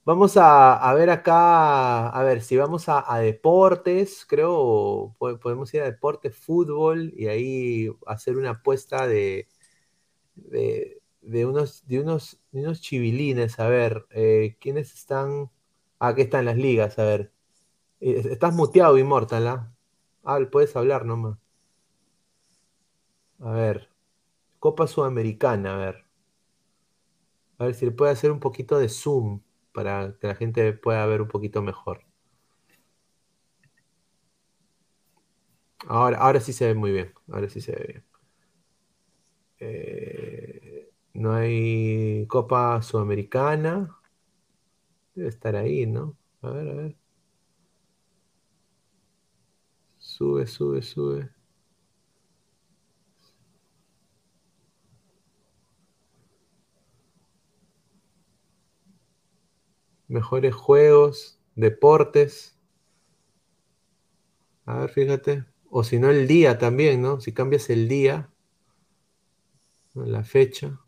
[SPEAKER 1] vamos a, ver acá, a ver, si vamos a, deportes, creo, po- podemos ir a deportes, fútbol, y ahí hacer una apuesta de, de, de unos, de, unos, de unos chivilines. A ver, eh, ¿quiénes están? Ah, aquí están las ligas, a ver. Eh, Estás muteado, Immortal, ¿ah? Ah, puedes hablar nomás. A ver, Copa Sudamericana, a ver. A ver si le puede hacer un poquito de zoom para que la gente pueda ver un poquito mejor. Ahora, ahora sí se ve muy bien. Ahora sí se ve bien. Eh, no hay Copa Sudamericana. Debe estar ahí, ¿no? A ver, a ver. Sube, sube, sube. mejores juegos, deportes. A ver, fíjate. O si no, el día también, ¿no? Si cambias el día, la fecha.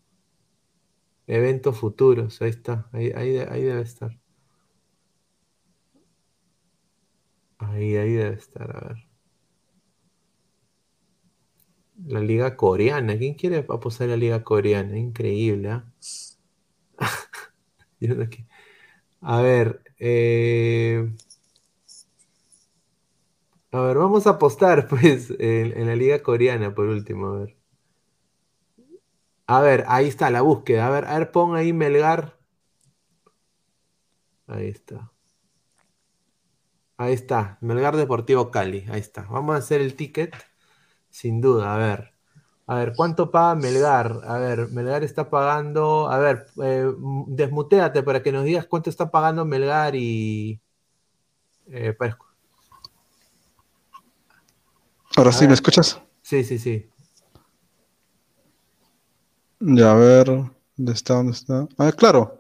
[SPEAKER 1] Eventos futuros, ahí está, ahí, ahí, ahí debe estar. Ahí, ahí debe estar, a ver. La liga coreana. ¿Quién quiere apostar a la liga coreana? Increíble, ¿eh? A ver, eh, a ver, vamos a apostar, pues, en, la liga coreana, por último, a ver. A ver, ahí está la búsqueda. A ver, a ver, pon ahí Melgar. Ahí está. Ahí está, Melgar Deportivo Cali. Ahí está. Vamos a hacer el ticket. Sin duda, a ver. A ver, ¿cuánto paga Melgar? A ver, Melgar está pagando. A ver, eh, desmuteate para que nos digas cuánto está pagando Melgar y.
[SPEAKER 4] Eh, Ahora sí, ¿me escuchas?
[SPEAKER 1] Sí, sí, sí.
[SPEAKER 4] Ya, a ver, ¿dónde está? ¿Dónde está? Ah, claro.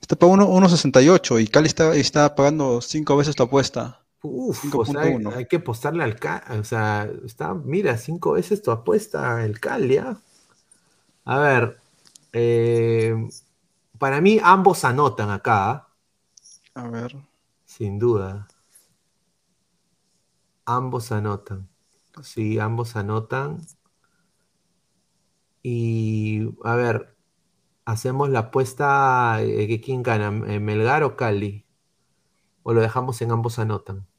[SPEAKER 4] Está pagando 1.68 y Cali está, está pagando 5 veces tu apuesta.
[SPEAKER 1] Uf, hay, que apostarle al Cali. O sea, está, mira, cinco veces tu apuesta el Cali, ¿ah? A ver, eh, para mí ambos anotan acá.
[SPEAKER 4] A ver.
[SPEAKER 1] Sin duda. Ambos anotan. Sí, ambos anotan. Y a ver, hacemos la apuesta de que quién gana, eh, Melgar o Cali. O lo dejamos en ambos anotan.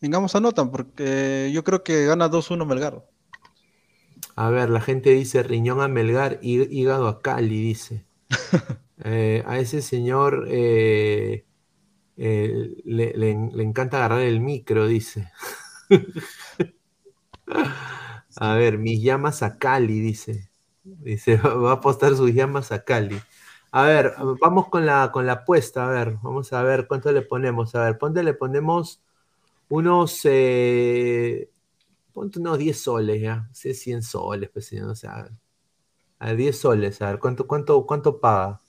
[SPEAKER 4] Vengamos anotan, porque yo creo que gana 2-1 Melgar.
[SPEAKER 1] A ver, la gente dice riñón a Melgar, hígado a Cali, dice. Eh, a ese señor eh, eh, le, encanta agarrar el micro, dice. a ver, mis llamas a Cali, dice. Dice, va a apostar sus llamas a Cali. A ver, vamos con la, con la apuesta, a ver, vamos a ver cuánto le ponemos. A ver, ponte le ponemos unos, eh, ponte unos 10 soles ya, sé 100 soles, pues, o sea, a 10 soles, a ver, ¿cuánto, cuánto, cuánto paga?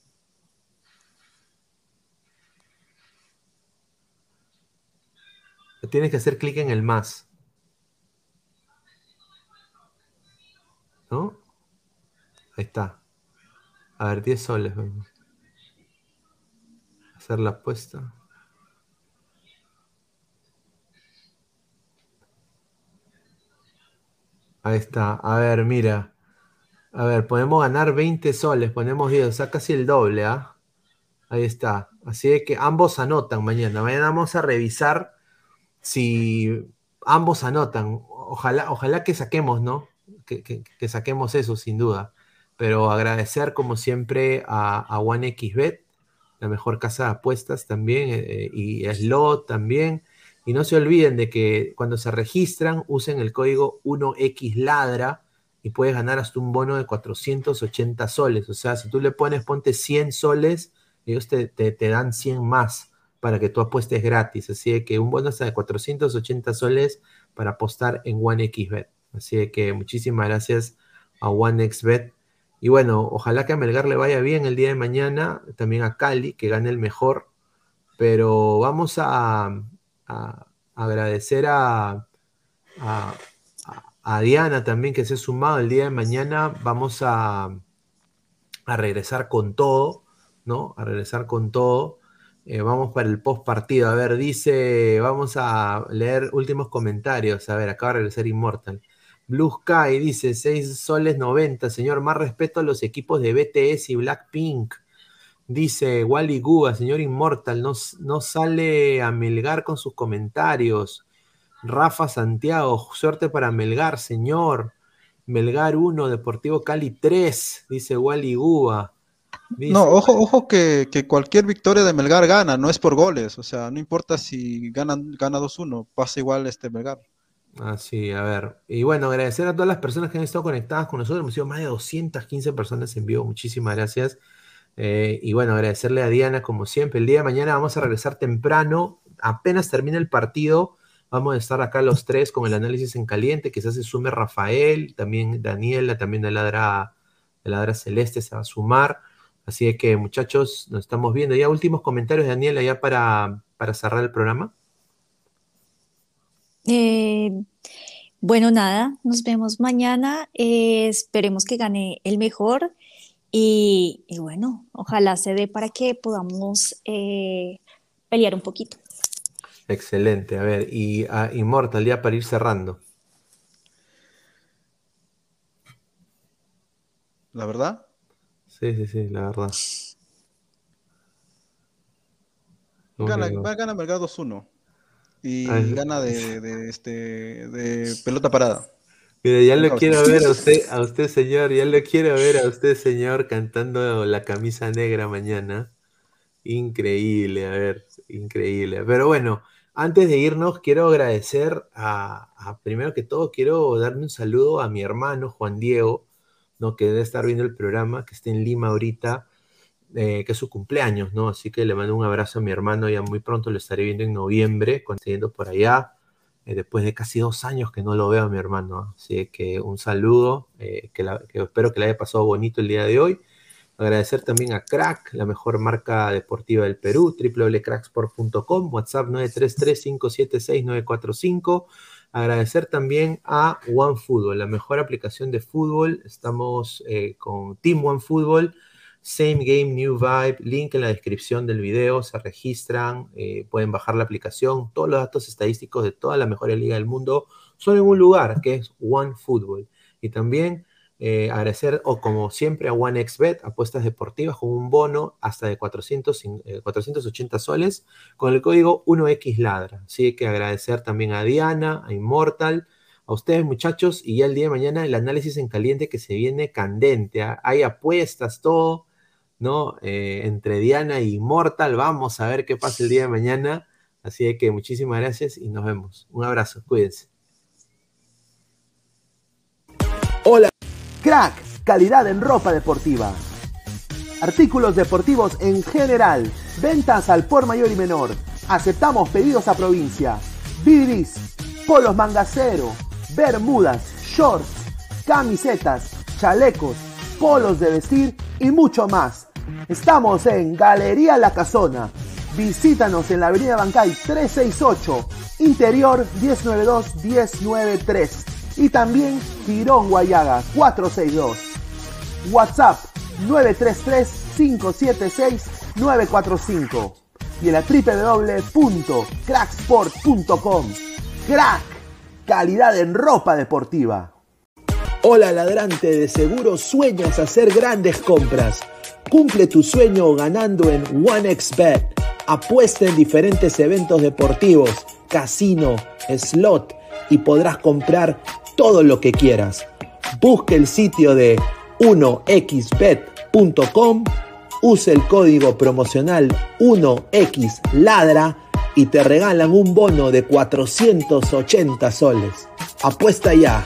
[SPEAKER 1] Tienes que hacer clic en el más. ¿No? Ahí está. A ver, 10 soles. Vamos. Hacer la apuesta. Ahí está. A ver, mira. A ver, podemos ganar 20 soles, ponemos 10, o sea, casi el doble, ¿ah? Ahí está. Así que ambos anotan mañana. Mañana vamos a revisar si ambos anotan. Ojalá, ojalá que saquemos, ¿no? Que, saquemos eso, sin duda. Pero agradecer, como siempre, a, OneXBet, la mejor casa de apuestas también, eh, y Slot también. Y no se olviden de que cuando se registran, usen el código 1XLADRA y puedes ganar hasta un bono de 480 soles. O sea, si tú le pones, ponte 100 soles, ellos te, dan 100 más para que tú apuestes gratis. Así que un bono hasta de 480 soles para apostar en OneXBet. Así que muchísimas gracias a OneXBet. Y bueno, ojalá que a Melgar le vaya bien el día de mañana, también a Cali, que gane el mejor. Pero vamos a, agradecer a, Diana también que se ha sumado el día de mañana. Vamos a, a regresar con todo, ¿no? A regresar con todo. Eh, vamos para el post partido. A ver, dice, vamos a leer últimos comentarios. A ver, acaba de regresar Immortal. Blue Sky dice 6 soles 90. Señor, más respeto a los equipos de BTS y Blackpink. Dice Wally Guga, señor Inmortal, no, no sale a Melgar con sus comentarios. Rafa Santiago, suerte para Melgar, señor. Melgar 1, Deportivo Cali 3, dice Wally Guba.
[SPEAKER 4] no, ojo, ojo que, cualquier victoria de Melgar gana, no es por goles, o sea, no importa si ganan, gana 2-1, pasa igual este Melgar.
[SPEAKER 1] Ah, sí, a ver. Y bueno, agradecer a todas las personas que han estado conectadas con nosotros. Hemos sido más de 215 personas en vivo. Muchísimas gracias. Eh, y bueno, agradecerle a Diana como siempre. El día de mañana vamos a regresar temprano. Apenas termine el partido, vamos a estar acá los tres con el análisis en caliente. Quizás se sume Rafael, también Daniela, también de Ladra, de Ladra Celeste se va a sumar. Así que muchachos, nos estamos viendo. Ya últimos comentarios, Daniela, ya para, para cerrar el programa.
[SPEAKER 2] Eh, bueno, nada, nos vemos mañana. Eh, esperemos que gane el mejor. Y, bueno, ojalá se dé para que podamos eh, pelear un poquito.
[SPEAKER 1] Excelente. A ver, y a Immortal, ya para ir cerrando.
[SPEAKER 4] ¿La verdad?
[SPEAKER 1] Sí, sí, sí, la verdad.
[SPEAKER 4] Gana, va- gana Melgar 2-1. Y
[SPEAKER 1] Ah,
[SPEAKER 4] gana de, de, este, de pelota parada.
[SPEAKER 1] Mire, ya lo quiero ver a usted, a usted, señor, ya lo quiero ver a usted, señor, cantando la camisa negra mañana. Increíble, a ver, increíble. Pero bueno, antes de irnos, quiero agradecer a, a- primero que todo, quiero darle un saludo a mi hermano Juan Diego, ¿no? Que debe estar viendo el programa, que está en Lima ahorita, eh, que es su cumpleaños, ¿no? Así que le mando un abrazo a mi hermano, ya muy pronto lo estaré viendo en noviembre, cuando esté yendo por allá eh, después de casi dos años que no lo veo a mi hermano. Así que un saludo, eh, que, espero que le haya pasado bonito el día de hoy. Agradecer también a Crack, la mejor marca deportiva del Perú, www.cracksport.com, WhatsApp 933-576-945. Agradecer también a OneFootball, la mejor aplicación de fútbol. Estamos eh, con Team OneFootball. Same Game, New Vibe, link en la descripción del video, se registran, eh, pueden bajar la aplicación, todos los datos estadísticos de toda la mejor liga del mundo son en un lugar que es OneFootball. Y también eh, agradecer, o como siempre, a OneXBet, apuestas deportivas con un bono hasta de 400, eh, 480 soles con el código 1XLadra. Así que agradecer también a Diana, a Immortal, a ustedes muchachos, y ya el día de mañana el análisis en caliente que se viene candente. ¿ah? Hay apuestas, todo. ¿No? Eh, entre Diana y Immortal. Vamos a ver qué pasa el día de mañana. Así que muchísimas gracias y nos vemos. Un abrazo, cuídense.
[SPEAKER 5] Hola. Crack, calidad en ropa deportiva. Artículos deportivos en general. Ventas al por mayor y menor. Aceptamos pedidos a provincia. Bidris, polos mangacero, bermudas, shorts, camisetas, chalecos, polos de vestir y mucho más. Estamos en Galería La Casona. Visítanos en la Avenida Bancay 368, Interior 192-193 y también Girón Guayaga 462. WhatsApp 933-576-945 y en la www.cracksport.com. Crack, calidad en ropa deportiva. Hola ladrante, de seguro sueñas hacer grandes compras. Cumple tu sueño ganando en OneXBet. Apuesta en diferentes eventos deportivos, casino, slot y podrás comprar todo lo que quieras. Busque el sitio de 1xbet.com, use el código promocional 1xladra y te regalan un bono de 480 soles. Apuesta ya.